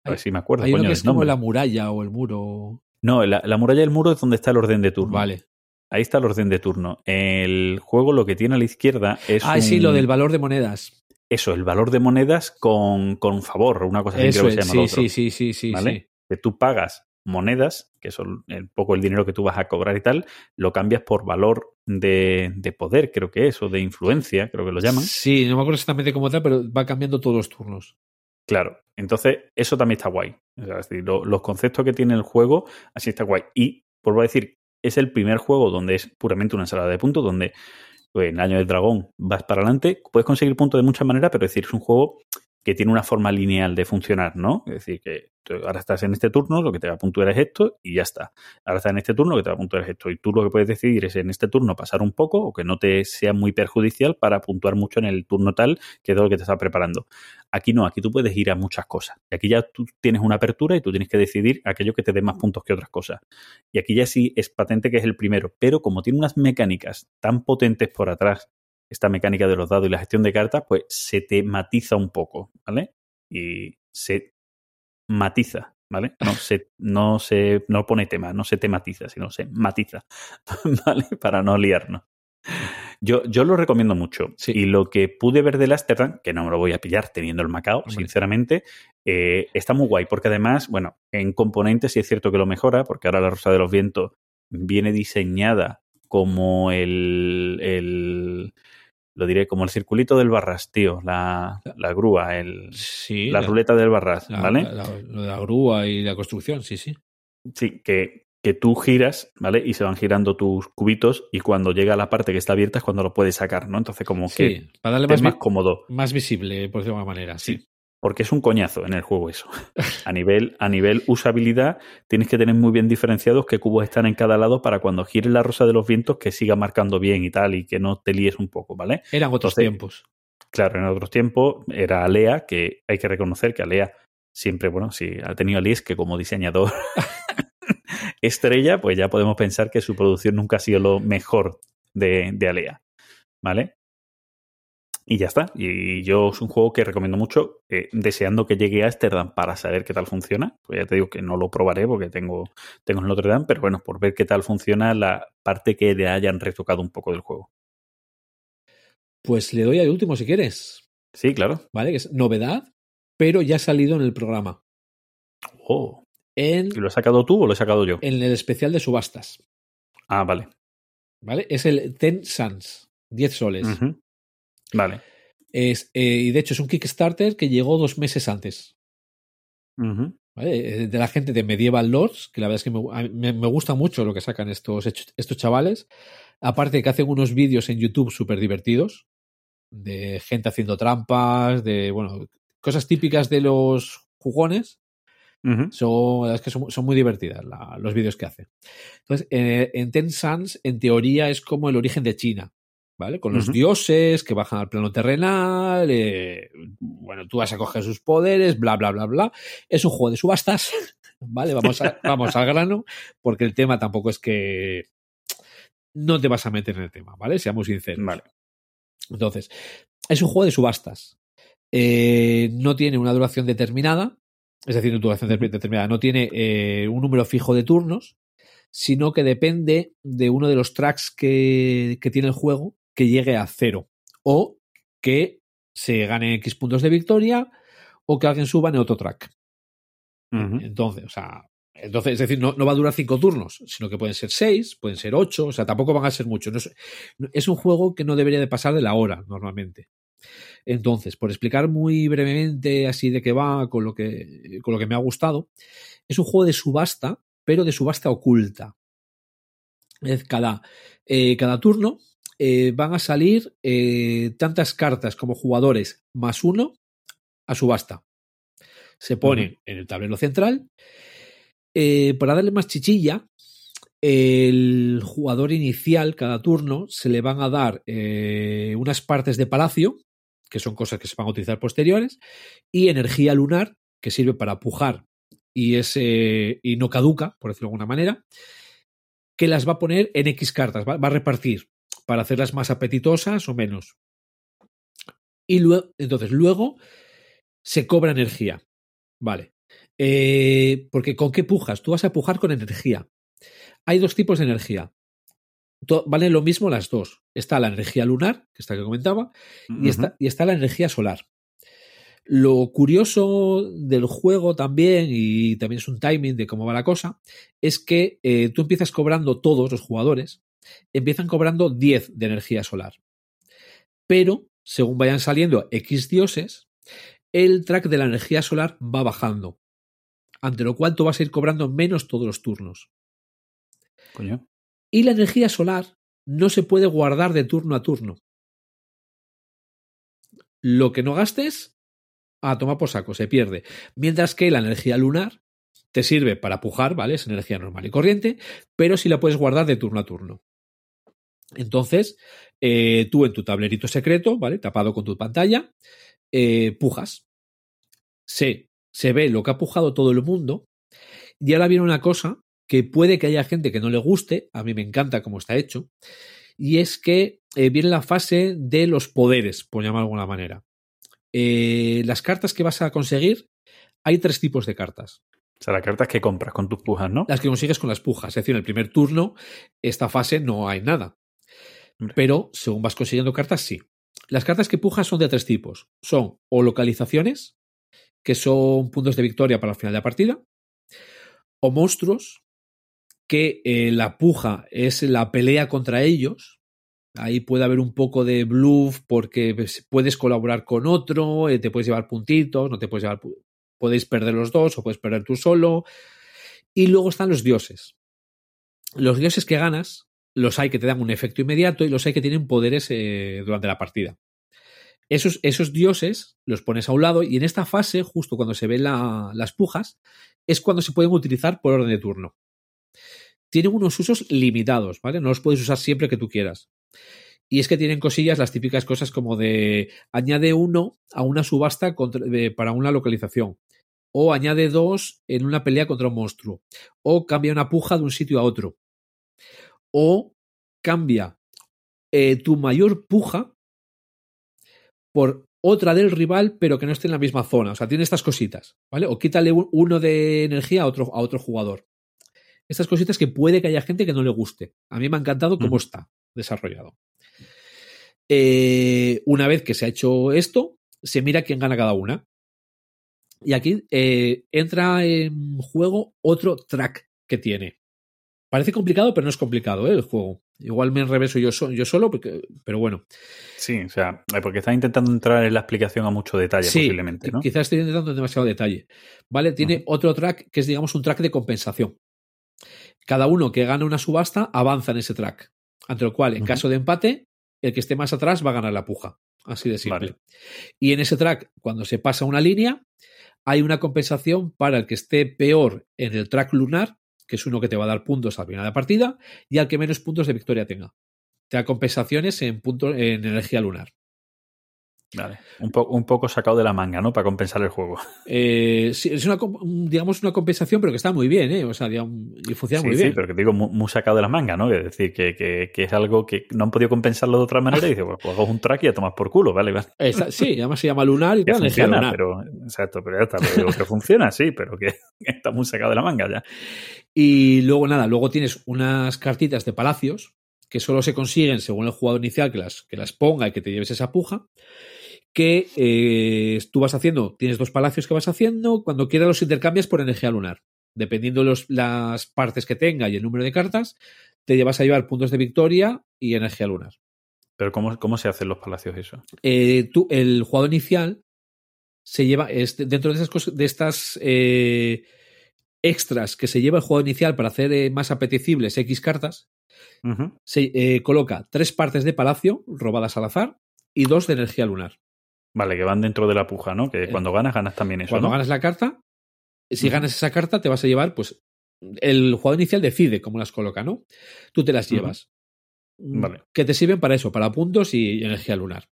A ver hay- si me acuerdo. Hay uno coño, que del es como la muralla o el muro. No, la, la muralla del muro es donde está el orden de turno. Vale. Ahí está el orden de turno. El juego lo que tiene a la izquierda es. Ah, sí, lo del valor de monedas. Eso, el valor de monedas con, con favor, una cosa así Eso creo que se llama lo sí, otro. sí, sí, sí, sí, ¿vale? sí. Que tú pagas monedas, que son un poco el dinero que tú vas a cobrar y tal, lo cambias por valor de, de poder, creo que es, o de influencia, creo que lo llaman. Sí, no me acuerdo exactamente cómo tal, pero va cambiando todos los turnos. Claro, entonces eso también está guay. O sea, es decir, lo- los conceptos que tiene el juego, así está guay. Y, por decir, es el primer juego donde es puramente una ensalada de puntos, donde en el año del dragón vas para adelante, puedes conseguir puntos de muchas maneras, pero es decir, es un juego que tiene una forma lineal de funcionar, ¿no? Es decir, que ahora estás en este turno, lo que te va a puntuar es esto y ya está. Ahora estás en este turno, lo que te va a puntuar es esto. Y tú lo que puedes decidir es en este turno pasar un poco o que no te sea muy perjudicial para puntuar mucho en el turno tal que es lo que te está preparando. Aquí no, aquí tú puedes ir a muchas cosas. Y aquí ya tú tienes una apertura y tú tienes que decidir aquello que te dé más puntos que otras cosas. Y aquí ya sí es patente que es el primero. Pero como tiene unas mecánicas tan potentes por atrás, esta mecánica de los dados y la gestión de cartas, pues se te matiza un poco, ¿vale? Y se matiza, ¿vale? No se, no se, no pone tema, no se tematiza, sino se matiza, ¿vale? Para no liarnos. Yo, yo lo recomiendo mucho. Sí. Y lo que pude ver de Amsterdam, que no me lo voy a pillar teniendo el Macao, Hombre. sinceramente, eh, está muy guay. Porque además, bueno, en componentes sí es cierto que lo mejora, porque ahora la Rosa de los Vientos viene diseñada como el, el lo diré, como el circulito del barras, tío, la, la grúa, el, Sí. la, ruleta del barras, la- ¿vale? la- la- lo de la grúa y la construcción, sí, sí. Sí, que, que tú giras, ¿vale? Y se van girando tus cubitos y cuando llega a la parte que está abierta es cuando lo puedes sacar, ¿no? Entonces como que Sí, para darle es más, cómodo. más visible, por decirlo de alguna manera, sí. Sí. Porque es un coñazo en el juego eso. A nivel, a nivel usabilidad, tienes que tener muy bien diferenciados qué cubos están en cada lado para cuando gires la rosa de los vientos que siga marcando bien y tal, y que no te líes un poco, ¿vale? Eran otros Entonces, tiempos. Claro, en otros tiempos era Alea, que hay que reconocer que Alea siempre, bueno, si ha tenido a Liz que como diseñador estrella, pues ya podemos pensar que su producción nunca ha sido lo mejor de, de Alea, ¿vale? Y ya está. Y yo es un juego que recomiendo mucho, eh, deseando que llegue a Amsterdam para saber qué tal funciona. Pues ya te digo que no lo probaré porque tengo, tengo en Notre Dame, pero bueno, por ver qué tal funciona la parte que le hayan retocado un poco del juego. Pues le doy al último si quieres, Sí, claro. ¿vale? Que es novedad, pero ya ha salido en el programa. Oh. En, ¿Y lo has sacado tú o lo he sacado yo? en el especial de subastas, Ah, vale. ¿vale? Es el Ten Suns, 10 soles. Ujú. Vale. es, eh, y de hecho es un Kickstarter que llegó dos meses antes. Eh, De la gente de Medieval Lords, que la verdad es que me, me- me gusta mucho lo que sacan estos, estos chavales. Aparte que hacen unos vídeos en YouTube súper divertidos, de gente haciendo trampas, de, bueno, cosas típicas de los jugones. Ujú. Son, la verdad es que son, son muy divertidas la- los vídeos que hacen. Entonces, eh, en Ten Suns, en teoría, es como el origen de China, ¿vale? Con los dioses que bajan al plano terrenal, eh, bueno, tú vas a coger sus poderes, bla, bla, bla, bla. Es un juego de subastas, ¿vale? Vamos, a- vamos al grano, porque el tema tampoco es que no te vas a meter en el tema, ¿vale? Seamos sinceros. Vale. Entonces, es un juego de subastas. Eh, no tiene una duración determinada, es decir, una duración de- determinada, no tiene eh, un número fijo de turnos, sino que depende de uno de los tracks que, que tiene el juego que llegue a cero o que se gane X puntos de victoria o que alguien suba en otro track. Entonces, o sea, Entonces, es decir, no, no, va a durar cinco turnos, sino que pueden ser seis, pueden ser ocho, o sea, tampoco van a ser muchos. No es, es, un juego que no debería de pasar de la hora normalmente. Entonces, por explicar muy brevemente así de qué va con lo que, con lo que me ha gustado, es un juego de subasta, pero de subasta oculta. Es cada, eh, cada turno eh, van a salir eh, tantas cartas como jugadores más uno a subasta. Se pone uh -huh. en el tablero central. Eh, para darle más chichilla, el jugador inicial, cada turno, se le van a dar unas partes de palacio, que son cosas que se van a utilizar posteriores, y energía lunar, que sirve para pujar y, es, y no caduca, por decirlo de alguna manera, que las va a poner en X cartas, va, va a repartir para hacerlas más apetitosas o menos. Y luego, entonces, luego se cobra energía. Vale. Eh, porque ¿con qué pujas? Tú vas a pujar con energía. Hay dos tipos de energía. Valen lo mismo las dos. Está la energía lunar, que está que comentaba, uh -huh. y, está, y está la energía solar. Lo curioso del juego también, y también es un timing de cómo va la cosa, es que eh, tú empiezas cobrando todos los jugadores, empiezan cobrando 10 de energía solar. Pero, según vayan saliendo X dioses, el track de la energía solar va bajando. Ante lo cual tú vas a ir cobrando menos todos los turnos. Coño. Y la energía solar no se puede guardar de turno a turno. Lo que no gastes, a tomar por saco, se pierde. Mientras que la energía lunar te sirve para pujar, ¿vale? Es energía normal y corriente, pero si la puedes guardar de turno a turno. Entonces, eh, tú en tu tablerito secreto, ¿vale? Tapado con tu pantalla, eh, pujas. Se, se ve lo que ha pujado todo el mundo. Y ahora viene una cosa que puede que haya gente que no le guste, a mí me encanta cómo está hecho, y es que eh, viene la fase de los poderes, por llamar de alguna manera. Eh, las cartas que vas a conseguir, hay tres tipos de cartas. O sea, las cartas que compras con tus pujas, ¿no? Las que consigues con las pujas. Es decir, en el primer turno, esta fase no hay nada. Pero según vas consiguiendo cartas, sí. Las cartas que pujas son de tres tipos. Son o localizaciones, que son puntos de victoria para el final de la partida, o monstruos, que eh, la puja es la pelea contra ellos. Ahí puede haber un poco de bluff porque puedes colaborar con otro, eh, te puedes llevar puntitos, no te puedes llevar. Podéis perder los dos o puedes perder tú solo. Y luego están los dioses. Los dioses que ganas, los hay que te dan un efecto inmediato y los hay que tienen poderes eh, durante la partida. Esos, esos, dioses los pones a un lado y en esta fase, justo cuando se ven la, las pujas, es cuando se pueden utilizar por orden de turno tienen unos usos limitados, ¿vale? No los puedes usar siempre que tú quieras. Y es que tienen cosillas, las típicas cosas como de añade uno a una subasta para una localización. O añade dos en una pelea contra un monstruo. O cambia una puja de un sitio a otro. O cambia eh, tu mayor puja por otra del rival, pero que no esté en la misma zona. O sea, tiene estas cositas, ¿vale? O quítale uno de energía a otro, a otro jugador estas cositas que puede que haya gente que no le guste. A mí me ha encantado cómo mm. está desarrollado. Eh, una vez que se ha hecho esto, se mira quién gana cada una. Y aquí eh, entra en juego otro track que tiene. Parece complicado, pero no es complicado ¿eh? el juego. Igual me enreveso yo, so yo solo, porque, pero bueno. Sí, o sea, porque está intentando entrar en la explicación a mucho detalle, sí, posiblemente. ¿no? Quizás esté intentando en demasiado detalle. ¿Vale? Tiene uh -huh. otro track que es, digamos, un track de compensación. Cada uno que gana una subasta avanza en ese track. Ante lo cual, en uh -huh. caso de empate, el que esté más atrás va a ganar la puja. Así de simple. Vale. Y en ese track, cuando se pasa una línea, hay una compensación para el que esté peor en el track lunar, que es uno que te va a dar puntos al final de la partida, y al que menos puntos de victoria tenga. Te da compensaciones en, punto, en energía lunar. Vale. Un, po un, poco sacado de la manga, ¿no? Para compensar el juego. Eh, sí, es una, digamos, una compensación, pero que está muy bien, ¿eh? O sea, digamos, y funciona sí, muy bien. Sí, pero que digo, muy, muy, sacado de la manga, ¿no? Es decir, que, que, que, es algo que no han podido compensarlo de otra manera y dice, pues, pues hago un track y ya tomas por culo, ¿vale? sí, además se llama lunar y tal, funciona, lunar. pero, exacto, pero ya está, pero que funciona, sí, pero que está muy sacado de la manga ya. Y luego, nada, luego tienes unas cartitas de palacios que solo se consiguen según el jugador inicial que las, que las ponga y que te lleves esa puja que eh, tú vas haciendo, tienes dos palacios que vas haciendo, cuando quieras los intercambias por energía lunar. dependiendo los, las partes que tenga y el número de cartas, te vas a llevar puntos de victoria y energía lunar. Pero ¿cómo, cómo se hacen los palacios eso? Eh, tú, el jugador inicial se lleva, dentro de esas cosas, de estas eh, extras que se lleva el jugador inicial para hacer eh, más apetecibles X cartas, se eh, coloca tres partes de palacio robadas al azar y dos de energía lunar. Vale, que van dentro de la puja, ¿no? Que cuando ganas, ganas también eso. Cuando ¿no? ganas la carta, si ganas esa carta, te vas a llevar, pues, el jugador inicial decide cómo las coloca, ¿no? Tú te las llevas. Vale. Que te sirven para eso, para puntos y energía lunar.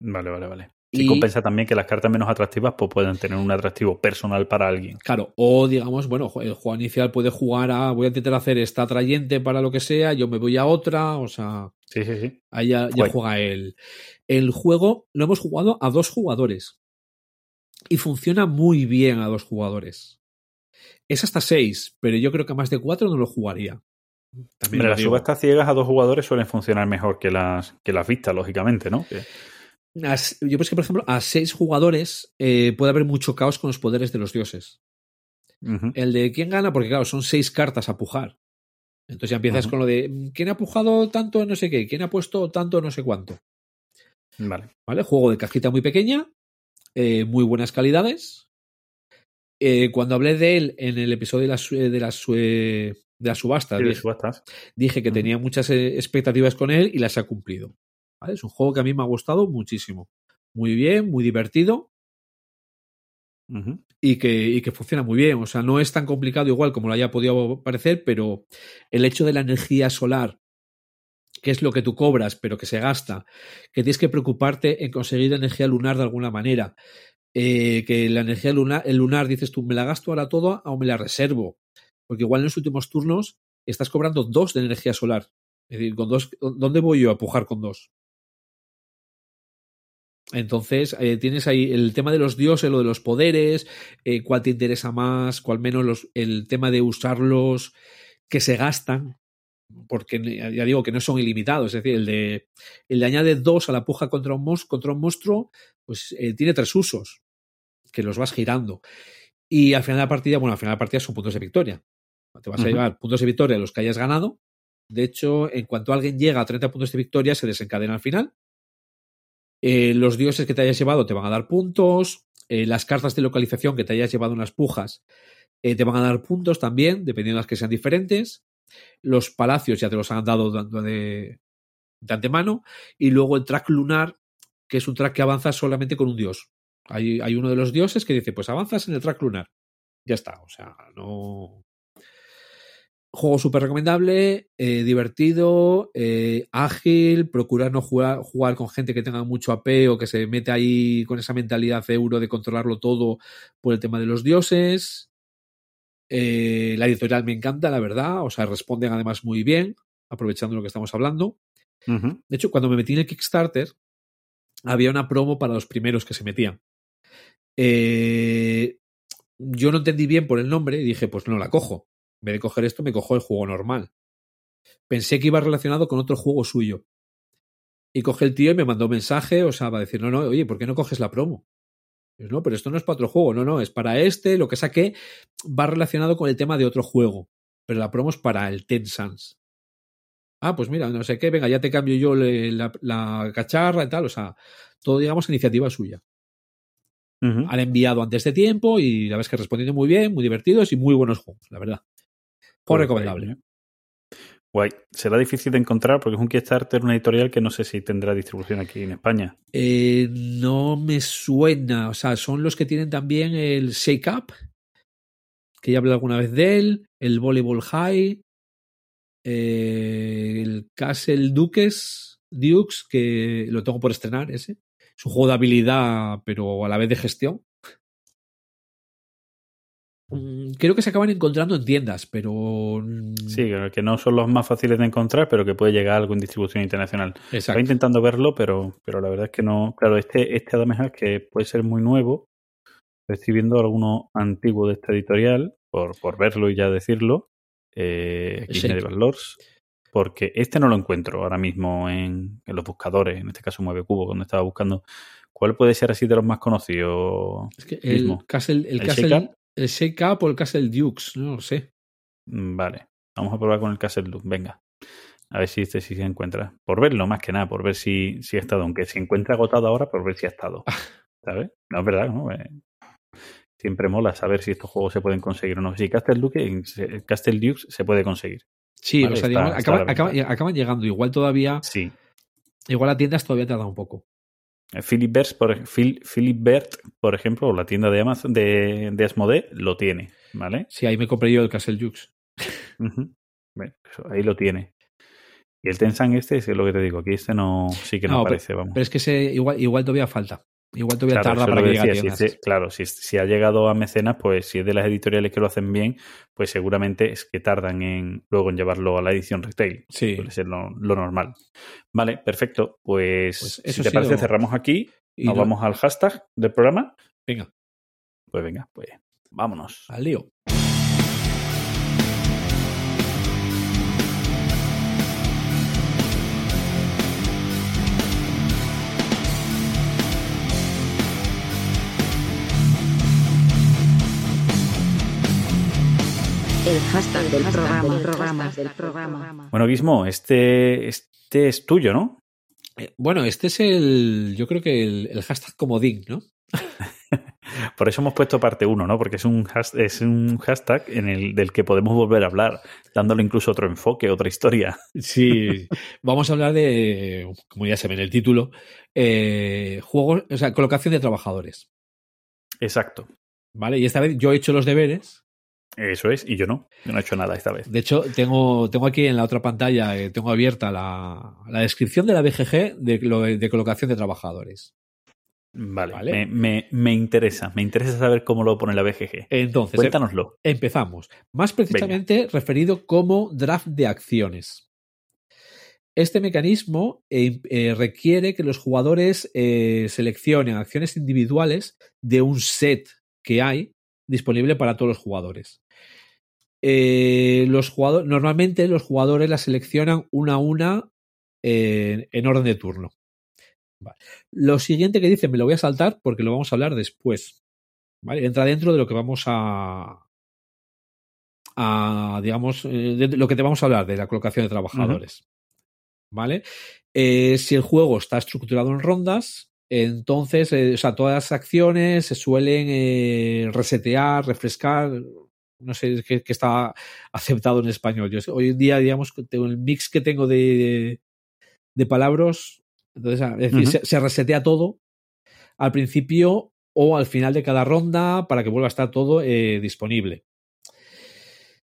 Vale, vale, vale. Y Y- compensa también que las cartas menos atractivas pues, pueden tener un atractivo personal para alguien. Claro, o digamos, bueno, el jugador inicial puede jugar a, voy a intentar hacer esta atrayente para lo que sea, yo me voy a otra, o sea, Sí, sí, sí. ahí ya, juega él. El juego lo hemos jugado a dos jugadores. Y funciona muy bien a dos jugadores. Es hasta seis, pero yo creo que a más de cuatro no lo jugaría. También Hombre, lo las subastas ciegas a dos jugadores suelen funcionar mejor que las, que las vistas, lógicamente, ¿no? Que- Yo pienso que, por ejemplo, a seis jugadores eh, puede haber mucho caos con los poderes de los dioses. El de quién gana, porque claro, son seis cartas a pujar. Entonces ya empiezas con lo de mm, quién ha pujado tanto no sé qué, quién ha puesto tanto no sé cuánto. Vale. ¿Vale? Juego de cajita muy pequeña, eh, muy buenas calidades. Eh, cuando hablé de él en el episodio de las, de las, su- de las subastas, Sí, dije, subastas. dije que tenía muchas expectativas con él y las ha cumplido. ¿Vale? Es un juego que a mí me ha gustado muchísimo. Muy bien, muy divertido y que, y que funciona muy bien. O sea, no es tan complicado igual como lo haya podido parecer, pero el hecho de la energía solar, que es lo que tú cobras, pero que se gasta, que tienes que preocuparte en conseguir energía lunar de alguna manera. eh, que la energía lunar, el lunar, dices tú, ¿me la gasto ahora toda o me la reservo? Porque igual en los últimos turnos estás cobrando dos de energía solar. Es decir, con dos, ¿dónde voy yo a pujar con dos? Entonces, eh, tienes ahí el tema de los dioses, lo de los poderes, eh, cuál te interesa más, cuál menos los, el tema de usarlos que se gastan, porque ya digo que no son ilimitados, es decir, el de, el de añade dos a la puja contra un, mos- contra un monstruo, pues eh, tiene tres usos, que los vas girando. Y al final de la partida, bueno, al final de la partida son puntos de victoria. Te vas a llevar puntos de victoria los que hayas ganado. De hecho, en cuanto alguien llega a 30 puntos de victoria, se desencadena al final. Eh, los dioses que te hayas llevado te van a dar puntos. Eh, las cartas de localización que te hayas llevado en las pujas eh, te van a dar puntos también, dependiendo de las que sean diferentes. Los palacios ya te los han dado de, de antemano. Y luego el track lunar, que es un track que avanza solamente con un dios. Hay, hay uno de los dioses que dice, pues avanzas en el track lunar. Ya está, o sea, no... Juego súper recomendable, eh, divertido, eh, ágil, procurar no jugar, jugar con gente que tenga mucho AP o que se mete ahí con esa mentalidad euro de controlarlo todo por el tema de los dioses. Eh, la editorial me encanta, la verdad, o sea, responden además muy bien, aprovechando lo que estamos hablando. De hecho, cuando me metí en el Kickstarter, había una promo para los primeros que se metían. Eh, yo no entendí bien por el nombre y dije, pues no la cojo. En vez de coger esto, me cojo el juego normal. Pensé que iba relacionado con otro juego suyo. Y coge el tío y me mandó un mensaje, o sea, va a decir, no, no, oye, ¿por qué no coges la promo? Yo, no, pero esto no es para otro juego, no, no, es para este, lo que saqué va relacionado con el tema de otro juego. Pero la promo es para el Ten Sans. Ah, pues mira, no sé qué, venga, ya te cambio yo le- la, la cacharra y tal, o sea, todo, digamos, iniciativa suya. Ujú. Han enviado antes de tiempo y la verdad es que respondiendo muy bien, muy divertidos y muy buenos juegos, la verdad. Juego Pues recomendable. guay. Guay. Será difícil de encontrar porque es un Kickstarter, una editorial que no sé si tendrá distribución aquí en España. Eh, no me suena, o sea, son los que tienen también el Shake Up, que ya hablé alguna vez de él, el Volleyball High, eh, el Castle Dukes, Dukes, que lo tengo por estrenar ese. Es un juego de habilidad, pero a la vez de gestión. Mm, Creo que se acaban encontrando en tiendas, pero. mm, Sí, que no son los más fáciles de encontrar, pero que puede llegar algo en distribución internacional. Estaba intentando verlo, pero, pero la verdad es que no. Claro, este, este además que puede ser muy nuevo. Estoy viendo alguno antiguo de esta editorial, por, por verlo y ya decirlo. Eh. Medieval Lords. Porque este no lo encuentro ahora mismo en, en los buscadores, en este caso Mueve Cubo, cuando estaba buscando. ¿Cuál puede ser así de los más conocidos? Es que el mismo? Castle, el ¿El Castle? El Shake Up o el Castle Dukes, no lo sé. Mm, Vale, vamos a probar con el Castle Loop, venga. A ver si este sí se encuentra. Por verlo, más que nada, por ver si, si ha estado. Aunque se encuentra agotado ahora, por ver si ha estado. ¿Sabes? No es verdad, ¿no? Eh, siempre mola saber si estos juegos se pueden conseguir o no. Si Castle Duke, Castle Dukes se puede conseguir. Sí, Vale, o sea, está- acaban llegando. Igual todavía, Sí. igual a tiendas todavía tarda un poco. Philip Bert, por, Phil- Philip Bert, por ejemplo, o la tienda de Amazon de, de Asmodee, lo tiene, ¿vale? Sí, ahí me compré yo el Castle. Bueno, eso, ahí lo tiene. Y el Tensang este es lo que te digo, aquí este no sí que no, No, pero- aparece, vamos. Pero es que ese, igual, igual todavía falta. Igual todavía Claro, tarda eso es para que llegue a si claro, si, si ha llegado a mecenas, pues si es de las editoriales que lo hacen bien, pues seguramente es que tardan en luego en llevarlo a la edición retail. Sí. Suele ser lo, lo normal. Vale, perfecto. Pues, Pues si eso te ha sido- parece, cerramos aquí. Y Nos no- vamos al hashtag del programa. Venga, Pues venga, pues vámonos. al lío. Hashtag del programa, programa, del programa. Bueno, Guismo, este, este es tuyo, ¿no? Eh, Bueno, este es el, yo creo que el, el hashtag comodín, ¿no? Por eso hemos puesto parte 1, ¿no? Porque es un, has- es un hashtag en el, del que podemos volver a hablar, dándole incluso otro enfoque, otra historia. Sí, vamos a hablar de, como ya se ve en el título, eh, juegos, o sea, colocación de trabajadores, Exacto. ¿vale? Y esta vez yo he hecho los deberes. Eso es, y yo no. Yo no he hecho nada esta vez. De hecho, tengo, tengo aquí en la otra pantalla, eh, tengo abierta la, la descripción de la BGG de, lo de, de colocación de trabajadores. Vale, Vale. Me, me- me interesa. Me interesa saber cómo lo pone la BGG. Entonces, Cuéntanoslo. eh, empezamos. Más precisamente referido como draft de acciones. Este mecanismo eh, eh, requiere que los jugadores seleccionen acciones individuales de un set que hay disponible para todos los jugadores. Eh, los jugadores normalmente los jugadores las seleccionan una a una eh, en orden de turno. Vale. Lo siguiente que dice me lo voy a saltar porque lo vamos a hablar después. ¿vale? Entra dentro de lo que vamos a, a digamos, eh, de lo que te vamos a hablar de la colocación de trabajadores. ¿Vale? Eh, si el juego está estructurado en rondas, entonces, eh, o sea, todas las acciones se suelen eh, resetear, refrescar. No sé qué, está aceptado en español. Yo, hoy en día, digamos, tengo el mix que tengo de, de palabras. Entonces, es decir, Ujú. se, se resetea todo al principio o al final de cada ronda para que vuelva a estar todo eh, disponible.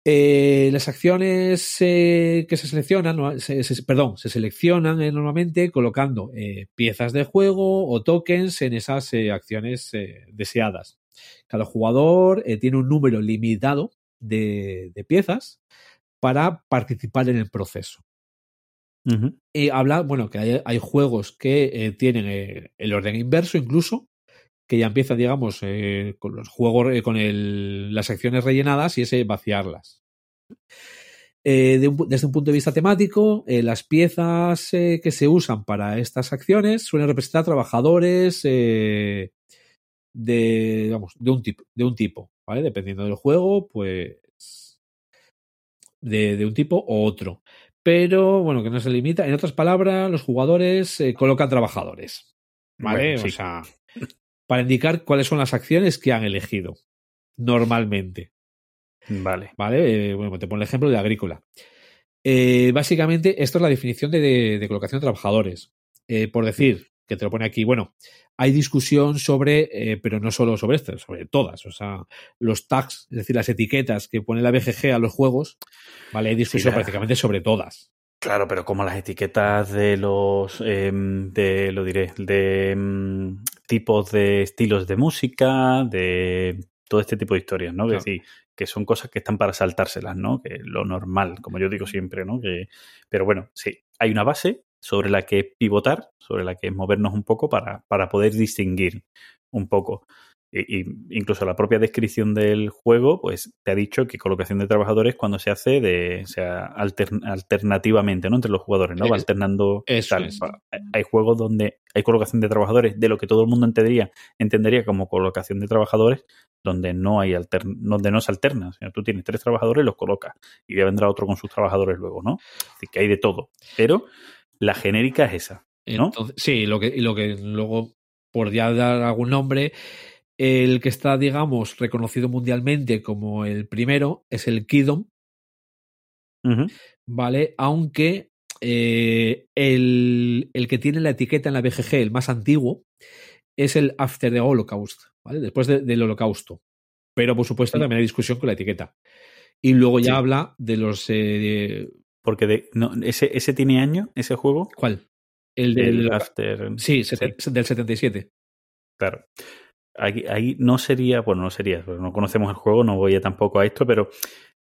Eh, las acciones eh, que se seleccionan, se- se- perdón, se seleccionan eh, normalmente colocando piezas de juego o tokens en esas acciones deseadas. Cada jugador eh, tiene un número limitado de, de piezas para participar en el proceso. Y habla, bueno, que hay, hay juegos que eh, tienen eh, el orden inverso incluso, que ya empiezan, digamos, con los juegos, con el- las acciones rellenadas y ese vaciarlas. Eh, de un pu- desde un punto de vista temático, eh, las piezas eh, que se usan para estas acciones suelen representar trabajadores de, digamos, de un tipo, de un tipo, ¿vale? Dependiendo del juego, pues de, de un tipo o otro. Pero, bueno, que no se limita. En otras palabras, los jugadores eh, colocan trabajadores. ¿Vale? Bueno, sí. O sea, para indicar cuáles son las acciones que han elegido. Normalmente. Vale. ¿Vale? Eh, bueno, te pongo el ejemplo de agrícola. Eh, básicamente, esto es la definición de, de- de colocación de trabajadores. Por decir, que te lo pone aquí, bueno, hay discusión sobre, eh, pero no solo sobre esto, sobre todas. O sea, los tags, es decir, las etiquetas que pone la BGG a los juegos, ¿vale? Hay discusión prácticamente sobre todas. Claro, pero como las etiquetas de los, em, de, lo diré, de em, tipos de estilos de música, de todo este tipo de historias, ¿no? Claro. Es decir, que son cosas que están para saltárselas, ¿no? Que lo normal, como yo digo siempre, ¿no? Que, pero bueno, sí, hay una base sobre la que pivotar, sobre la que movernos un poco para, para poder distinguir un poco. Y incluso la propia descripción del juego, pues te ha dicho que colocación de trabajadores cuando se hace de, o sea, altern- alternativamente, ¿no? Entre los jugadores, ¿no? Va alternando eso tal. es. Hay juegos donde hay colocación de trabajadores de lo que todo el mundo entendería, entendería como colocación de trabajadores, donde no hay alter, donde no se alterna. O sea, tú tienes tres trabajadores y los colocas. Y ya vendrá otro con sus trabajadores luego, ¿no? Así que hay de todo. Pero la genérica es esa. ¿no? Entonces, sí, lo que, y lo que luego, por ya dar algún nombre, el que está, digamos, reconocido mundialmente como el primero es el Kidom. ¿vale? Aunque eh, el, el que tiene la etiqueta en la BGG, el más antiguo, es el After the Holocaust, ¿vale? Después de- del holocausto. Pero, por supuesto, Sí. también hay discusión con la etiqueta. Y luego ya Sí. habla de los... eh, Porque de, no, ese, ese tiene año, ese juego. ¿Cuál? El del... El After. sí, seten- del 77. Claro. Ahí, ahí no sería, bueno, no sería, no conocemos el juego, no voy a tampoco a esto, pero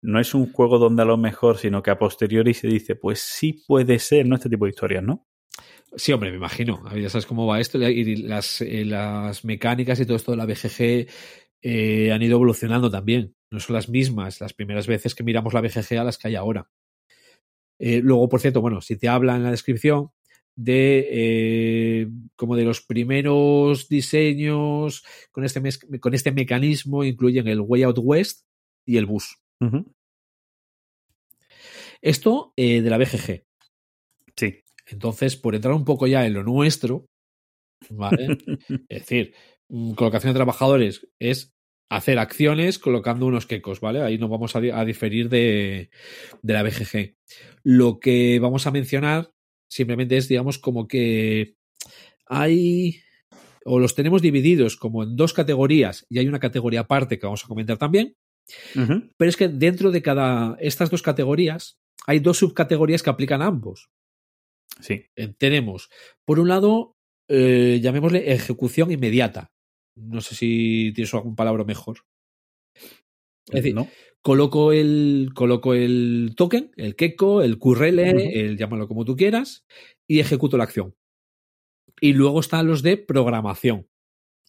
no es un juego donde a lo mejor, sino que a posteriori se dice, pues sí puede ser, ¿no? Este tipo de historias, ¿no? Sí, hombre, me imagino. A ver, Ya sabes cómo va esto y las, eh, las mecánicas y todo esto de la BGG eh, han ido evolucionando también. No son las mismas las primeras veces que miramos la BGG a las que hay ahora. Eh, luego, por cierto, bueno, si te habla en la descripción de eh, como de los primeros diseños con este, con este mecanismo, incluyen el Way Out West y el Bus. Esto eh, de la BGG. Sí. Entonces, por entrar un poco ya en lo nuestro, ¿vale? Es decir, mm, colocación de trabajadores es hacer acciones colocando unos quecos, ¿vale? Ahí no vamos a, di- a diferir de, de la BGG. Lo que vamos a mencionar simplemente es, digamos, como que hay o los tenemos divididos como en dos categorías y hay una categoría aparte que vamos a comentar también, pero es que dentro de cada estas dos categorías hay dos subcategorías que aplican a ambos. Sí. Eh, tenemos, por un lado, eh, llamémosle ejecución inmediata. No sé si tienes algún palabra mejor. Es decir, ¿no? coloco el, coloco el token, el Keko, el QRL, Ujú. el llámalo como tú quieras, y ejecuto la acción. Y luego están los de programación.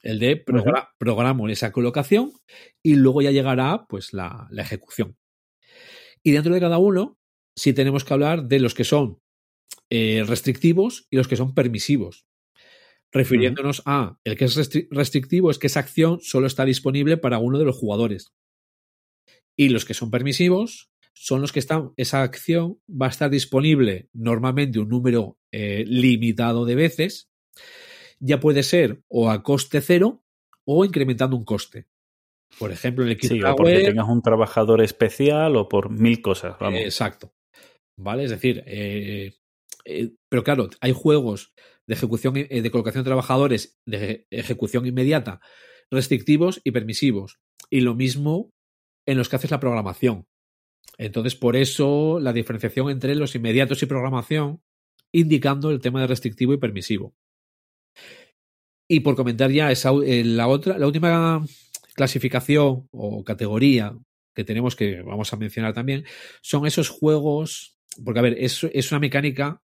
El de progra- programo en esa colocación y luego ya llegará pues la, la ejecución. Y dentro de cada uno, sí tenemos que hablar de los que son eh, restrictivos y los que son permisivos. Refiriéndonos a el que es restri- restrictivo es que esa acción solo está disponible para uno de los jugadores. Y los que son permisivos son los que están, esa acción va a estar disponible normalmente un número eh, limitado de veces. Ya puede ser o a coste cero o incrementando un coste. Por ejemplo, en el Sí, o porque tengas un trabajador especial o por mil cosas, vamos. Exacto. ¿Vale? Es decir, eh, eh, pero claro, hay juegos de ejecución, eh, de colocación de trabajadores, de ejecución inmediata, restrictivos y permisivos. Y lo mismo en los que haces la programación. Entonces, por eso la diferenciación entre los inmediatos y programación, indicando el tema de restrictivo y permisivo. Y por comentar ya esa, eh, la otra, la última clasificación o categoría que tenemos que vamos a mencionar también, son esos juegos, porque a ver, es, es una mecánica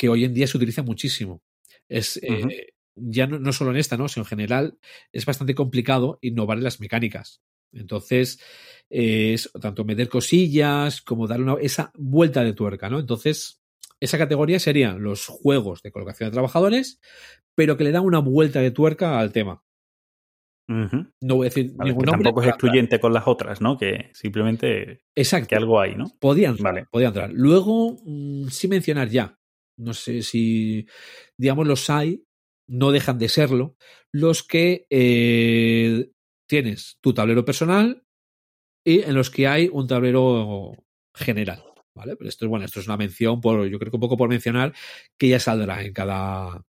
que hoy en día se utiliza muchísimo. Es eh, ya no, no solo en esta, ¿no? sino en general es bastante complicado innovar en las mecánicas. Entonces, eh, es tanto meter cosillas como dar una, esa vuelta de tuerca, ¿no? Entonces, esa categoría serían los juegos de colocación de trabajadores, pero que le dan una vuelta de tuerca al tema. No voy a decir Vale, ningún que nombre. tampoco es excluyente con las otras, ¿no? Que simplemente Exacto. que algo hay, ¿no? Podía entrar, Vale. entrar. Luego, mm, sí mencionar ya, no sé si, digamos, los hay, no dejan de serlo, los que eh, tienes tu tablero personal y en los que hay un tablero general. ¿Vale? Pero esto es bueno, esto es una mención por, yo creo que un poco por mencionar, que ya saldrá en cada,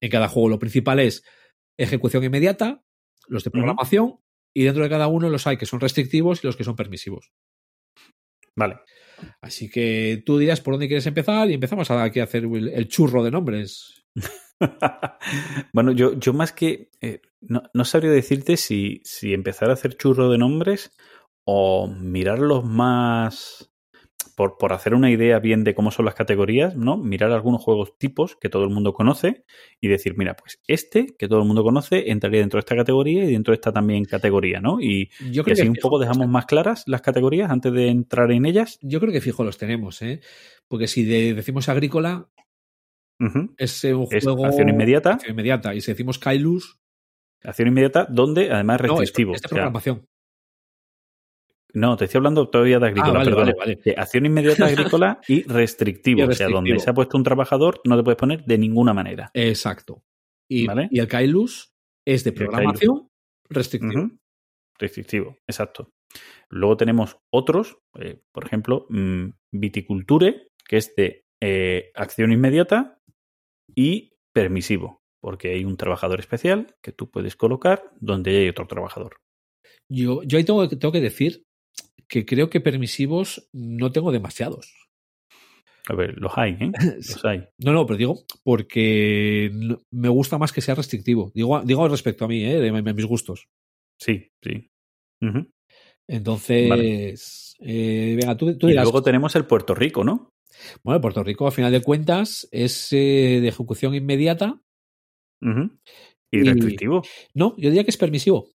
en cada juego. Lo principal es ejecución inmediata, los de programación, y dentro de cada uno los hay que son restrictivos y los que son permisivos. Vale. Así que tú dirás por dónde quieres empezar y empezamos aquí a hacer el, el churro de nombres. bueno, yo, yo más que. eh, no, no sabría decirte si, si empezar a hacer churro de nombres o mirarlos más. Por, por hacer una idea bien de cómo son las categorías, ¿no? Mirar algunos juegos tipos que todo el mundo conoce y decir, mira, pues este que todo el mundo conoce entraría dentro de esta categoría y dentro de esta también categoría, ¿no? Y, Yo y creo, así que un poco dejamos más claras las categorías antes de entrar en ellas. yo creo que fijo los tenemos, ¿eh? Porque si de- decimos agrícola, es un Es juego. acción inmediata. acción inmediata. Y si decimos Kailus, Acción inmediata, donde además es No, es, restrictivo. es de O sea, programación. No, te estoy hablando todavía de agrícola, Ah, vale, perdón. vale, acción inmediata agrícola y restrictivo. Y O sea, donde se ha puesto un trabajador, no te puedes poner de ninguna manera. Exacto. Y, Vale. y el Kailus es de programación restrictivo. Restrictivo, exacto. Luego tenemos otros, eh, por ejemplo, mm, viticulture, que es de eh, acción inmediata y permisivo, porque hay un trabajador especial que tú puedes colocar donde hay otro trabajador. Yo, yo ahí tengo que decir que creo que permisivos no tengo demasiados. A ver, los hay, ¿eh? Los hay. No, no, pero digo porque me gusta más que sea restrictivo. Digo, digo respecto a mí, ¿eh? de, mi- mis gustos. Sí, sí. Entonces, eh, venga, tú, tú Y dirás, luego tenemos el Puerto Rico, ¿no? bueno, Puerto Rico, a final de cuentas, es eh, de ejecución inmediata. Y Y- restrictivo. No, yo diría que es permisivo,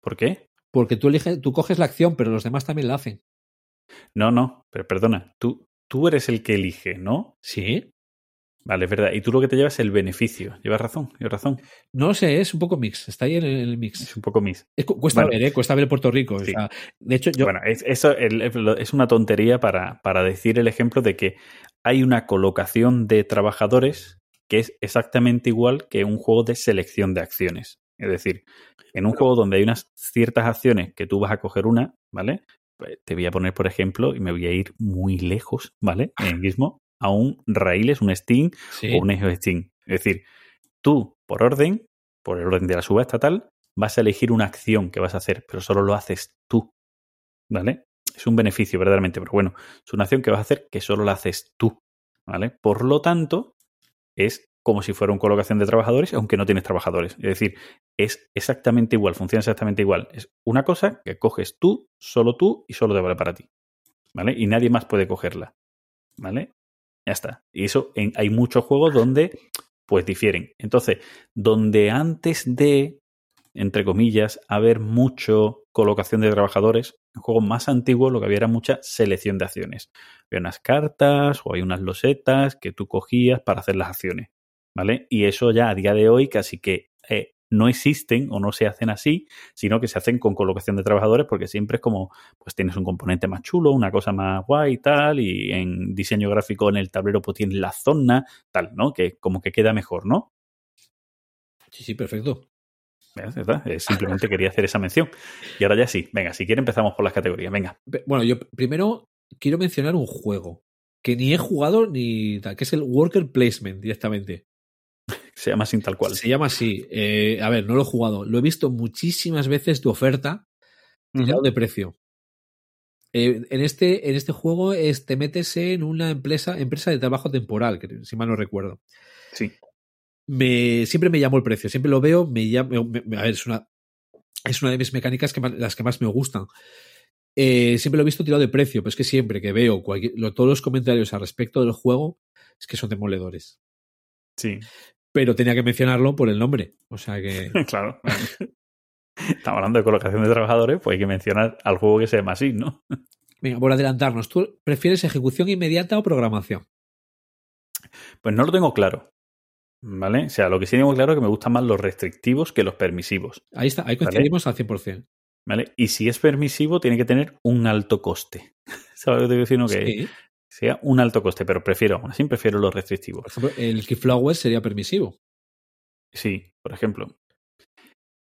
¿Por qué? Porque tú, eliges, tú coges la acción, pero los demás también la hacen. No, no, pero perdona, tú, tú eres el que elige, ¿no? Sí. Vale, es verdad. Y tú lo que te llevas es el beneficio. Llevas razón, llevas razón. No lo sé, es un poco mix, está ahí en el, mix. Es un poco. Es cu- cuesta Bueno. ver, ¿eh? Cuesta ver Puerto Rico. o Sí. sea, de hecho, yo, Bueno, es, eso es una tontería para, para decir el ejemplo de que hay una colocación de trabajadores que es exactamente igual que un juego de selección de acciones. Es decir, en un juego donde hay unas ciertas acciones que tú vas a coger una, ¿vale? Pues te voy a poner, por ejemplo, y me voy a ir muy lejos, ¿vale? En el mismo, a un Raíles, un Steam sí. o un Ejo Steam. Es decir, tú, por orden, por el orden de la subasta tal, vas a elegir una acción que vas a hacer, pero solo lo haces tú. ¿Vale? Es un beneficio, verdaderamente, pero bueno, es una acción que vas a hacer que solo la haces tú. ¿Vale? Por lo tanto, es como si fuera una colocación de trabajadores, aunque no tienes trabajadores. Es decir, es exactamente igual, funciona exactamente igual. Es una cosa que coges tú, solo tú y solo te vale para ti. ¿Vale? Y nadie más puede cogerla. ¿Vale? Ya está. Y eso hay muchos juegos donde pues difieren. Entonces, donde antes de, entre comillas, haber mucho colocación de trabajadores, en juegos más antiguos lo que había era mucha selección de acciones. Había unas cartas o hay unas losetas que tú cogías para hacer las acciones. ¿Vale? Y eso ya a día de hoy casi que eh, no existen o no se hacen así, sino que se hacen con colocación de trabajadores porque siempre es como, pues tienes un componente más chulo, una cosa más guay y tal, y en diseño gráfico en el tablero pues tienes la zona, tal, ¿no? Que como que queda mejor, ¿no? Sí, sí, perfecto. Eh, Simplemente quería hacer esa mención. Y ahora ya sí, venga, si quiere empezamos por las categorías, venga. Bueno, yo primero quiero mencionar un juego que ni he jugado ni tal, que es el Worker Placement directamente. Se llama sin tal cual. Se llama así. Eh, a ver, no lo he jugado. Lo he visto muchísimas veces de oferta, tirado Ujú. de precio. Eh, en, este, en este juego es, te metes en una empresa, empresa de trabajo temporal, que, si mal no recuerdo. Sí. Me, siempre me llamó el precio, siempre lo veo, me llama, me- me- a ver, es una, es una de mis mecánicas que más- las que más me gustan. Eh, siempre lo he visto tirado de precio, pero es que siempre que veo lo- todos los comentarios al respecto del juego es que son demoledores. Sí, Pero tenía que mencionarlo por el nombre. O sea que. claro. Estamos hablando de colocación de trabajadores, pues hay que mencionar al juego que se llama así, ¿no? Venga, por adelantarnos, ¿tú prefieres ejecución inmediata o programación? Pues no lo tengo claro. ¿Vale? O sea, lo que sí tengo claro es que me gustan más los restrictivos que los permisivos. Ahí está, ahí coincidimos al 100%. ¿Vale? Y si es permisivo, tiene que tener un alto coste. ¿Sabes lo que te quiero decir? No, que Sí. Sea un alto coste, pero prefiero, aún así prefiero los restrictivos. Por ejemplo, el Keyflower sería permisivo. Sí, por ejemplo.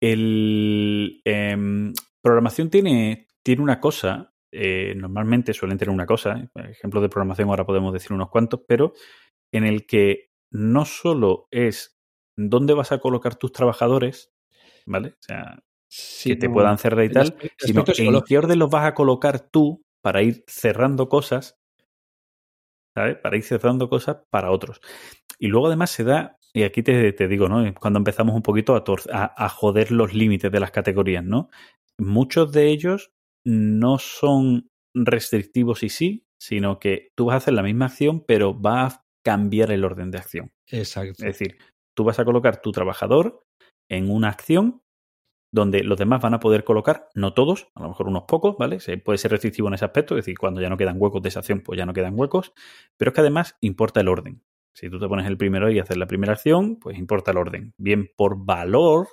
El em, programación tiene, tiene una cosa, eh, normalmente suelen tener una cosa, ejemplos de programación ahora podemos decir unos cuantos, pero en el que no solo es dónde vas a colocar tus trabajadores, ¿vale? O sea, que te puedan cerrar y tal, aspecto- sino aspecto en qué orden los vas a colocar tú para ir cerrando cosas, ¿sabes? Para ir cerrando cosas para otros. Y luego además se da, y aquí te, te digo, ¿no? Cuando empezamos un poquito a, tor- a, a joder los límites de las categorías, ¿no? Muchos de ellos no son restrictivos y sí, sino que tú vas a hacer la misma acción, pero va a cambiar el orden de acción. Exacto. Es decir, tú vas a colocar tu trabajador en una acción donde los demás van a poder colocar, no todos, a lo mejor unos pocos, ¿vale? Se puede ser restrictivo en ese aspecto, es decir, cuando ya no quedan huecos de esa acción, pues ya no quedan huecos, pero es que además importa el orden. Si tú te pones el primero y haces la primera acción, pues importa el orden. Bien por valor,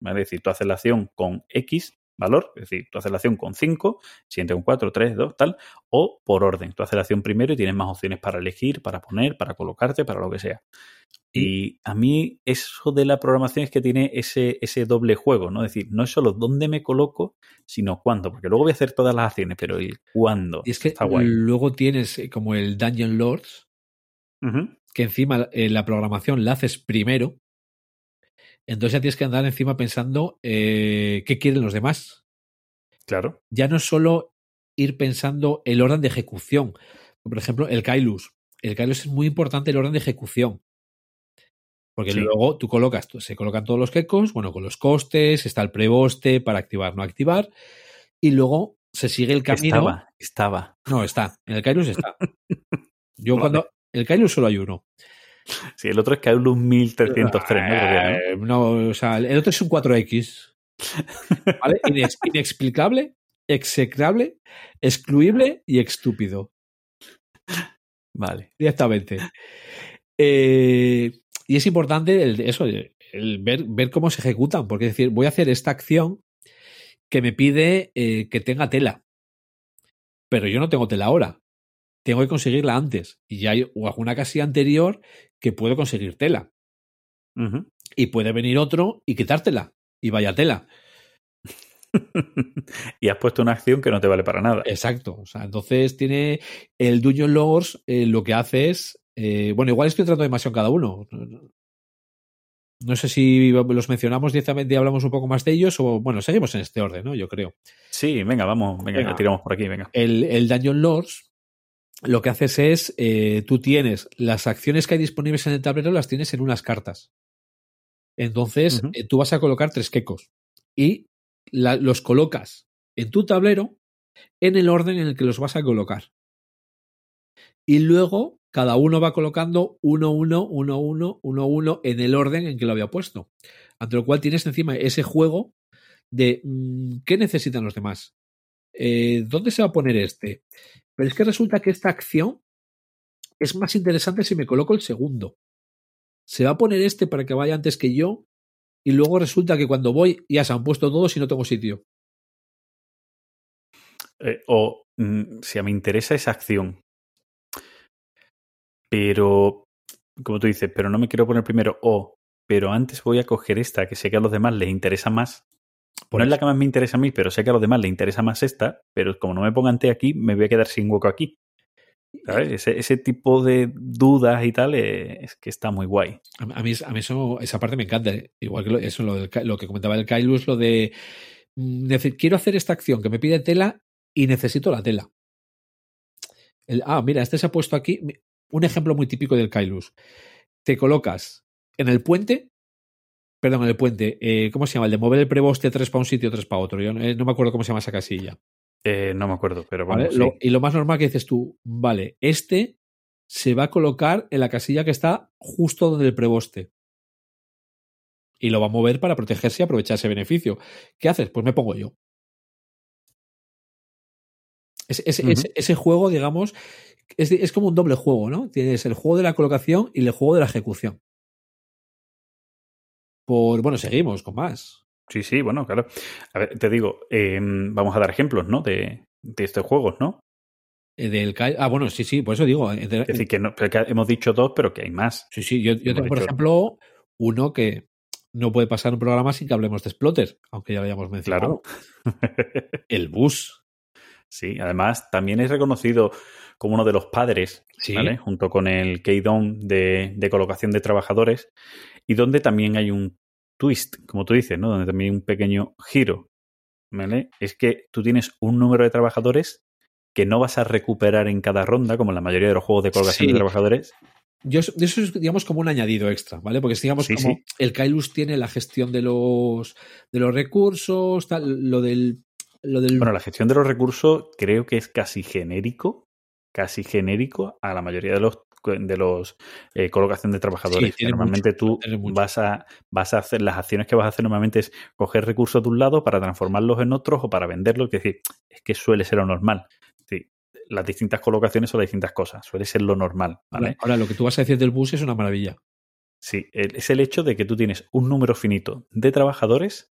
¿vale? Es decir, tú haces la acción con X valor, es decir, tú haces la acción con 5, siguiente con 4, 3, 2, tal, o por orden. Tú haces la acción primero y tienes más opciones para elegir, para poner, para colocarte, para lo que sea. Y a mí eso de la programación es que tiene ese, ese doble juego, ¿no? Es decir, no es solo dónde me coloco, sino cuándo, porque luego voy a hacer todas las acciones, pero el cuándo. Y es que está guay. luego tienes eh, como el Dungeon Lords, que encima eh, la programación la haces primero. Entonces ya tienes que andar encima pensando eh, qué quieren los demás. Claro. Ya no es solo ir pensando el orden de ejecución. Por ejemplo, el Kailus. El Kailus es muy importante el orden de ejecución. Porque Sí. luego tú colocas, se colocan todos los quecos, bueno, con los costes, está el preboste para activar, no activar, y luego se sigue el camino. Estaba, estaba. No, está. En el Kailus está. Yo Vale. cuando. En el Kailus solo hay uno. Sí, el otro es Kailus 1303, ¿no? Eh, no, o sea, el otro es un 4X. ¿Vale? Inex- inexplicable, execrable, excluible y estúpido. Vale. Directamente. Eh, y es importante el, eso, el ver, ver cómo se ejecutan, porque es decir, voy a hacer esta acción que me pide eh, que tenga tela. Pero yo no tengo tela ahora. Tengo que conseguirla antes. Y ya hay alguna casilla anterior que puedo conseguir tela. Y puede venir otro y quitártela. Y vaya tela. y has puesto una acción que no te vale para nada. Exacto. O sea, entonces tiene el Dungeon Lords eh, lo que hace es. eh, bueno, igual estoy tratando demasiado cada uno. No sé si los mencionamos directamente y hablamos un poco más de ellos o, bueno, seguimos en este orden, ¿no? Yo creo. Sí, venga, vamos, venga, Venga. tiramos por aquí, venga. El, el Dungeon Lords lo que haces es, eh, tú tienes las acciones que hay disponibles en el tablero, las tienes en unas cartas. Entonces, eh, tú vas a colocar tres quecos y la- los colocas en tu tablero en el orden en el que los vas a colocar. Y luego cada uno va colocando uno, uno, uno, uno, uno, uno en el orden en que lo había puesto. Ante lo cual tienes encima ese juego de mm, qué necesitan los demás. Eh, ¿Dónde se va a poner este? Pero es que resulta que esta acción es más interesante si me coloco el segundo. Se va a poner este para que vaya antes que yo y luego resulta que cuando voy ya se han puesto todos y no tengo sitio. Eh, o mm, si me interesa esa acción, pero, como tú dices, pero no me quiero poner primero o, pero antes voy a coger esta que sé que a los demás les interesa más. Por no es la que más me interesa a mí, pero sé que a los demás les interesa más esta, pero como no me pongan T aquí, me voy a quedar sin hueco aquí. Ese, tipo de dudas y tal eh, es que está muy guay. A, mí, a mí esa parte me encanta. ¿eh? Igual que eso, lo, lo que comentaba el Kailus, lo de mm, nece- quiero hacer esta acción que me pide tela y necesito la tela. El- ah, mira, este se ha puesto aquí. Un ejemplo muy típico del Kailus. Te colocas en el puente, perdón, el puente, eh, ¿cómo se llama? El de mover el preboste tres para un sitio, tres para otro. Yo no, eh, no me acuerdo cómo se llama esa casilla. Eh, no me acuerdo, pero ¿vale? vamos. sí. Lo- y lo más normal que dices tú, vale, este se va a colocar en la casilla que está justo donde el preboste. Y lo va a mover para protegerse y aprovechar ese beneficio. ¿Qué haces? Pues me pongo yo. Ese, juego, digamos, es, es como un doble juego, ¿no? Tienes el juego de la colocación y el juego de la ejecución. Por, bueno, seguimos con más. Sí, sí, bueno, claro. A ver, te digo, eh, vamos a dar ejemplos, ¿no? De, de estos juegos, ¿no? Eh, Del, ah, bueno, sí, sí, por eso digo. eh, Es decir, que, no, que hemos dicho dos, pero que hay más. Sí, sí, yo, yo tengo, por ejemplo, uno que no puede pasar un programa sin que hablemos de Splotter, aunque ya lo hayamos mencionado. Claro. El bus. Sí, además también es reconocido como uno de los padres, Sí. ¿vale? Junto con el Keydon de, de colocación de trabajadores, y donde también hay un twist, como tú dices, ¿no? Donde también hay un pequeño giro, ¿vale? Es que tú tienes un número de trabajadores que no vas a recuperar en cada ronda, como en la mayoría de los juegos de colocación Sí. de trabajadores. Yo, eso es, digamos, como un añadido extra, ¿vale? Porque es, digamos, Sí, como sí. el Kailus tiene la gestión de los, de los recursos, tal, lo del. Lo del Bueno, la gestión de los recursos creo que es casi genérico, casi genérico a la mayoría de los de los eh, colocación de trabajadores. Sí, normalmente mucho, tú vas a vas a hacer las acciones que vas a hacer normalmente es coger recursos de un lado para transformarlos en otros o para venderlos. Es decir, es que suele ser lo normal. Las distintas colocaciones son las distintas cosas. Suele ser lo normal, ¿vale? Ahora, ahora, lo que tú vas a decir del bus es una maravilla. Sí, es el hecho de que tú tienes un número finito de trabajadores,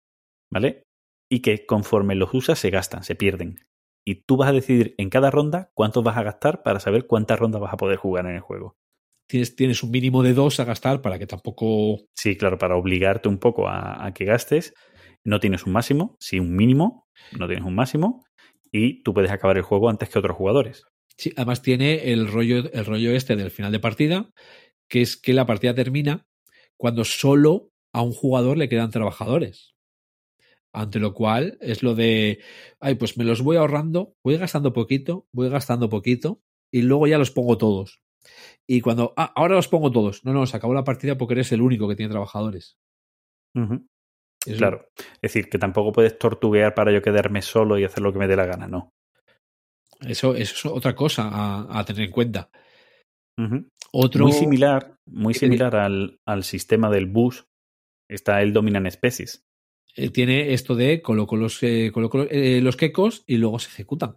¿vale? Y que conforme los usas se gastan, se pierden. Y tú vas a decidir en cada ronda cuántos vas a gastar para saber cuántas rondas vas a poder jugar en el juego. Tienes, tienes un mínimo de dos a gastar para que tampoco. Sí, claro, para obligarte un poco a, a que gastes. No tienes un máximo, sí un mínimo, no tienes un máximo, y tú puedes acabar el juego antes que otros jugadores. Sí, además tiene el rollo, el rollo este del final de partida, que es que la partida termina cuando solo a un jugador le quedan trabajadores. Ante lo cual es lo de, ay, pues me los voy ahorrando, voy gastando poquito, voy gastando poquito y luego ya los pongo todos. Y cuando, ah, ahora los pongo todos. No, no, se acabó la partida porque eres el único que tiene trabajadores. Uh -huh. Claro. Es decir, que tampoco puedes tortuguear para yo quedarme solo y hacer lo que me dé la gana, no. Eso, eso es otra cosa a, a tener en cuenta. Uh -huh. Otro... Muy similar, muy similar al, al, sistema del bus está el Dominant Species. Eh, tiene esto de coloco los, eh, coloco, eh, los quecos y luego se ejecutan.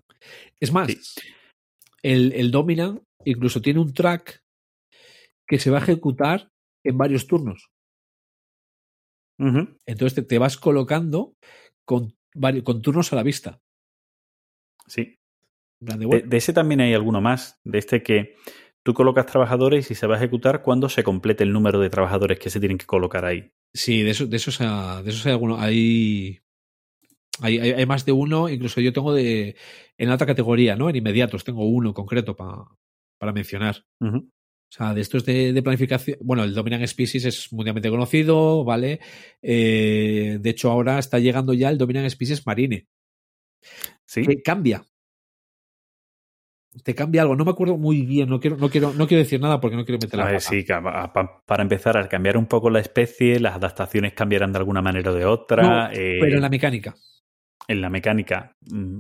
Es más, sí. el, el Dominant incluso tiene un track que se va a ejecutar en varios turnos. Uh -huh. Entonces te, te, vas colocando con, con turnos a la vista. Sí. De, de, de, ese también hay alguno más. De este que tú colocas trabajadores y se va a ejecutar cuando se complete el número de trabajadores que se tienen que colocar ahí. Sí, de eso, de esos, de esos hay alguno. Hay, hay, hay, hay, más de uno, incluso yo tengo de en alta categoría, ¿no? En inmediatos tengo uno concreto pa, para mencionar. Uh -huh. O sea, de estos de, de, planificación. Bueno, el Dominant Species es mundialmente conocido, ¿vale? Eh, de hecho, ahora está llegando ya el Dominant Species Marine. Sí. Que cambia. Te cambia algo. No me acuerdo muy bien. No quiero, no quiero, no quiero decir nada porque no quiero meter la a ver, Sí, para empezar, al cambiar un poco la especie, las adaptaciones cambiarán de alguna manera o de otra. No, eh, pero en la mecánica. En la mecánica.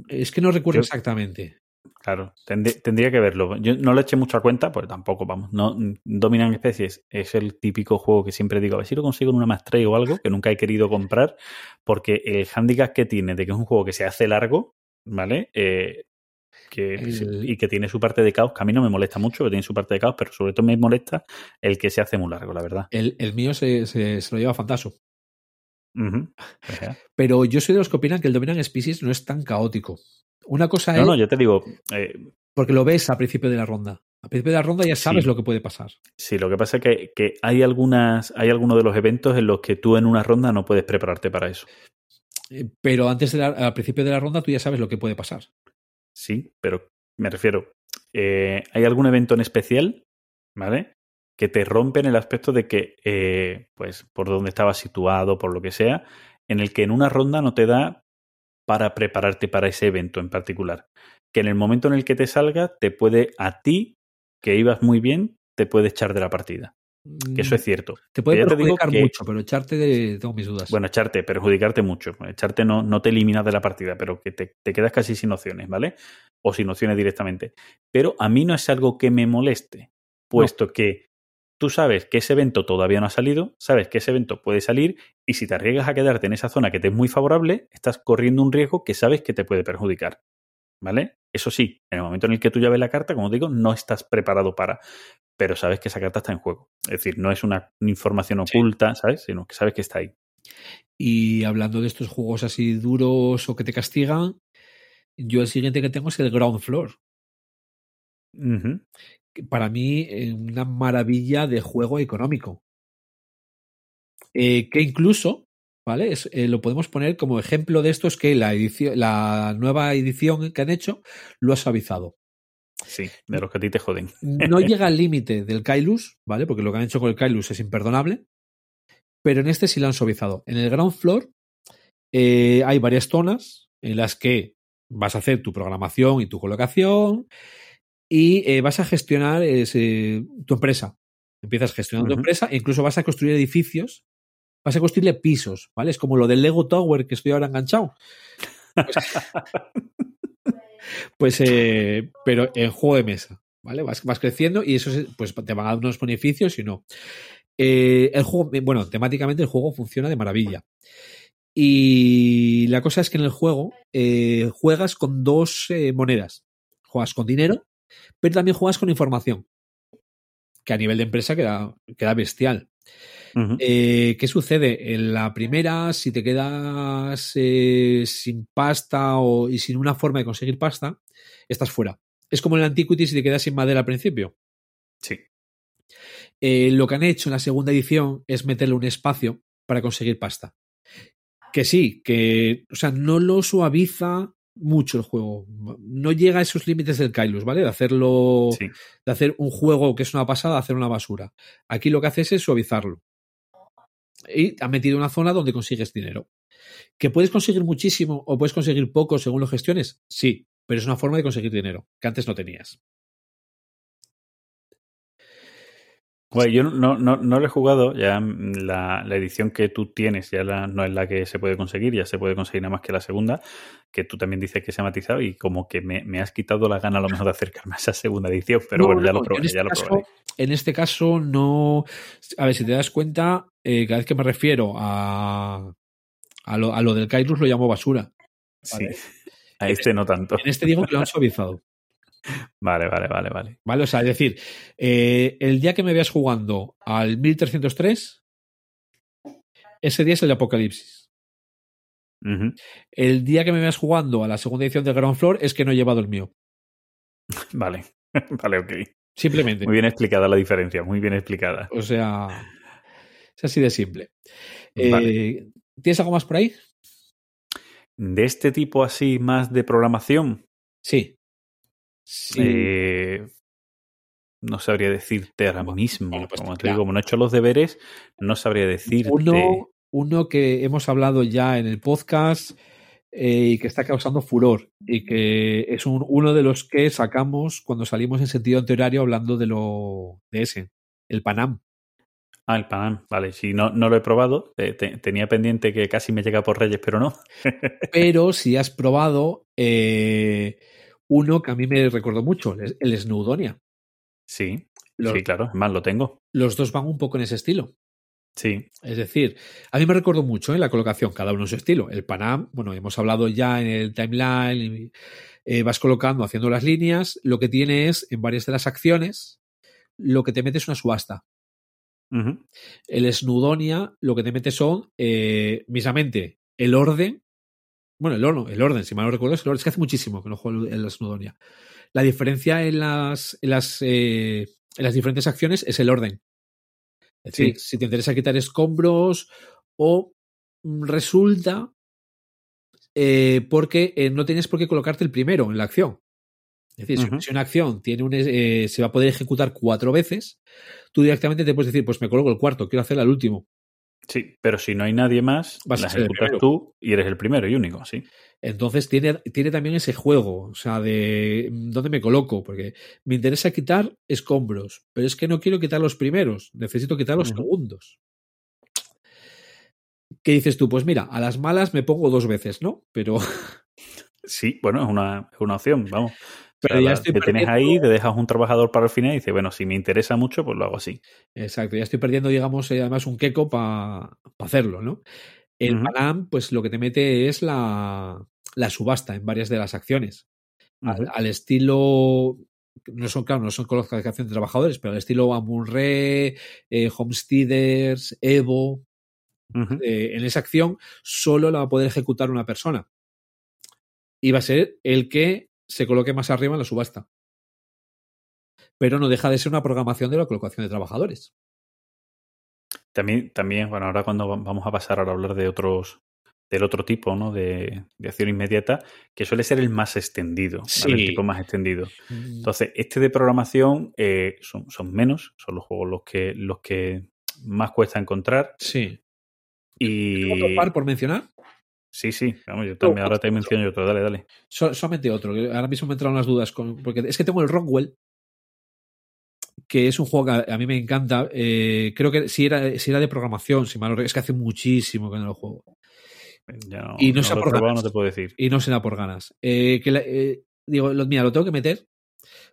Es que no recuerdo yo, exactamente. Claro, tendría, tendría que verlo. Yo no le eché mucho a cuenta, pues tampoco, vamos. No, Dominan Especies es el típico juego que siempre digo, a ver si lo consigo en una maestría o algo, que nunca he querido comprar, porque el handicap que tiene de que es un juego que se hace largo, ¿vale? Eh, que, el... y que tiene su parte de caos, que a mí no me molesta mucho, que tiene su parte de caos, pero sobre todo me molesta el que se hace muy largo, la verdad. El, el mío se, se, se, lo lleva fantaso. Uh -huh. Pero yo soy de los que opinan que el Dominant Species no es tan caótico. Una cosa no, es. No, yo te digo. Eh, porque lo ves a principio de la ronda. A principio de la ronda ya sabes sí. lo que puede pasar. Sí, lo que pasa es que, que, hay algunas, hay algunos de los eventos en los que tú en una ronda no puedes prepararte para eso. Eh, Pero antes de la, al principio de la ronda tú ya sabes lo que puede pasar. Sí, pero me refiero. Eh, ¿Hay algún evento en especial, ¿vale? Que te rompe en el aspecto de que, eh, pues, por donde estabas situado, por lo que sea, en el que en una ronda no te da para prepararte para ese evento en particular. Que en el momento en el que te salga, te puede a ti, que ibas muy bien, te puede echar de la partida. Que eso es cierto. Te puede perjudicar te mucho, pero echarte de, tengo mis dudas. Bueno, echarte, perjudicarte mucho. Echarte no, no te eliminas de la partida, pero que te, te, quedas casi sin opciones, ¿vale? O sin opciones directamente. Pero a mí no es algo que me moleste, puesto no. que tú sabes que ese evento todavía no ha salido, sabes que ese evento puede salir, y si te arriesgas a quedarte en esa zona que te es muy favorable, estás corriendo un riesgo que sabes que te puede perjudicar. ¿Vale? Eso sí, en el momento en el que tú ya ves la carta, como digo, no estás preparado para. Pero sabes que esa carta está en juego. Es decir, no es una información oculta. ¿sabes? Sino que sabes que está ahí. Y hablando de estos juegos así duros o que te castigan, yo el siguiente que tengo es el Ground Floor. Uh -huh. Para mí, una maravilla de juego económico. Eh, que incluso ¿Vale? Es, eh, lo podemos poner como ejemplo de esto es que la, edición, la nueva edición que han hecho lo ha suavizado. Sí, de los que a ti te joden. No llega al límite del Kailus, ¿vale? Porque lo que han hecho con el Kailus es imperdonable. Pero en este sí lo han suavizado. En el ground floor eh, hay varias zonas en las que vas a hacer tu programación y tu colocación y eh, vas a gestionar ese, tu empresa. Empiezas gestionando uh -huh. tu empresa e incluso vas a construir edificios vas a construirle pisos, ¿vale? Es como lo del Lego Tower que estoy ahora enganchado. Pues, pues eh, pero en juego de mesa, ¿vale? Vas, creciendo y eso pues te van a dar unos beneficios y no. Eh, el juego, bueno, temáticamente el juego funciona de maravilla. Y la cosa es que en el juego eh, juegas con dos eh, monedas. Juegas con dinero, pero también juegas con información. Que a nivel de empresa queda, queda bestial. Eh, ¿Qué sucede? En la primera, si te quedas eh, sin pasta o, y sin una forma de conseguir pasta, estás fuera. Es como en el Antiquity si te quedas sin madera al principio. Sí. Eh, lo que han hecho en la segunda edición es meterle un espacio para conseguir pasta. Que sí, que, o sea, no lo suaviza mucho el juego. No llega a esos límites del Kailus, ¿vale? De hacerlo, Sí. de hacer un juego que es una pasada, hacer una basura. Aquí lo que haces es suavizarlo. Y ha metido una zona donde consigues dinero. ¿Que puedes conseguir muchísimo o puedes conseguir poco según lo gestiones? Sí, pero es una forma de conseguir dinero que antes no tenías. Bueno, yo no, no, no lo he jugado, ya la, la edición que tú tienes ya la- no es la que se puede conseguir, ya se puede conseguir nada más que la segunda, que tú también dices que se ha matizado y como que me, me has quitado la gana a lo mejor de acercarme a esa segunda edición, pero No, bueno, ya lo probaré, en este ya lo caso- probaré. En este caso, no. A ver, si te das cuenta, eh, cada vez que me refiero a, a, lo, a lo del Kairus lo llamo basura. Sí. A este no tanto. En este digo que lo han suavizado. Vale, vale, vale, vale. ¿Vale? O sea, es decir, eh, el día que me veas jugando al 1303, ese día es el de Apocalipsis. El día que me veas jugando a la segunda edición de Ground Floor es que no he llevado el mío. Vale, vale, ok. Simplemente. Muy bien explicada la diferencia, muy bien explicada. O sea, es así de simple. Vale. Eh, ¿Tienes algo más por ahí? De este tipo así más de programación, Sí. Sí. eh, no sabría decirte ahora mismo. bueno, pues, como te claro. digo, como no he hecho los deberes, no sabría decirte. Uno, uno que hemos hablado ya en el podcast eh, y que está causando furor y que es un- uno de los que sacamos cuando salimos en sentido anterior hablando de lo de ese, el Panam. Ah, el Panam, vale. Si no, no lo he probado, eh, te- tenía pendiente que casi me llega por Reyes, pero no. Pero si has probado eh, uno que a mí me recordó mucho, el, el Snowdonia. Sí, Los, sí, claro, más, lo tengo. los dos van un poco en ese estilo. Sí, Es decir, a mí me recordó mucho en la colocación, cada uno en su estilo. El Panam, bueno, hemos hablado ya en el timeline, eh, vas colocando, haciendo las líneas. Lo que tiene es, en varias de las acciones, lo que te mete es una subasta. El Snudonia, lo que te mete son, eh, misamente, el orden. Bueno, el, orden, el orden, si mal no recuerdo, es el orden. Es que hace muchísimo que no juego el Snudonia. La diferencia en las, en las, eh, en las diferentes acciones es el orden. Es decir, si te interesa quitar escombros o mm, resulta eh, porque eh, no tienes por qué colocarte el primero en la acción. Es decir, si- una acción tiene un, eh, se va a poder ejecutar cuatro veces, tú directamente te puedes decir, pues me coloco el cuarto, quiero hacerla al último. Sí, pero si no hay nadie más, Vas a la ser el ejecutas tú y eres el primero y único, sí. Entonces tiene, tiene también ese juego, o sea, de mm, dónde me coloco, porque me interesa quitar escombros, pero es que no quiero quitar los primeros, necesito quitar los segundos. ¿Qué dices tú? Pues mira, a las malas me pongo dos veces, ¿no? Pero, Sí, bueno, es una, es una opción, vamos. Pero O sea, ya la- estoy te tienes perdiendo- ahí, te dejas un trabajador para el final y dices, bueno, si me interesa mucho, pues lo hago así. Exacto, ya estoy perdiendo, digamos, eh, además un queco para hacerlo, ¿no? El Ujú. Panam, pues lo que te mete es la, la subasta en varias de las acciones. Al, estilo. No son, claro, no son colocación de trabajadores, pero al estilo Amunre, eh, Homesteaders, Evo. Eh, en esa acción solo la va a poder ejecutar una persona. Y va a ser el que se coloque más arriba en la subasta. Pero no deja de ser una programación de la colocación de trabajadores. También, también, bueno, ahora cuando va- vamos a pasar ahora a hablar de otros, del otro tipo, ¿no? De, de acción inmediata, que suele ser el más extendido, el tipo más extendido. Entonces, este de programación eh, son, son menos, son los juegos los que, los que más cuesta encontrar. Sí. Y ¿Otro par por mencionar? Sí, sí, vamos, yo también, ahora te menciono yo otro, dale, dale. So- solamente otro, que ahora mismo me entraron las dudas. Con, porque es que tengo el Rockwell, que es un juego que a, mí me encanta. eh, creo que si era, si era de programación, si mal es que hace muchísimo que no lo juego. Ya no, Y no se acorda probado, más. no te puedo decir. Y no será por ganas. Eh, que la- eh, digo, lo- mira, lo tengo que meter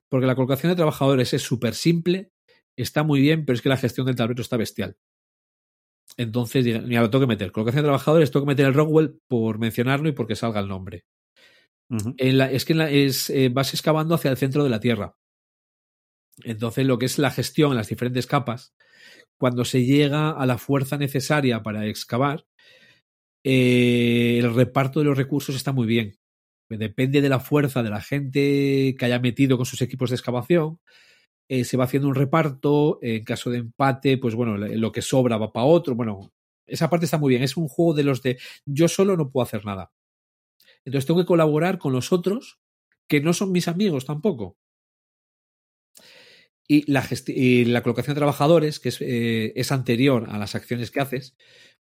porque la colocación de trabajadores es súper simple, está muy bien, pero es que la gestión del tablero está bestial. Entonces, mira, lo tengo que meter. Colocación de trabajadores, tengo que meter el Rockwell por mencionarlo y porque salga el nombre. En la- es que en la- es, eh, vas excavando hacia el centro de la Tierra. Entonces, lo que es la gestión en las diferentes capas, cuando se llega a la fuerza necesaria para excavar, eh, el reparto de los recursos está muy bien. Depende de la fuerza de la gente que haya metido con sus equipos de excavación. Eh, se va haciendo un reparto. En caso de empate, pues bueno, lo que sobra va para otro. Bueno, esa parte está muy bien. Es un juego de los de yo solo no puedo hacer nada. Entonces tengo que colaborar con los otros que no son mis amigos tampoco. Y la, la colocación de trabajadores, que es, eh, es anterior a las acciones que haces,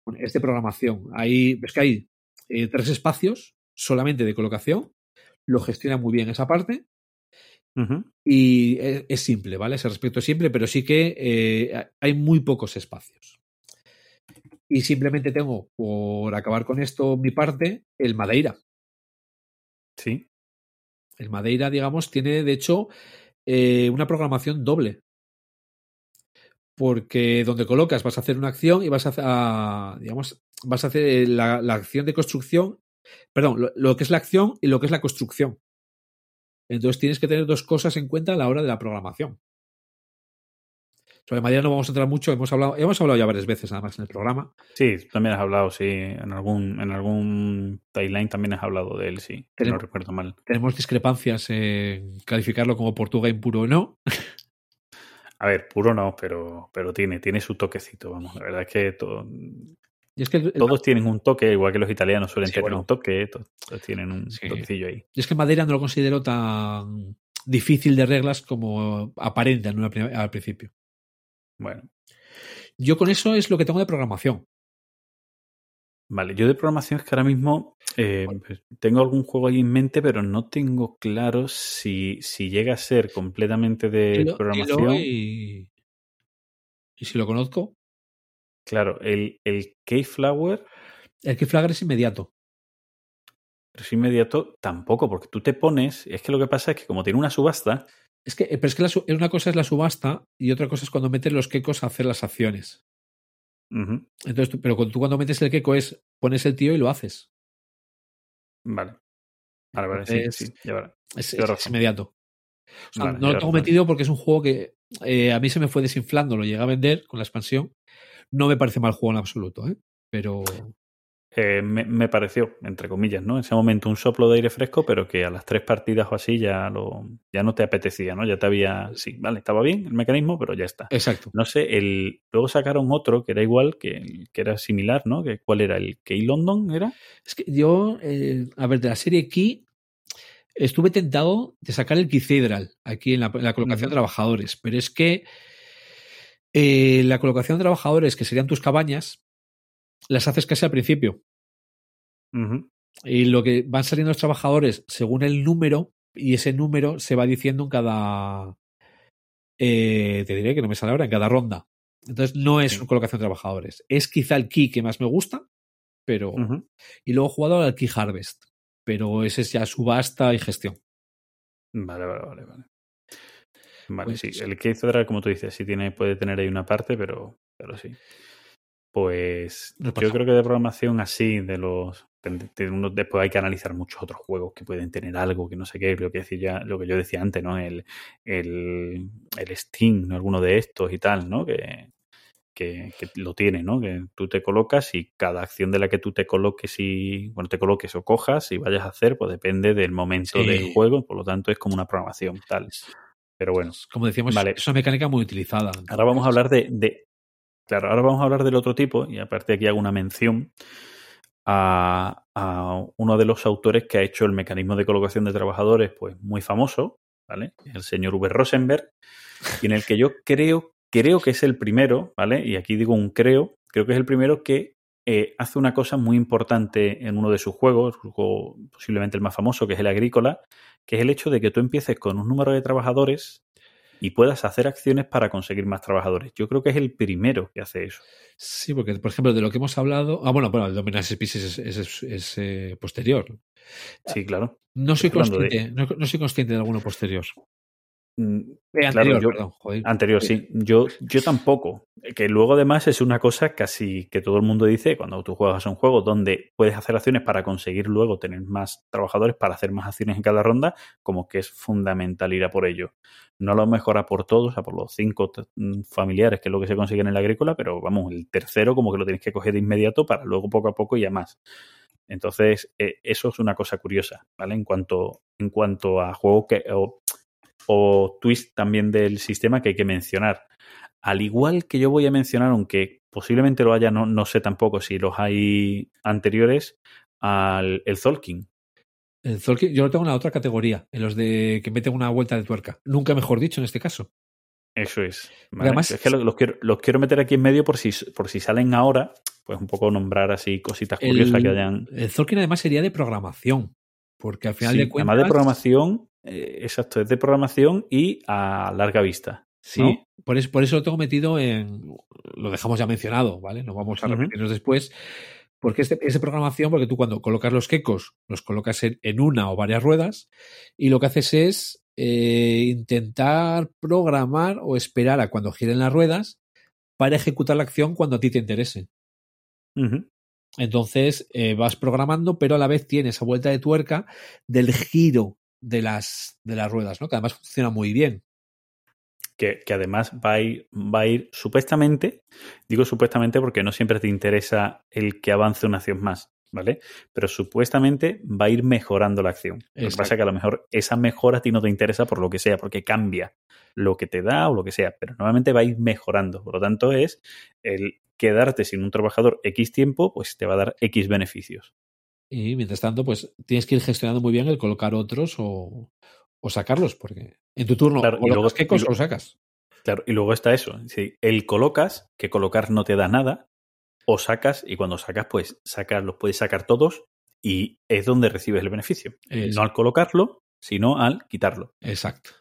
bueno, es de programación. Hay, es que hay eh, tres espacios solamente de colocación. Lo gestiona muy bien esa parte. Y es, es simple, ¿vale? Ese respecto es simple, pero sí que eh, hay muy pocos espacios. Y simplemente tengo, por acabar con esto, mi parte, el Madeira. Sí. El Madeira, digamos, tiene de hecho eh, una programación doble. Porque donde colocas vas a hacer una acción y vas a, digamos, vas a hacer la, la acción de construcción, perdón, lo, lo que es la acción y lo que es la construcción. Entonces tienes que tener dos cosas en cuenta a la hora de la programación. Sobre Madeira no vamos a entrar mucho, hemos hablado, hemos hablado ya varias veces además en el programa. Sí, tú también has hablado, sí. En algún, en algún timeline también has hablado de él, sí. Si no Tenemos- recuerdo mal. Tenemos discrepancias en calificarlo como Portugal impuro o no. A ver, puro no, pero, pero tiene, tiene su toquecito, vamos. La verdad es que to- Y es que el- el- todos tienen un toque, igual que los italianos suelen Sí, tener bueno. un toque, to- todos tienen un Sí. toquecillo ahí. Y es que Madeira no lo considero tan difícil de reglas como aparenta en una prim- al principio. Bueno, Yo con eso es lo que tengo de programación. vale. Yo de programación es que ahora mismo eh, pues, tengo algún juego ahí en mente, pero no tengo claro si, si llega a ser completamente de Dilo- programación. dilo y, y si lo conozco, Claro, el, el Keyflower, el Keyflower es inmediato. pero es inmediato tampoco, porque tú te pones, es que lo que pasa es que como tiene una subasta, Es que, pero es que la una cosa es la subasta y otra cosa es cuando metes los quecos a hacer las acciones. Entonces, tú- pero cuando tú cuando metes el queco es pones el tío y lo haces. vale. Vale, vale, sí, sí, ya verás. Es, es inmediato. O sea, Vale, no lo tengo razón. metido porque es un juego que eh, a mí se me fue desinflando, lo llegué a vender con la expansión. No me parece mal juego en absoluto, ¿eh? pero Eh, me, me pareció, entre comillas, ¿no? En ese momento un soplo de aire fresco, pero que a las tres partidas o así ya lo, ya no te apetecía, ¿no? Ya te había, sí, vale, estaba bien el mecanismo, pero ya está. exacto. No sé, el, luego sacaron otro que era igual, que, que era similar, ¿no? Que, ¿Cuál era? ¿El Key London era? Es que yo, eh, a ver, de la serie Key, estuve tentado de sacar el Cathedral aquí en la, en la colocación de trabajadores, pero es que eh, la colocación de trabajadores, que serían tus cabañas, las haces casi al principio. Y lo que van saliendo los trabajadores según el número, y ese número se va diciendo en cada. eh, te diré que no me sale ahora, en cada ronda. Entonces no es Sí. una colocación de trabajadores. Es quizá el key que más me gusta, pero. Y luego he jugado al Key Harvest, pero ese es ya subasta y gestión. Vale, vale, vale, vale. Vale, Pues- sí. El Key Federal, como tú dices, sí tiene, puede tener ahí una parte, pero, pero sí. Pues yo creo que de programación así, de los. de- de uno- después hay que analizar muchos otros juegos que pueden tener algo, que no sé qué, lo que decía, lo que yo decía antes, ¿no? El, el, el Steam, alguno de estos y tal, ¿no? Que, que, que lo tiene, ¿no? Que tú te colocas y cada acción de la que tú te coloques y, bueno, te coloques o cojas y vayas a hacer, pues depende del momento Sí. del juego, por lo tanto es como una programación tal. Pero bueno, Como decíamos, Vale. es una mecánica muy utilizada. ahora vamos a hablar de, de- Claro, ahora vamos a hablar del otro tipo y aparte aquí hago una mención a, a uno de los autores que ha hecho el mecanismo de colocación de trabajadores pues muy famoso, ¿vale? El señor Uwe Rosenberg, y en el que yo creo, creo que es el primero, ¿vale? Y aquí digo un creo, creo que es el primero que eh, hace una cosa muy importante en uno de sus juegos, su juego posiblemente el más famoso, que es el agrícola, que es el hecho de que tú empieces con un número de trabajadores y puedas hacer acciones para conseguir más trabajadores. Yo creo que es el primero que hace eso. Sí, porque, por ejemplo, de lo que hemos hablado. Ah, bueno, bueno, el Dominance Species es, es- es- es, eh, posterior. Sí, claro. No soy, de- consciente, no, no soy consciente de alguno posterior. Mm, claro, anterior, yo- perdón, joder. Anterior, sí. Yo, yo tampoco. Que luego además es una cosa casi que todo el mundo dice cuando tú juegas a un juego donde puedes hacer acciones para conseguir luego tener más trabajadores para hacer más acciones en cada ronda, como que es fundamental ir a por ello. No lo mejora por todos, a por los cinco mm, familiares, que es lo que se consigue en el agrícola, pero vamos, el tercero como que lo tienes que coger de inmediato para luego poco a poco y a más. Entonces, eh, eso es una cosa curiosa, ¿vale? En cuanto, en cuanto a juego que, o, o twist también del sistema que hay que mencionar. Al igual que yo voy a mencionar, aunque posiblemente lo haya, no, no sé tampoco si los hay anteriores, al el Zolkin. El Zolkin, yo lo tengo en la otra categoría, en los de que meten una vuelta de tuerca. Nunca mejor dicho en este caso. Eso es. Además- es que lo- los, quiero, los quiero meter aquí en medio por si, por si salen ahora, pues un poco nombrar así cositas curiosas El, que hayan. el Zolkin además sería de programación, porque al final Sí, de cuentas... Además de programación, eh, exacto, es de programación y a larga vista. Sí, ¿no? por, eso, por eso lo tengo metido en. Lo dejamos ya mencionado, ¿vale? No vamos a repetirnos después. Porque es de programación, porque tú cuando colocas los quecos, los colocas en, en una o varias ruedas, y lo que haces es eh, intentar programar o esperar a cuando giren las ruedas para ejecutar la acción cuando a ti te interese. Entonces eh, vas programando, pero a la vez tienes esa vuelta de tuerca del giro de las, de las ruedas, ¿no? Que además funciona muy bien. que, que además va a, ir, va a ir supuestamente, digo supuestamente porque no siempre te interesa el que avance una acción más, ¿vale? Pero supuestamente va a ir mejorando la acción. Lo que pasa es que a lo mejor esa mejora a ti no te interesa por lo que sea, porque cambia lo que te da o lo que sea, pero normalmente va a ir mejorando. Por lo tanto, es el quedarte sin un trabajador X tiempo, pues te va a dar X beneficios. Y mientras tanto, pues tienes que ir gestionando muy bien el colocar otros o, o sacarlos, porque en tu turno Claro, y colocas luego- quecos y o lo- los sacas. Claro, y luego está eso. Si el colocas, que colocar no te da nada, o sacas, y cuando sacas, pues sacas, los puedes sacar todos, y es donde recibes el beneficio. No al colocarlo, sino al quitarlo. Exacto.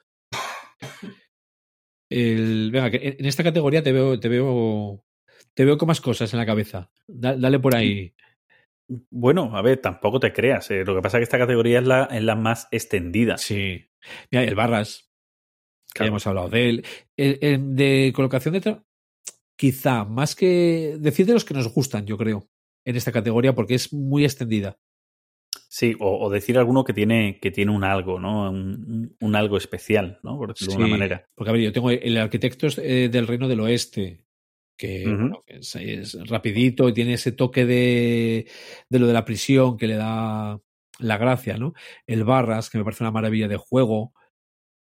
El, venga, en en esta categoría te veo, te veo, te veo con más cosas en la cabeza. Da- dale por ahí. Bueno, a ver, tampoco te creas. eh, Lo que pasa es que esta categoría es la, es la más extendida. Sí. Mira, el barras, que Claro. hemos hablado de él. El- el de colocación de quizá más que decir de los que nos gustan, yo creo, en esta categoría, porque es muy extendida. Sí, o, o decir alguno que tiene, que tiene un algo, ¿no? Un, un algo especial, ¿no? Por decirlo de una manera. Porque, a ver, yo tengo el arquitecto eh, del Reino del Oeste, que, Ujú. bueno, que es, es rapidito y tiene ese toque de, de lo de la prisión que le da la gracia, ¿no? El Barras, que me parece una maravilla de juego.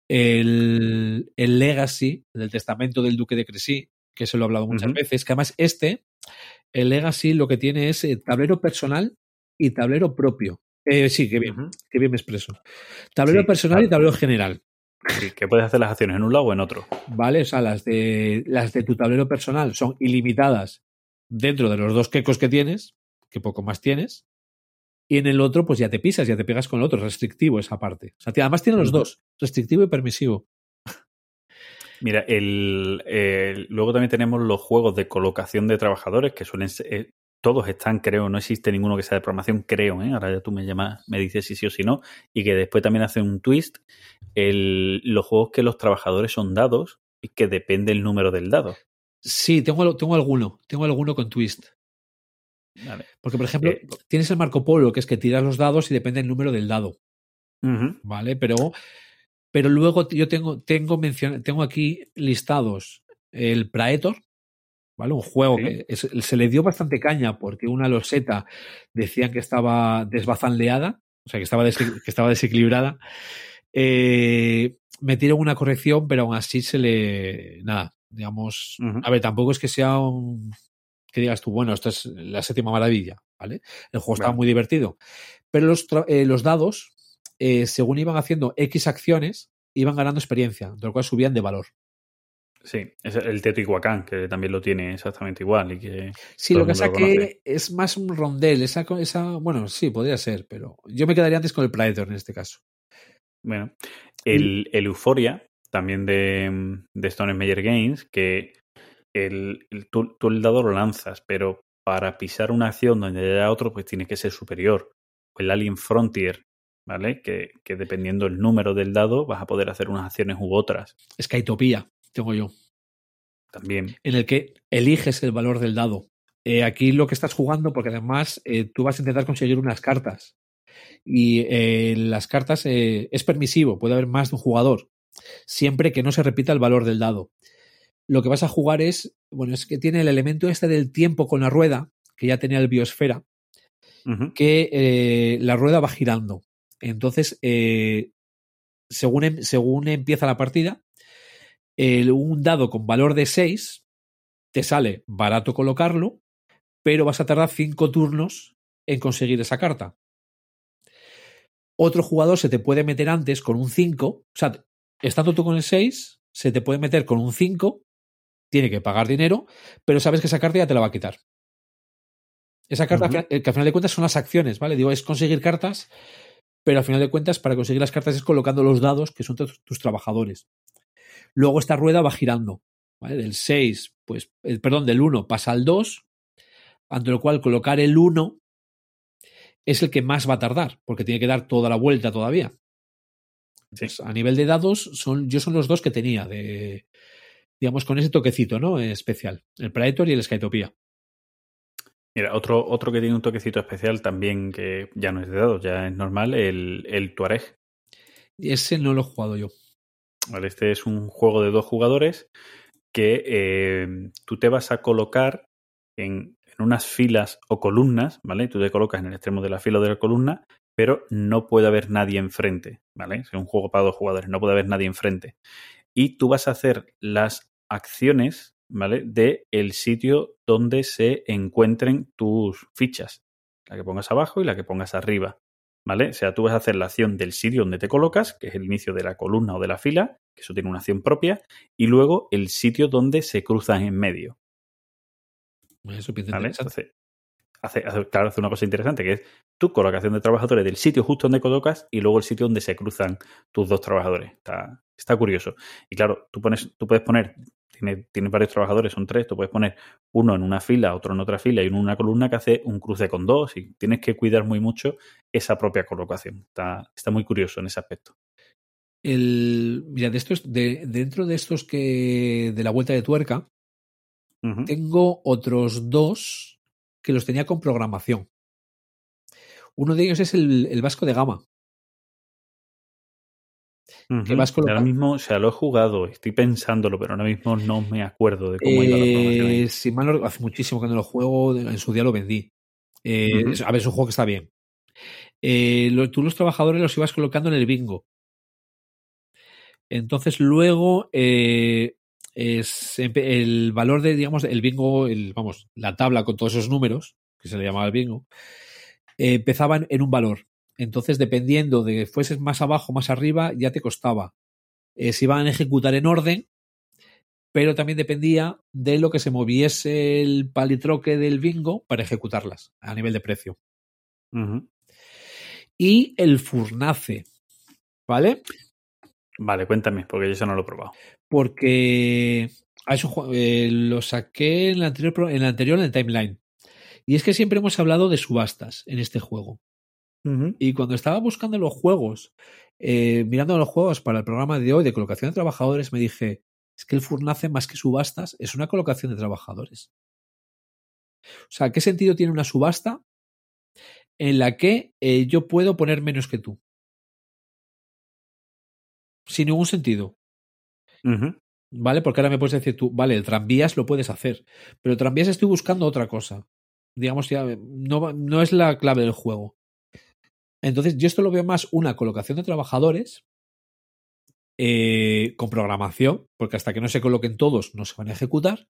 El, el Legacy, del Testamento del Duque de Cresí, que se lo he hablado muchas veces, que además este, el Legacy lo que tiene es eh, tablero personal y tablero propio. Eh, sí, qué bien, qué bien me expreso. Tablero Sí, personal y tablero general. Que puedes hacer las acciones en un lado o en otro. ¿vale? O sea, las de, las de tu tablero personal son ilimitadas dentro de los dos quecos que tienes, que poco más tienes, y en el otro, pues ya te pisas, ya te pegas con el otro, restrictivo esa parte. O sea, además tiene los dos, restrictivo y permisivo. Mira, el, el- luego también tenemos los juegos de colocación de trabajadores que suelen ser, eh, todos están, creo, no existe ninguno que sea de programación, creo, ¿eh? ahora ya tú me llamas, me dices si sí o si no, y que después también hace un twist, el, los juegos que los trabajadores son dados y que depende el número del dado. Sí, tengo, tengo alguno, tengo alguno con twist. Vale. Porque, por ejemplo, Eh, tienes el Marco Polo, que es que tiras los dados y depende el número del dado. ¿vale? Pero, pero luego yo tengo, tengo, tengo aquí listados el Praetor, ¿vale? Un juego Sí. que es- se le dio bastante caña porque una loseta decían que estaba desbazanleada, o sea, que estaba, que estaba desequilibrada. Eh, metieron una corrección, pero aún así se le. Nada, digamos. A ver, tampoco es que sea un. Que digas tú, bueno, esto es la séptima maravilla, ¿vale? El juego estaba Vale. muy divertido. Pero los, eh, los dados, eh, según iban haciendo X acciones, iban ganando experiencia, de lo cual subían de valor. Sí, es el Teotihuacán, que también lo tiene exactamente igual y que Sí, lo que saqué conoce. es más un rondel. Esa, esa, bueno, sí, podría ser, pero yo me quedaría antes con el Predator en este caso. Bueno, el, el Euphoria, también de, de Stone Meyer Games, que el, el- tú, tú el dado lo lanzas, pero para pisar una acción donde haya otro, pues tiene que ser superior. O el Alien Frontier, ¿vale? Que, que dependiendo el número del dado vas a poder hacer unas acciones u otras. Skytopía, tengo yo. También. En el que eliges el valor del dado. Eh, aquí lo que estás jugando, porque además eh, tú vas a intentar conseguir unas cartas. Y eh, las cartas es permisivo, puede haber más de un jugador, siempre que no se repita el valor del dado. Lo que vas a jugar es, bueno, es que tiene el elemento este del tiempo con la rueda, que ya tenía el biosfera, que la rueda va girando. Entonces, según, em- según empieza la partida, el- un dado con valor de 6 te sale barato colocarlo, pero vas a tardar 5 turnos en conseguir esa carta. Otro jugador se te puede meter antes con un 5, o sea, estando tú con el 6, se te puede meter con un 5, tiene que pagar dinero, pero sabes que esa carta ya te la va a quitar. Esa carta, que al final de cuentas son las acciones, ¿vale? Digo, es conseguir cartas, pero al final de cuentas, para conseguir las cartas es colocando los dados que son tus, tus trabajadores. Luego esta rueda va girando, ¿vale? Del 6, pues, eh, perdón, del 1 pasa al 2, ante lo cual colocar el 1 es el que más va a tardar, porque tiene que dar toda la vuelta todavía. Sí. Pues, a nivel de dados, son, yo son los dos que tenía, de, digamos, con ese toquecito, ¿no? Especial. El Praetor y el Skytopia. Mira, otro, otro que tiene un toquecito especial también, que ya no es de dados, ya es normal, el, el Tuareg. Ese no lo he jugado yo. ¿Vale? Este es un juego de dos jugadores que eh, tú te vas a colocar en, en unas filas o columnas, ¿vale? Tú te colocas en el extremo de la fila o de la columna, pero no puede haber nadie enfrente, ¿vale? Es un juego para dos jugadores, no puede haber nadie enfrente. Y tú vas a hacer las acciones, ¿vale? De el sitio donde se encuentren tus fichas. La que pongas abajo y la que pongas arriba. ¿Vale? O sea, tú vas a hacer la acción del sitio donde te colocas, que es el inicio de la columna o de la fila, que eso tiene una acción propia, y luego el sitio donde se cruzan en medio. Eso pinta ¿Vale? Entonces, hace, hace- claro, hace una cosa interesante, que es tu colocación de trabajadores del sitio justo donde colocas y luego el sitio donde se cruzan tus dos trabajadores. Está, está curioso. Y claro, tú, pones, tú puedes poner, tiene, tienes varios trabajadores, son tres, tú puedes poner uno en una fila, otro en otra fila y uno en una columna que hace un cruce con dos y tienes que cuidar muy mucho esa propia colocación. Está, está muy curioso en ese aspecto. El, mira, de estos, de, dentro de estos que de la vuelta de tuerca, tengo otros dos que los tenía con programación. Uno de ellos es el, el Vasco de Gama. Que vas ahora mismo, o sea, lo he jugado, estoy pensándolo, pero ahora mismo no me acuerdo de cómo iba la. Eh, si mal no hace muchísimo que no lo juego, en su día lo vendí. Eh, A ver, es un juego que está bien. Eh, lo- tú los trabajadores los ibas colocando en el bingo. Entonces luego es el valor de, digamos, el bingo, el, vamos, la tabla con todos esos números, que se le llamaba el bingo, empezaban en un valor. Entonces, dependiendo de que fueses más abajo o más arriba, ya te costaba. Eh, se iban a ejecutar en orden, pero también dependía de lo que se moviese el palitroque del bingo para ejecutarlas a nivel de precio. Y el Furnace, ¿vale? Vale, cuéntame, porque yo eso no lo he probado. Porque es un jue- eh, lo saqué en el, anterior, en el anterior, en el timeline. Y es que siempre hemos hablado de subastas en este juego. Y cuando estaba buscando los juegos, eh, mirando los juegos para el programa de hoy de colocación de trabajadores, me dije, es que el Furnace más que subastas es una colocación de trabajadores. O sea, ¿qué sentido tiene una subasta en la que eh, yo puedo poner menos que tú? Sin ningún sentido. ¿Vale? Porque ahora me puedes decir tú, vale, el tranvías lo puedes hacer, pero el tranvías estoy buscando otra cosa. Digamos, ya no, no es la clave del juego. Entonces, yo esto lo veo más una colocación de trabajadores eh, con programación, porque hasta que no se coloquen todos no se van a ejecutar.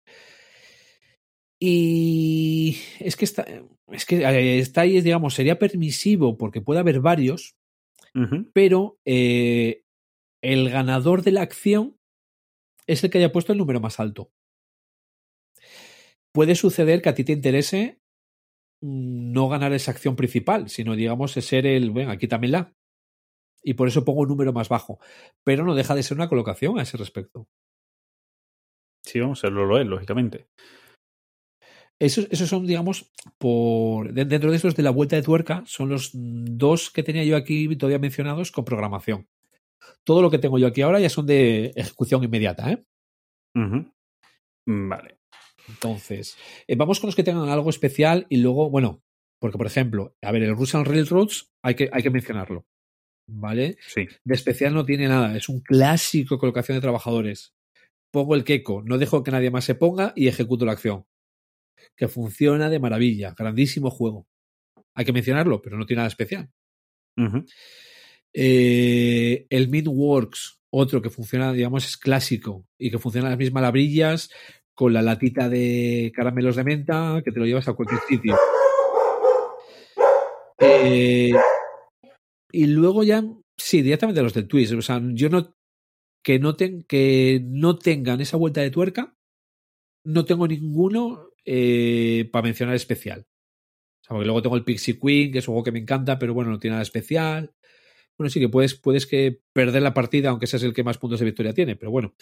Y es que está, es que eh, está ahí, digamos, sería permisivo porque puede haber varios, pero eh, el ganador de la acción es el que haya puesto el número más alto. Puede suceder que a ti te interese no ganar esa acción principal, sino, digamos, ser el, bueno, aquí también la. Y por eso pongo un número más bajo. Pero no deja de ser una colocación a ese respecto. Sí, vamos, lo, lo es, lógicamente. Esos, esos son, digamos, por de- dentro de esos de la vuelta de tuerca, son los dos que tenía yo aquí todavía mencionados con programación. Todo lo que tengo yo aquí ahora ya son de ejecución inmediata, ¿eh? Vale. Entonces, eh, vamos con los que tengan algo especial y luego, bueno, porque por ejemplo, a ver, el Russian Railroads hay que, hay que mencionarlo, ¿vale? Sí. De especial no tiene nada, es un clásico colocación de trabajadores. Pongo el queco, no dejo que nadie más se ponga y ejecuto la acción. Que funciona de maravilla, grandísimo juego. Hay que mencionarlo, pero no tiene nada especial. Ujú. Eh, el Midworks, otro que funciona, digamos, es clásico y que funciona las mismas labrillas con la latita de caramelos de menta que te lo llevas a cualquier sitio. Eh, y luego ya, sí, directamente los del twist. O sea, yo no que no, ten- que no tengan esa vuelta de tuerca, no tengo ninguno eh, para mencionar especial. Porque luego tengo el Pixie Queen, que es un juego que me encanta, pero bueno, no tiene nada especial. Bueno, sí que puedes, puedes que perder la partida, aunque ese es el que más puntos de victoria tiene, pero bueno,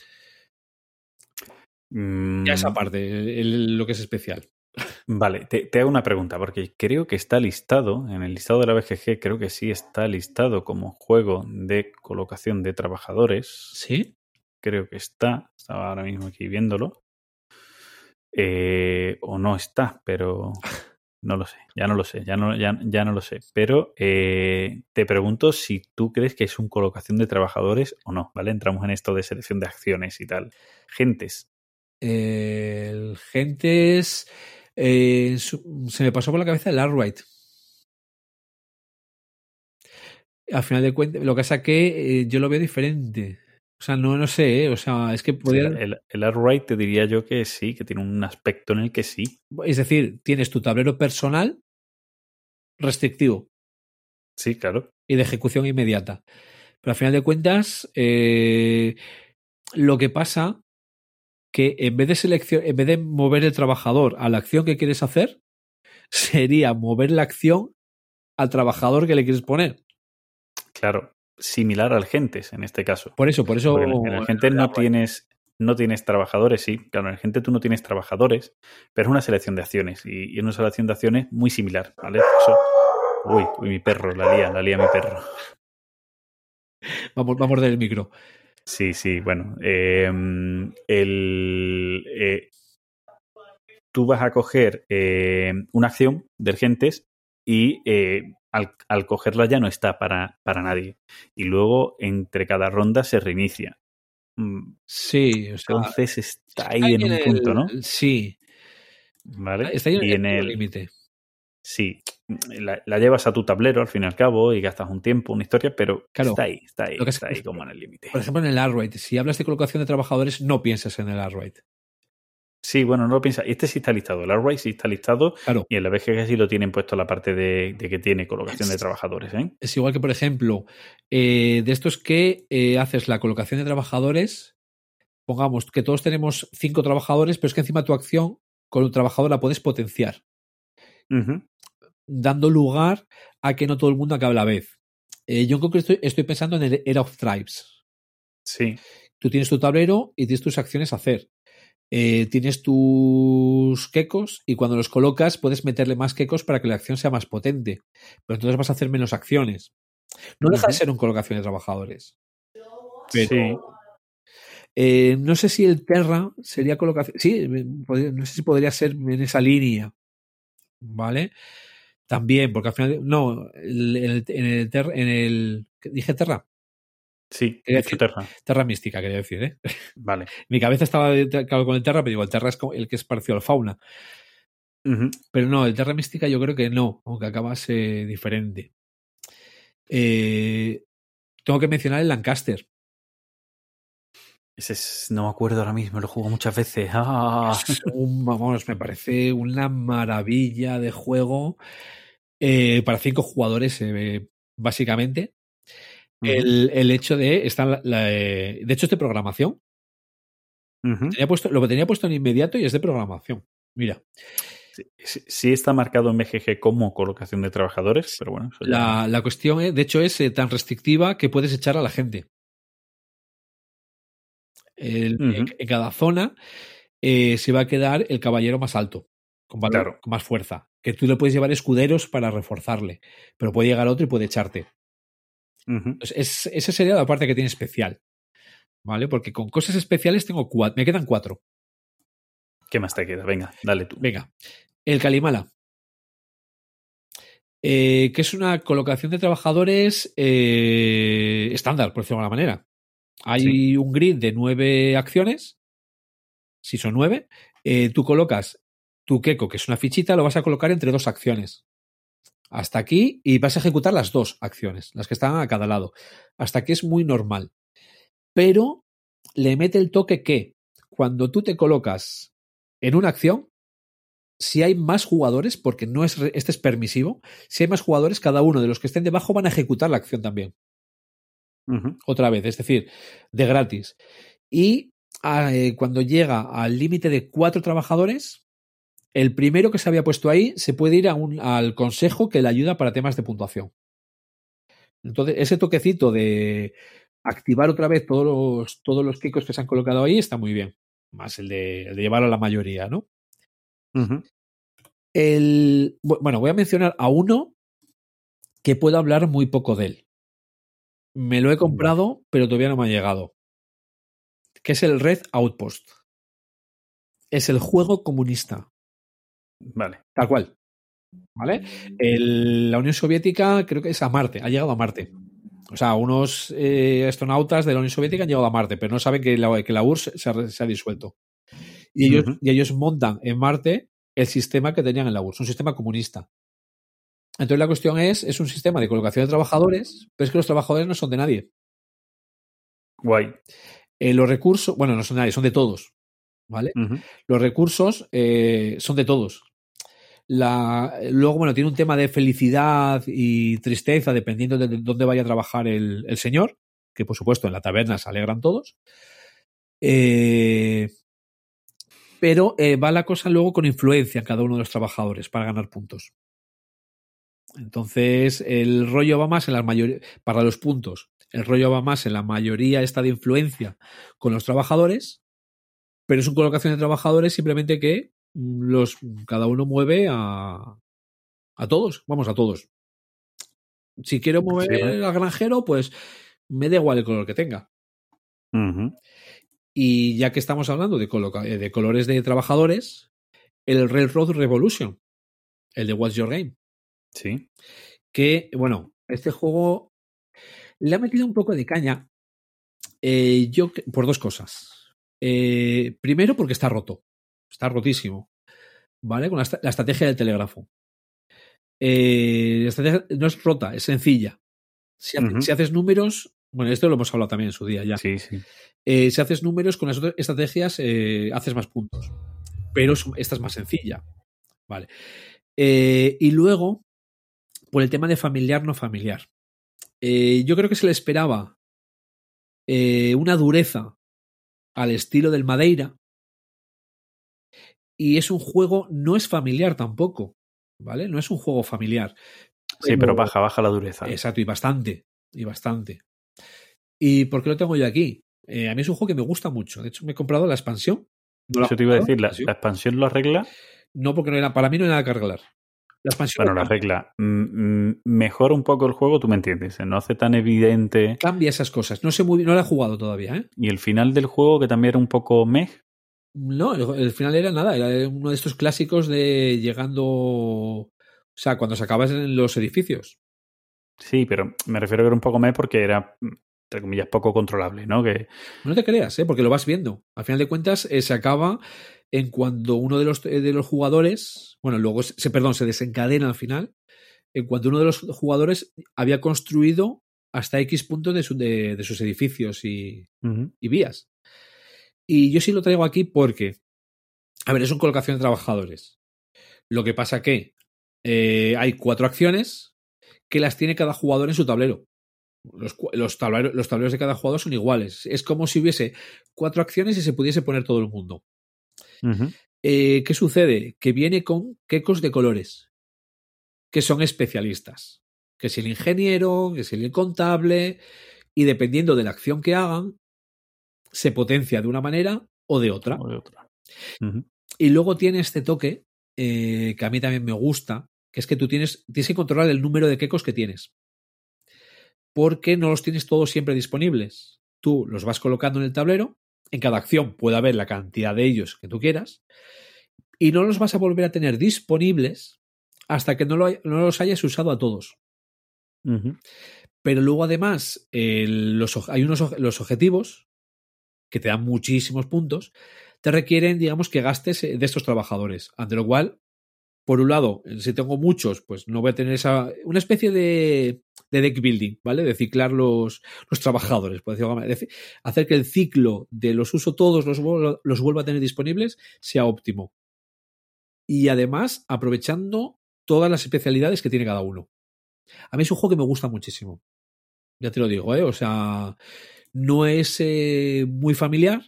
ya esa parte, el- lo que es especial. Vale, te, te hago una pregunta, porque creo que está listado, en el listado de la BGG, creo que sí está listado como juego de colocación de trabajadores. ¿Sí? Creo que está, estaba ahora mismo aquí viéndolo. Eh, o no está, pero no lo sé, ya no lo sé, ya no, ya, ya no lo sé. Pero eh, te pregunto si tú crees que es un colocación de trabajadores o no, ¿vale? Entramos en esto de selección de acciones y tal. Gentes, El Gentes. eh, su- se me pasó por la cabeza el Arkwright. Al final de cuentas, lo que saqué, eh, yo lo veo diferente. O sea, no, no sé, eh, o sea, es que podría. el, el, el Arkwright te diría yo que sí, que tiene un aspecto en el que sí. Es decir, tienes tu tablero personal restrictivo Sí, claro. y de ejecución inmediata. Pero al final de cuentas, eh, lo que pasa que en vez de selección, en vez de mover el trabajador a la acción que quieres hacer, sería mover la acción al trabajador que le quieres poner. Claro, similar al Gentes en este caso. Por eso, por eso. Porque en, el Gentes no tienes, no tienes trabajadores, sí. Claro, en el Gentes tú no tienes trabajadores, pero es una selección de acciones y, y es una selección de acciones muy similar, ¿vale? Eso- uy, uy, mi perro, la lía, la lía mi perro. Vamos, vamos del micro. Sí, sí, bueno. eh, el, eh, tú vas a coger eh, una acción de Gentes y eh, al, al cogerla ya no está para, para nadie. Y luego entre cada ronda se reinicia. Mm, Sí, o sea, Entonces está ahí en un el- punto, ¿no? Sí, ¿Vale? está ahí en el, límite. sí, la, la llevas a tu tablero al fin y al cabo y gastas un tiempo, una historia, pero Claro. está ahí, está ahí, Lo que es- está ahí como en el límite. Por ejemplo, en el Arkwright, si hablas de colocación de trabajadores, no pienses en el Arkwright. Sí, bueno, no lo piensa. Este sí está listado, el Array sí está listado Claro. y en la BGG sí lo tienen puesto la parte de, de que tiene colocación de trabajadores, ¿eh? Es igual que, por ejemplo, eh, de estos que eh, haces la colocación de trabajadores, pongamos que todos tenemos cinco trabajadores, pero es que encima tu acción con un trabajador la puedes potenciar. Dando lugar a que no todo el mundo acabe a la vez. Eh, yo en concreto estoy, estoy pensando en el Era of Tribes. Sí, Tú tienes tu tablero y tienes tus acciones a hacer. Eh, tienes tus quecos y cuando los colocas puedes meterle más quecos para que la acción sea más potente. Pero entonces vas a hacer menos acciones. No deja de ser un colocación de trabajadores. Pero, sí. eh, no sé si el Terra sería colocación. Sí, no sé si podría ser en esa línea. ¿Vale? También, porque al final. No, el- en el. En el, ¿Dije Terra? Sí, dicho Terra. Terra mística, quería decir, ¿eh? Vale. Mi cabeza estaba claro con el Terra, pero digo, el Terra es el que es parecido al fauna. Pero no, el Terra mística yo creo que no, aunque acabase diferente. Eh, tengo que mencionar el Lancaster. Ese es- no me acuerdo ahora mismo, lo juego muchas veces. Ah. Un- vamos, me parece una maravilla de juego eh, para cinco jugadores, eh, básicamente. El, el hecho de estar la- la, eh, de hecho es de programación. Tenía puesto, lo tenía puesto en inmediato y es de programación. Mira, Sí, está marcado en BGG como colocación de trabajadores, pero bueno, eso ya- la, la cuestión, eh, de hecho, es eh, tan restrictiva que puedes echar a la gente. El- en, en cada zona eh, se va a quedar el caballero más alto, con, valor, Claro. con más fuerza. Que tú le puedes llevar escuderos para reforzarle, pero puede llegar otro y puede echarte. Entonces, es- esa sería la parte que tiene especial. ¿Vale? Porque con cosas especiales tengo cuatro. Me quedan cuatro. ¿Qué más te queda? Venga, dale tú. Venga. El Kalimala. Eh, que es una colocación de trabajadores eh, estándar, por decirlo de alguna manera. Hay un grid de nueve acciones. Si son nueve, eh, tú colocas tu Keko, que es una fichita, lo vas a colocar entre dos acciones. Hasta aquí y vas a ejecutar las dos acciones, las que están a cada lado. Hasta aquí es muy normal. Pero le mete el toque que cuando tú te colocas en una acción, si hay más jugadores, porque no es este es permisivo, si hay más jugadores, cada uno de los que estén debajo van a ejecutar la acción también otra vez, es decir, de gratis. Y ah, eh, cuando llega al límite de cuatro trabajadores, el primero que se había puesto ahí se puede ir a un- al consejo que le ayuda para temas de puntuación. Entonces, ese toquecito de activar otra vez todos los, todos los kikos que se han colocado ahí está muy bien. Más el de, el de llevar a la mayoría, ¿no? El, bu- bueno, voy a mencionar a uno que puedo hablar muy poco de él. Me lo he comprado, pero todavía no me ha llegado. Que es el Red Outpost. Es el juego comunista, Vale. tal cual. ¿Vale? El- la Unión Soviética creo que es a Marte, ha llegado a Marte. O sea, unos eh, astronautas de la Unión Soviética han llegado a Marte, pero no saben que la, que la URSS se ha, se ha disuelto. Y ellos, Ujú. y ellos montan en Marte el sistema que tenían en la URSS, un sistema comunista. Entonces la cuestión es, es un sistema de colocación de trabajadores, pero es que los trabajadores no son de nadie. Guay. Eh, los recursos, bueno, no son de nadie, son de todos. ¿Vale? Los recursos eh, son de todos. La, luego, bueno, tiene un tema de felicidad y tristeza dependiendo de dónde vaya a trabajar el, señor, que por supuesto en la taberna se alegran todos. Eh, pero eh, va la cosa luego con influencia en cada uno de los trabajadores para ganar puntos. Entonces, el rollo va más en la mayoría, para los puntos, el rollo va más en la mayoría esta de influencia con los trabajadores, pero es una colocación de trabajadores simplemente que los cada uno mueve a, a todos, vamos a todos. Si quiero mover Sí, al granjero, pues me da igual el color que tenga. Y ya que estamos hablando de, eh, de colores de trabajadores, el Railroad Revolution, el de What's Your Game, Sí. que, bueno, este juego le ha metido un poco de caña. eh, yo, por dos cosas. Eh, primero, porque está roto. Está rotísimo. ¿Vale? Con la, estrategia del telégrafo. Eh, la estrategia no es rota, es sencilla. Si, haces números, bueno, esto lo hemos hablado también en su día ya. Sí, sí. Eh, si haces números con las otras estrategias, eh, haces más puntos. Pero es- esta es más sencilla. Vale. Y luego, por el tema de familiar, no familiar. Yo creo que se le esperaba una dureza al estilo del Madeira. Y es un juego, no es familiar tampoco. ¿Vale? No es un juego familiar. Sí, pero baja, baja la dureza. Exacto, y bastante. Y bastante. ¿Y por qué lo tengo yo aquí? Eh, a mí es un juego que me gusta mucho. De hecho, me he comprado la expansión. No Eso te iba a decir, la, expansión lo arregla. No, porque no era, para mí no hay nada que arreglar. La expansión Bueno, la regla mm, mm, mejora un poco el juego, tú me entiendes. No hace tan evidente. cambia esas cosas. No sé muy bien, no la he jugado todavía, ¿eh? Y el final del juego, que también era un poco meh. No, el, el final era nada, era uno de estos clásicos de llegando. O sea, cuando se acabas en los edificios. Sí, pero me refiero a que era un poco meh porque era, entre comillas, poco controlable, ¿no? Que No te creas, ¿eh? porque lo vas viendo. Al final de cuentas, eh, se acaba en cuando uno de los, eh, de los jugadores, bueno, luego se, perdón, se desencadena al final, en cuando uno de los jugadores había construido hasta X puntos de, su- de- de sus edificios y vías. Y yo sí lo traigo aquí porque, a ver, es una colocación de trabajadores. Lo que pasa que eh, hay cuatro acciones que las tiene cada jugador en su tablero. Los, tableros, los tableros de cada jugador son iguales. Es como si hubiese cuatro acciones y se pudiese poner todo el mundo. Eh, ¿Qué sucede? Que viene con quecos de colores, que son especialistas. Que si el ingeniero, que si el contable, y dependiendo de la acción que hagan, se potencia de una manera o de otra. O de otra. Ujú. Y luego tiene este toque eh, que a mí también me gusta, que es que tú tienes, tienes que controlar el número de quecos que tienes. Porque no los tienes todos siempre disponibles. Tú los vas colocando en el tablero, en cada acción puede haber la cantidad de ellos que tú quieras, y no los vas a volver a tener disponibles hasta que no, lo, no los hayas usado a todos. Pero luego, además, los, hay unos los objetivos que te dan muchísimos puntos, te requieren, digamos, que gastes eh, de estos trabajadores. Ante lo cual, por un lado, eh, si tengo muchos, pues no voy a tener esa. una especie de, de deck building, ¿vale? De ciclar los, los trabajadores, por decirlo de hacer que el ciclo de los uso todos, los, los vuelva a tener disponibles, sea óptimo. Y además, aprovechando todas las especialidades que tiene cada uno. A mí es un juego que me gusta muchísimo. Ya te lo digo, ¿eh? O sea, no es eh, muy familiar,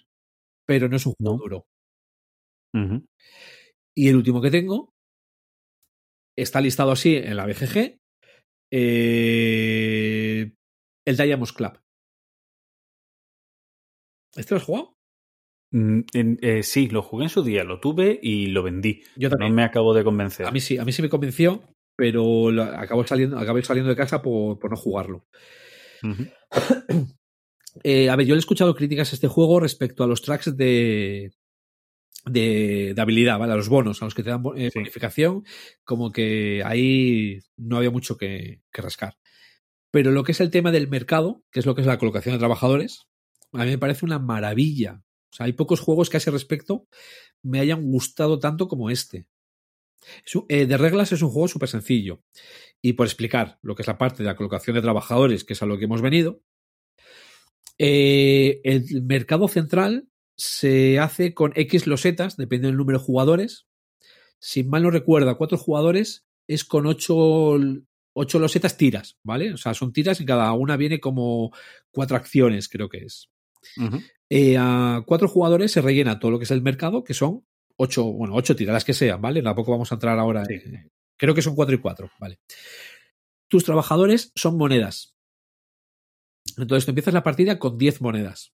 pero no es un juego No. duro. Y el último que tengo está listado así en la BGG. eh, el Diamonds Club. ¿Este lo has jugado? Mm, eh, sí, lo jugué en su día, lo tuve y lo vendí. Yo No también. me acabo de convencer. A mí sí, a mí sí me convenció, pero acabo saliendo, acabé saliendo de casa por, por no jugarlo. Eh, a ver, yo le he escuchado críticas a este juego respecto a los tracks de, de, de habilidad, ¿vale? A los bonos, a los que te dan eh, Sí. bonificación, como que ahí no había mucho que, que rascar. Pero lo que es el tema del mercado, que es lo que es la colocación de trabajadores, a mí me parece una maravilla. O sea, hay pocos juegos que a ese respecto me hayan gustado tanto como este. Es un- eh, de reglas es un juego súper sencillo. Y por explicar lo que es la parte de la colocación de trabajadores, que es a lo que hemos venido, eh, el mercado central se hace con X losetas, depende del número de jugadores. Si mal no recuerda, cuatro jugadores es con ocho, ocho losetas tiras, ¿vale? O sea, son tiras y cada una viene como cuatro acciones, creo que es. Eh, a cuatro jugadores se rellena todo lo que es el mercado, que son ocho, bueno, ocho tiras, las que sean, ¿vale? Tampoco vamos a entrar ahora. Sí. en- creo que son cuatro y cuatro, ¿vale? Tus trabajadores son monedas. Entonces tú empiezas la partida con 10 monedas.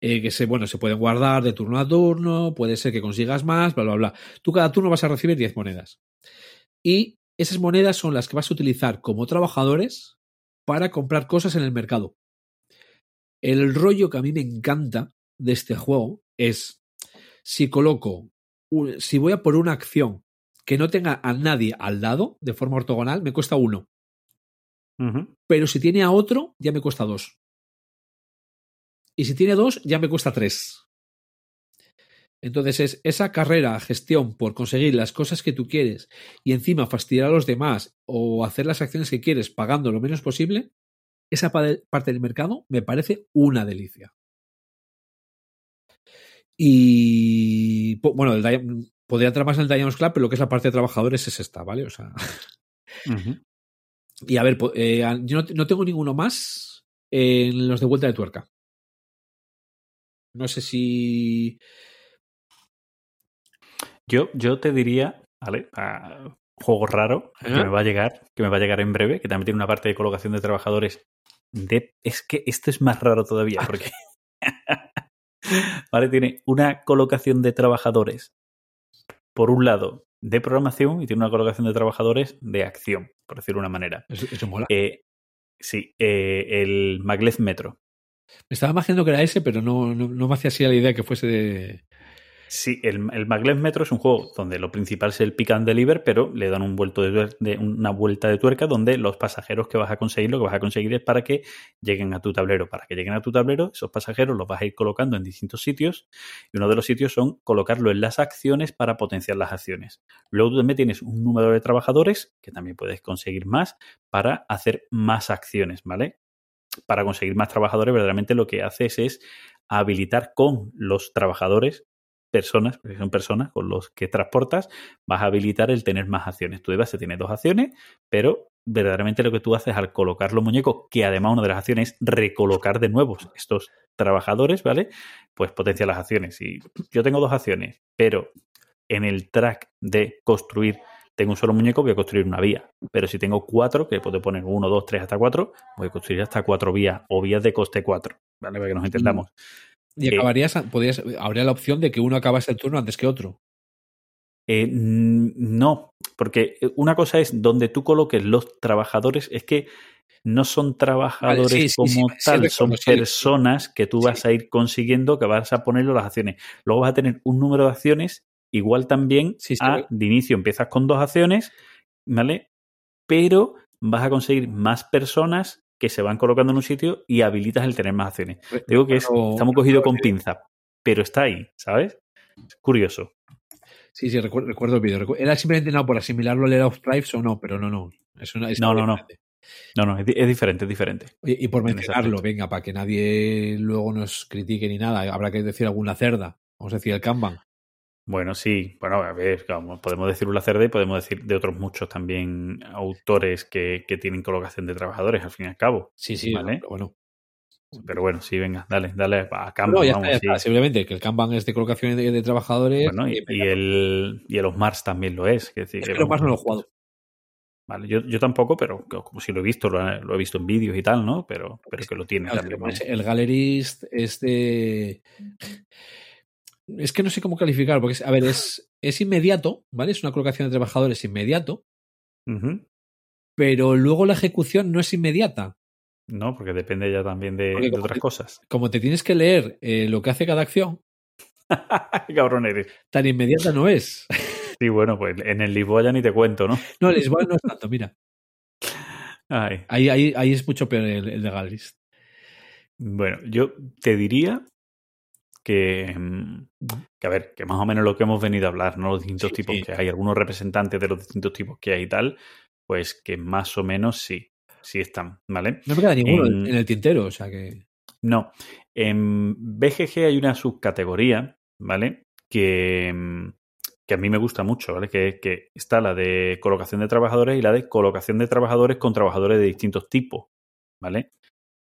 Eh, que se, bueno, se pueden guardar de turno a turno, puede ser que consigas más, bla, bla, bla. Tú cada turno vas a recibir 10 monedas. Y esas monedas son las que vas a utilizar como trabajadores para comprar cosas en el mercado. El rollo que a mí me encanta de este juego es si coloco, si voy a por una acción que no tenga a nadie al lado de forma ortogonal, me cuesta uno. Pero si tiene a otro, ya me cuesta dos. Y si tiene dos, ya me cuesta tres. Entonces es esa carrera, gestión por conseguir las cosas que tú quieres y encima fastidiar a los demás o hacer las acciones que quieres pagando lo menos posible, esa pa- parte del mercado me parece una delicia. Y bueno, el podría entrar más en el Diamonds Club, pero lo que es la parte de trabajadores es esta, ¿vale? O sea. Y a ver, eh, yo no, no tengo ninguno más en los de vuelta de tuerca. No sé si. Yo, yo te diría, ¿vale? A- juego raro que me va a llegar, que me va a llegar en breve, que también tiene una parte de colocación de trabajadores. De, es que esto es más raro todavía, porque ¿vale? tiene una colocación de trabajadores, por un lado, de programación y tiene una colocación de trabajadores de acción, por decirlo de una manera. Eso, eso mola. Eh, sí, eh, el Maglev Metro. Me estaba imaginando que era ese, pero no, no, no me hacía así la idea que fuese de. Sí, el, el Maglev Metro es un juego donde lo principal es el pick and deliver, pero le dan un vuelto de, una vuelta de tuerca donde los pasajeros que vas a conseguir, lo que vas a conseguir es para que lleguen a tu tablero. Para que lleguen a tu tablero, esos pasajeros los vas a ir colocando en distintos sitios y uno de los sitios son colocarlo en las acciones para potenciar las acciones. Luego tú también tienes un número de trabajadores, que también puedes conseguir más, para hacer más acciones, ¿vale? Para conseguir más trabajadores, verdaderamente lo que haces es habilitar con los trabajadores personas, porque son personas con los que transportas, vas a habilitar el tener más acciones. Tu base tiene dos acciones, pero verdaderamente lo que tú haces al colocar los muñecos, que además una de las acciones es recolocar de nuevo estos trabajadores, ¿vale? Pues potencia las acciones. Y yo tengo dos acciones, pero en el track de construir tengo un solo muñeco, voy a construir una vía. Pero si tengo cuatro, que puedo poner uno, dos, tres, hasta cuatro, voy a construir hasta cuatro vías o vías de coste cuatro, ¿vale? Para que nos entendamos. Y Eh, acabarías, podrías, habría la opción de que uno acabase el turno antes que otro. Eh, no, porque una cosa es donde tú coloques los trabajadores, es que no son trabajadores Vale, sí, sí, como sí, sí, tal, son personas que tú vas a ir consiguiendo, que vas a ponerlo las acciones. Luego vas a tener un número de acciones igual también a de inicio empiezas con dos acciones, ¿vale? Pero vas a conseguir más personas que se van colocando en un sitio y habilitas el tener más acciones. re- Digo que es, estamos cogidos con el pinza, pero está ahí, ¿sabes? Es curioso. Sí, sí, recuerdo, recuerdo el vídeo. Era simplemente no por asimilarlo al Era of Tribes o no, pero no, no. Es una, es No, no, no. No, no, es, di- es diferente, es diferente. Oye, Y por mencionarlo, venga, para que nadie luego nos critique ni nada, habrá que decir alguna cerda. Vamos a decir el Kanban. Bueno, sí, bueno, a ver, podemos decir un Cerda y podemos decir de otros muchos también autores que, que tienen colocación de trabajadores, al fin y al cabo. Sí, sí, Vale. pero bueno. Pero bueno, sí, venga, dale, dale a Kanban, No, ya está, vamos, ya sí. está. Simplemente que el Kanban es de colocación de, de trabajadores. Bueno, y, y el, y el Mars también lo es. que decir, Es que vamos, más no lo he jugado. Vale, yo, yo tampoco, pero co- como si lo he visto, lo, he- lo he visto en vídeos y tal, ¿no? Pero, pero que lo tiene Claro, también. el Gallerist es de. Es que no sé cómo calificar, porque, es, a ver, es, es inmediato, ¿vale? Es una colocación de trabajadores inmediato, pero luego la ejecución no es inmediata. No, porque depende ya también de, otras te- cosas. Como te tienes que leer eh, lo que hace cada acción, Cabrón eres. tan inmediata no es. Sí, bueno, pues en el Lisboa ya ni te cuento, ¿no? No, el Lisboa no es tanto, mira. Ay. Ahí, ahí, ahí es mucho peor el, el de Gallerist. Bueno, yo te diría que, mm, que, a ver, que más o menos lo que hemos venido a hablar, ¿no? Los distintos Sí, tipos sí. que hay, algunos representantes de los distintos tipos que hay y tal, pues que más o menos sí, sí están, ¿vale? No me queda ninguno En- en el tintero, o sea que. No, en BGG hay una subcategoría, ¿vale? Que, mm, que a mí me gusta mucho, ¿vale? Que, que está la de colocación de trabajadores y la de colocación de trabajadores con trabajadores de distintos tipos, ¿vale?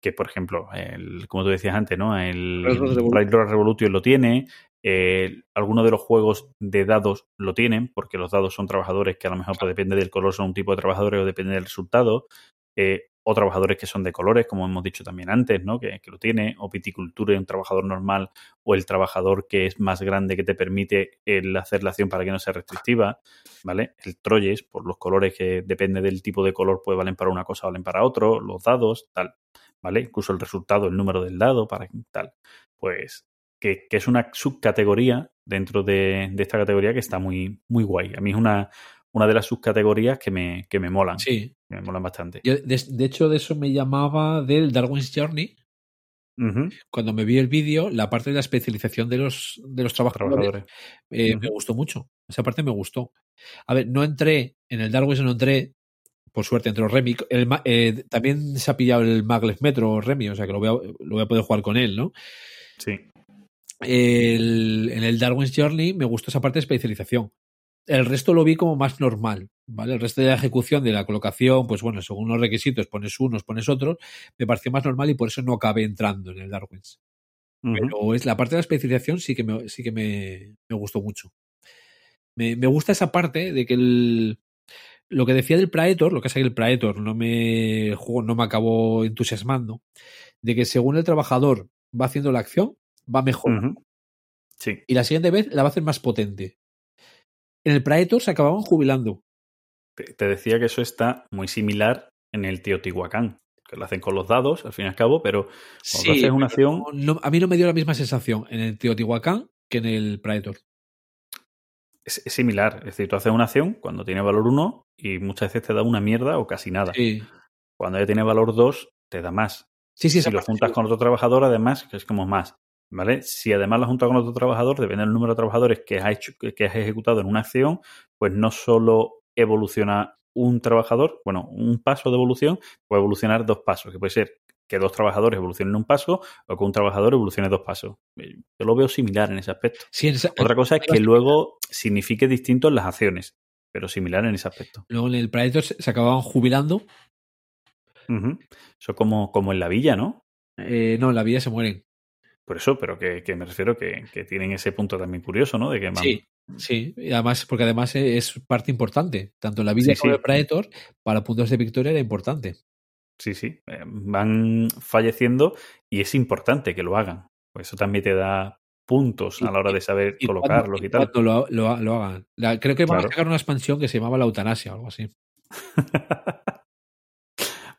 Que, por ejemplo, el, como tú decías antes, ¿no? El Red Road Revolution. Red Road Revolution lo tiene, eh, algunos de los juegos de dados lo tienen, porque los dados son trabajadores que a lo mejor pues, depende del color son un tipo de trabajadores o depende del resultado. Eh, o trabajadores que son de colores, como hemos dicho también antes, ¿no? Que, lo tiene, o viticultura, un trabajador normal, o el trabajador que es más grande que te permite el hacer la acción para que no sea restrictiva, ¿vale? El Troyes, por los colores que depende del tipo de color, pues valen para una cosa, valen para otro, los dados, tal, ¿vale? Incluso el resultado, el número del dado, para tal. Pues que, que es una subcategoría dentro de, de esta categoría que está muy, muy guay. A mí es una, una de las subcategorías que me, que me molan, Sí. que me molan bastante. Yo, de, de hecho, de eso me llamaba del Darwin's Journey. Cuando me vi el vídeo, la parte de la especialización de los, de los trabajadores, Trabajadores. eh, me gustó mucho. Esa parte me gustó. A ver, no entré en el Darwin's, no entré. Por suerte entró Remy. El ma- eh, también se ha pillado el Maglev Metro Remy, o sea que lo voy, a, lo voy a poder jugar con él, ¿no? Sí. El- en el Darwin's Journey me gustó esa parte de especialización. El resto lo vi como más normal, ¿vale? El resto de la ejecución de la colocación, pues bueno, según los requisitos, pones unos, pones otros, me pareció más normal y por eso no acabé entrando en el Darwin's. Pero es la parte de la especialización sí que me, sí que me, me gustó mucho. Me, me gusta esa parte de que el, lo que decía del Praetor, lo que que el Praetor no me, el juego no me acabó entusiasmando, de que según el trabajador va haciendo la acción, va mejor. Sí. Y la siguiente vez la va a hacer más potente. En el Praetor se acababan jubilando. Te, decía que eso está muy similar en el Teotihuacán, que lo hacen con los dados, al fin y al cabo, pero cuando haces una acción, no- a mí no me dio la misma sensación en el Teotihuacán que en el Praetor. es, es similar. Es decir, tú haces una acción cuando tiene valor 1 y muchas veces te da una mierda o casi nada. Sí, Cuando ya tiene valor 2, te da más. sí, sí si lo juntas con otro trabajador, además, que es como más. ¿Vale? Si además lo juntas con otro trabajador, depende del número de trabajadores que has, hecho, que has ejecutado en una acción, pues no solo evoluciona un trabajador, bueno, un paso de evolución, puede evolucionar dos pasos, que puede ser que dos trabajadores evolucionen un paso o que un trabajador evolucione dos pasos. Yo lo veo similar en ese aspecto. Sí, en esa- Otra cosa es que luego signifique distinto en las acciones, pero similar en ese aspecto. Luego en el Praetor se, acababan jubilando. Ujú. Eso como, como en la villa, ¿no? Eh, no, en la vida se mueren. Por eso, pero que, que me refiero que, que tienen ese punto también curioso, ¿no? De que Sí, sí. Y además, porque además es parte importante. Tanto en la vida Sí, como sí. el Praetor, para puntos de victoria era importante. sí, sí, eh, van falleciendo y es importante que lo hagan. Pues eso también te da puntos a la hora de saber Y colocarlos cuando- y tal. lo, lo- lo hagan. La- creo que van Claro. a sacar una expansión que se llamaba la eutanasia o algo así.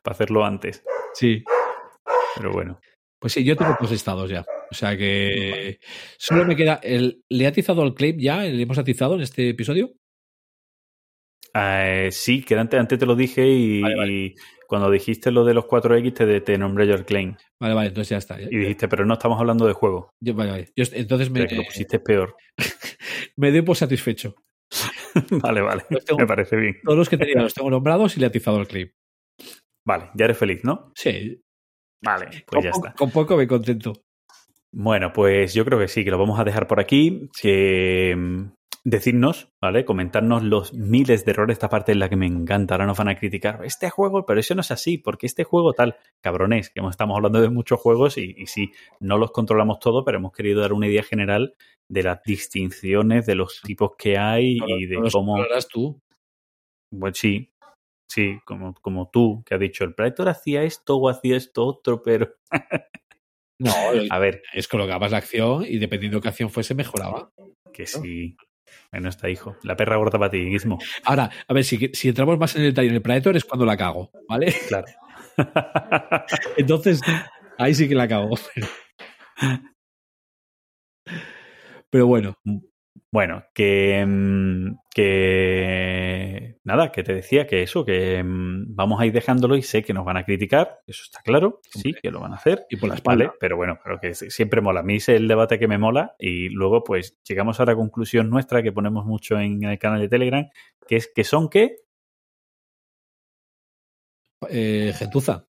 Para hacerlo antes. Sí. Pero bueno. Pues sí, yo tengo dos estados ya. O sea que solo me queda el. ¿Le ha atizado al claim ya? ¿Le hemos atizado en este episodio? Eh, sí, que antes, antes te lo dije y, Vale, vale. y cuando dijiste lo de los 4X te, te nombré yo el claim. Vale, vale, entonces ya está. Ya- Y dijiste, pero no estamos hablando de juego. yo- vale, vale. Yo entonces me, que lo pusiste peor. me doy por satisfecho. vale, vale. Tengo- Me parece bien. Todos los que tenía los tengo nombrados y le he atizado al claim. Vale, ya eres feliz, ¿no? Sí. Vale, con, pues ya poco, está. con poco me contento. Bueno, pues yo creo que sí, que lo vamos a dejar por aquí. Que mm, decirnos, ¿vale? Comentarnos los miles de errores. Esta parte es la que me encanta. Ahora nos van a criticar. Este juego, pero eso no es así, porque este juego tal, cabrones, que estamos hablando de muchos juegos y, y sí, no los controlamos todos, pero hemos querido dar una idea general de las distinciones, de los tipos que hay y de No los cómo. tú. Pues sí, sí, como, como tú, que has dicho, el Predator hacía esto o hacía esto otro, pero. No, A ver, es colocabas la acción y dependiendo de qué acción fuese, mejoraba. que sí. Bueno, está hijo. La perra gorda para ti, Gizmo. Ahora, a ver, si, si entramos más en el detalle en el Predator es cuando la cago, ¿vale? Claro. Entonces, ahí sí que la cago. Pero bueno, Bueno, que, mm, que nada, que te decía que eso, que mm, vamos a ir dejándolo y sé que nos van a criticar, eso está claro, sí, que lo van a hacer, y por la espalda. ¿vale? Pero bueno, pero que siempre mola. A mí es el debate que me mola y luego pues llegamos a la conclusión nuestra que ponemos mucho en el canal de Telegram, que es que son qué? Eh, gentuza.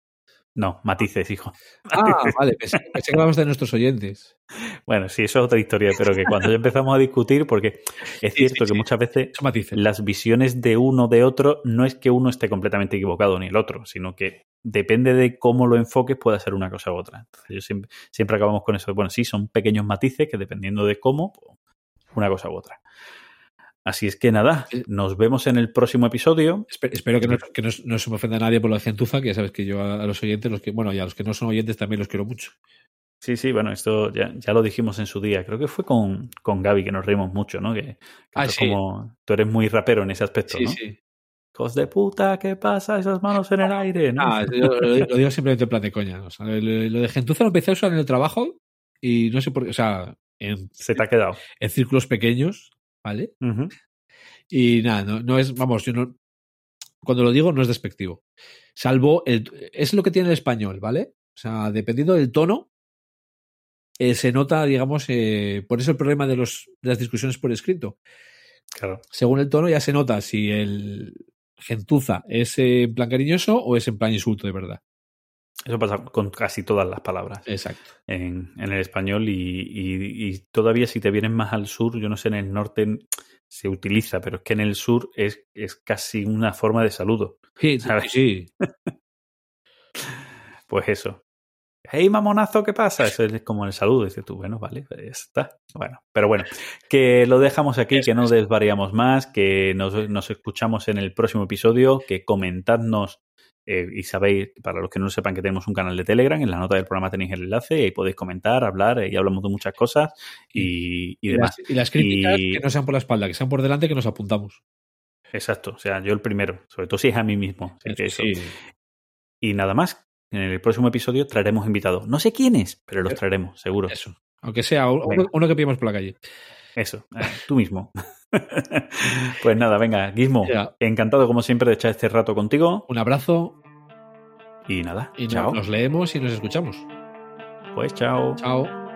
No, matices, hijo. Ah, vale, pensé, pensé que hablabas de nuestros oyentes. Bueno, sí, eso es otra historia, pero que cuando ya empezamos a discutir, porque es Sí, cierto sí, que muchas veces matices. las visiones de uno de otro no es que uno esté completamente equivocado ni el otro, sino que depende de cómo lo enfoques puede ser una cosa u otra. Entonces, yo siempre, siempre acabamos con eso. Bueno, sí, son pequeños matices que dependiendo de cómo, una cosa u otra. Así es que nada, nos vemos en el próximo episodio. Espe- Espero que, no, que no- no se me ofenda a nadie por lo de gentuza, que ya sabes que yo a, a los oyentes, los que, bueno, y a los que no son oyentes también los quiero mucho. Sí, sí, bueno, esto ya, ya lo dijimos en su día. Creo que fue con, con Gaby que nos reímos mucho, ¿no? Que, que Ah, tú, sí. como, tú eres muy rapero en ese aspecto, Sí, ¿no? sí. Hijos de puta, ¿qué pasa? Esas manos en el aire, ¿no? Ah, yo lo, lo digo simplemente en plan de coña. O sea, lo, lo de gentuza lo empecé a usar en el trabajo y no sé por qué, o sea, en, Se te ha quedado. en círculos pequeños, ¿vale? Y nada, no, no es, vamos, yo no, cuando lo digo no es despectivo. Salvo, el, es lo que tiene el español, ¿vale? O sea, dependiendo del tono, eh, se nota, digamos, eh, por eso el problema de, los, de las discusiones por escrito. Claro. Según el tono ya se nota si el gentuza es en plan cariñoso o es en plan insulto de verdad. Eso pasa con casi todas las palabras Exacto. en, en el español y, y- y todavía si te vienes más al sur, yo no sé, en el norte se utiliza, pero es que en el sur es, es casi una forma de saludo. Sí, ¿Sabes? sí. Pues eso. Hey, mamonazo, ¿qué pasa? Eso es como el saludo. Dices tú, bueno, vale, pues ya está. Bueno, pero bueno, que lo dejamos aquí, que no desvariamos más, que nos, nos escuchamos en el próximo episodio, que comentadnos eh, y sabéis, para los que no lo sepan, que tenemos un canal de Telegram. En la nota del programa tenéis el enlace y ahí podéis comentar, hablar eh, y hablamos de muchas cosas y, y Y demás. las, y las críticas Y- que no sean por la espalda, que sean por delante, que nos apuntamos. Exacto. O sea, yo el primero, sobre todo si es a mí mismo. Eso. Sí. Y nada más. En el próximo episodio traeremos invitados. No sé quiénes, pero los traeremos, seguro. Eso. Aunque sea uno que pillamos por la calle. Eso, eh, tú mismo. pues nada, venga, Gizmo, encantado como siempre de echar este rato contigo. Un abrazo Y nada, y no- chao. nos leemos y nos escuchamos. Pues chao. Chao.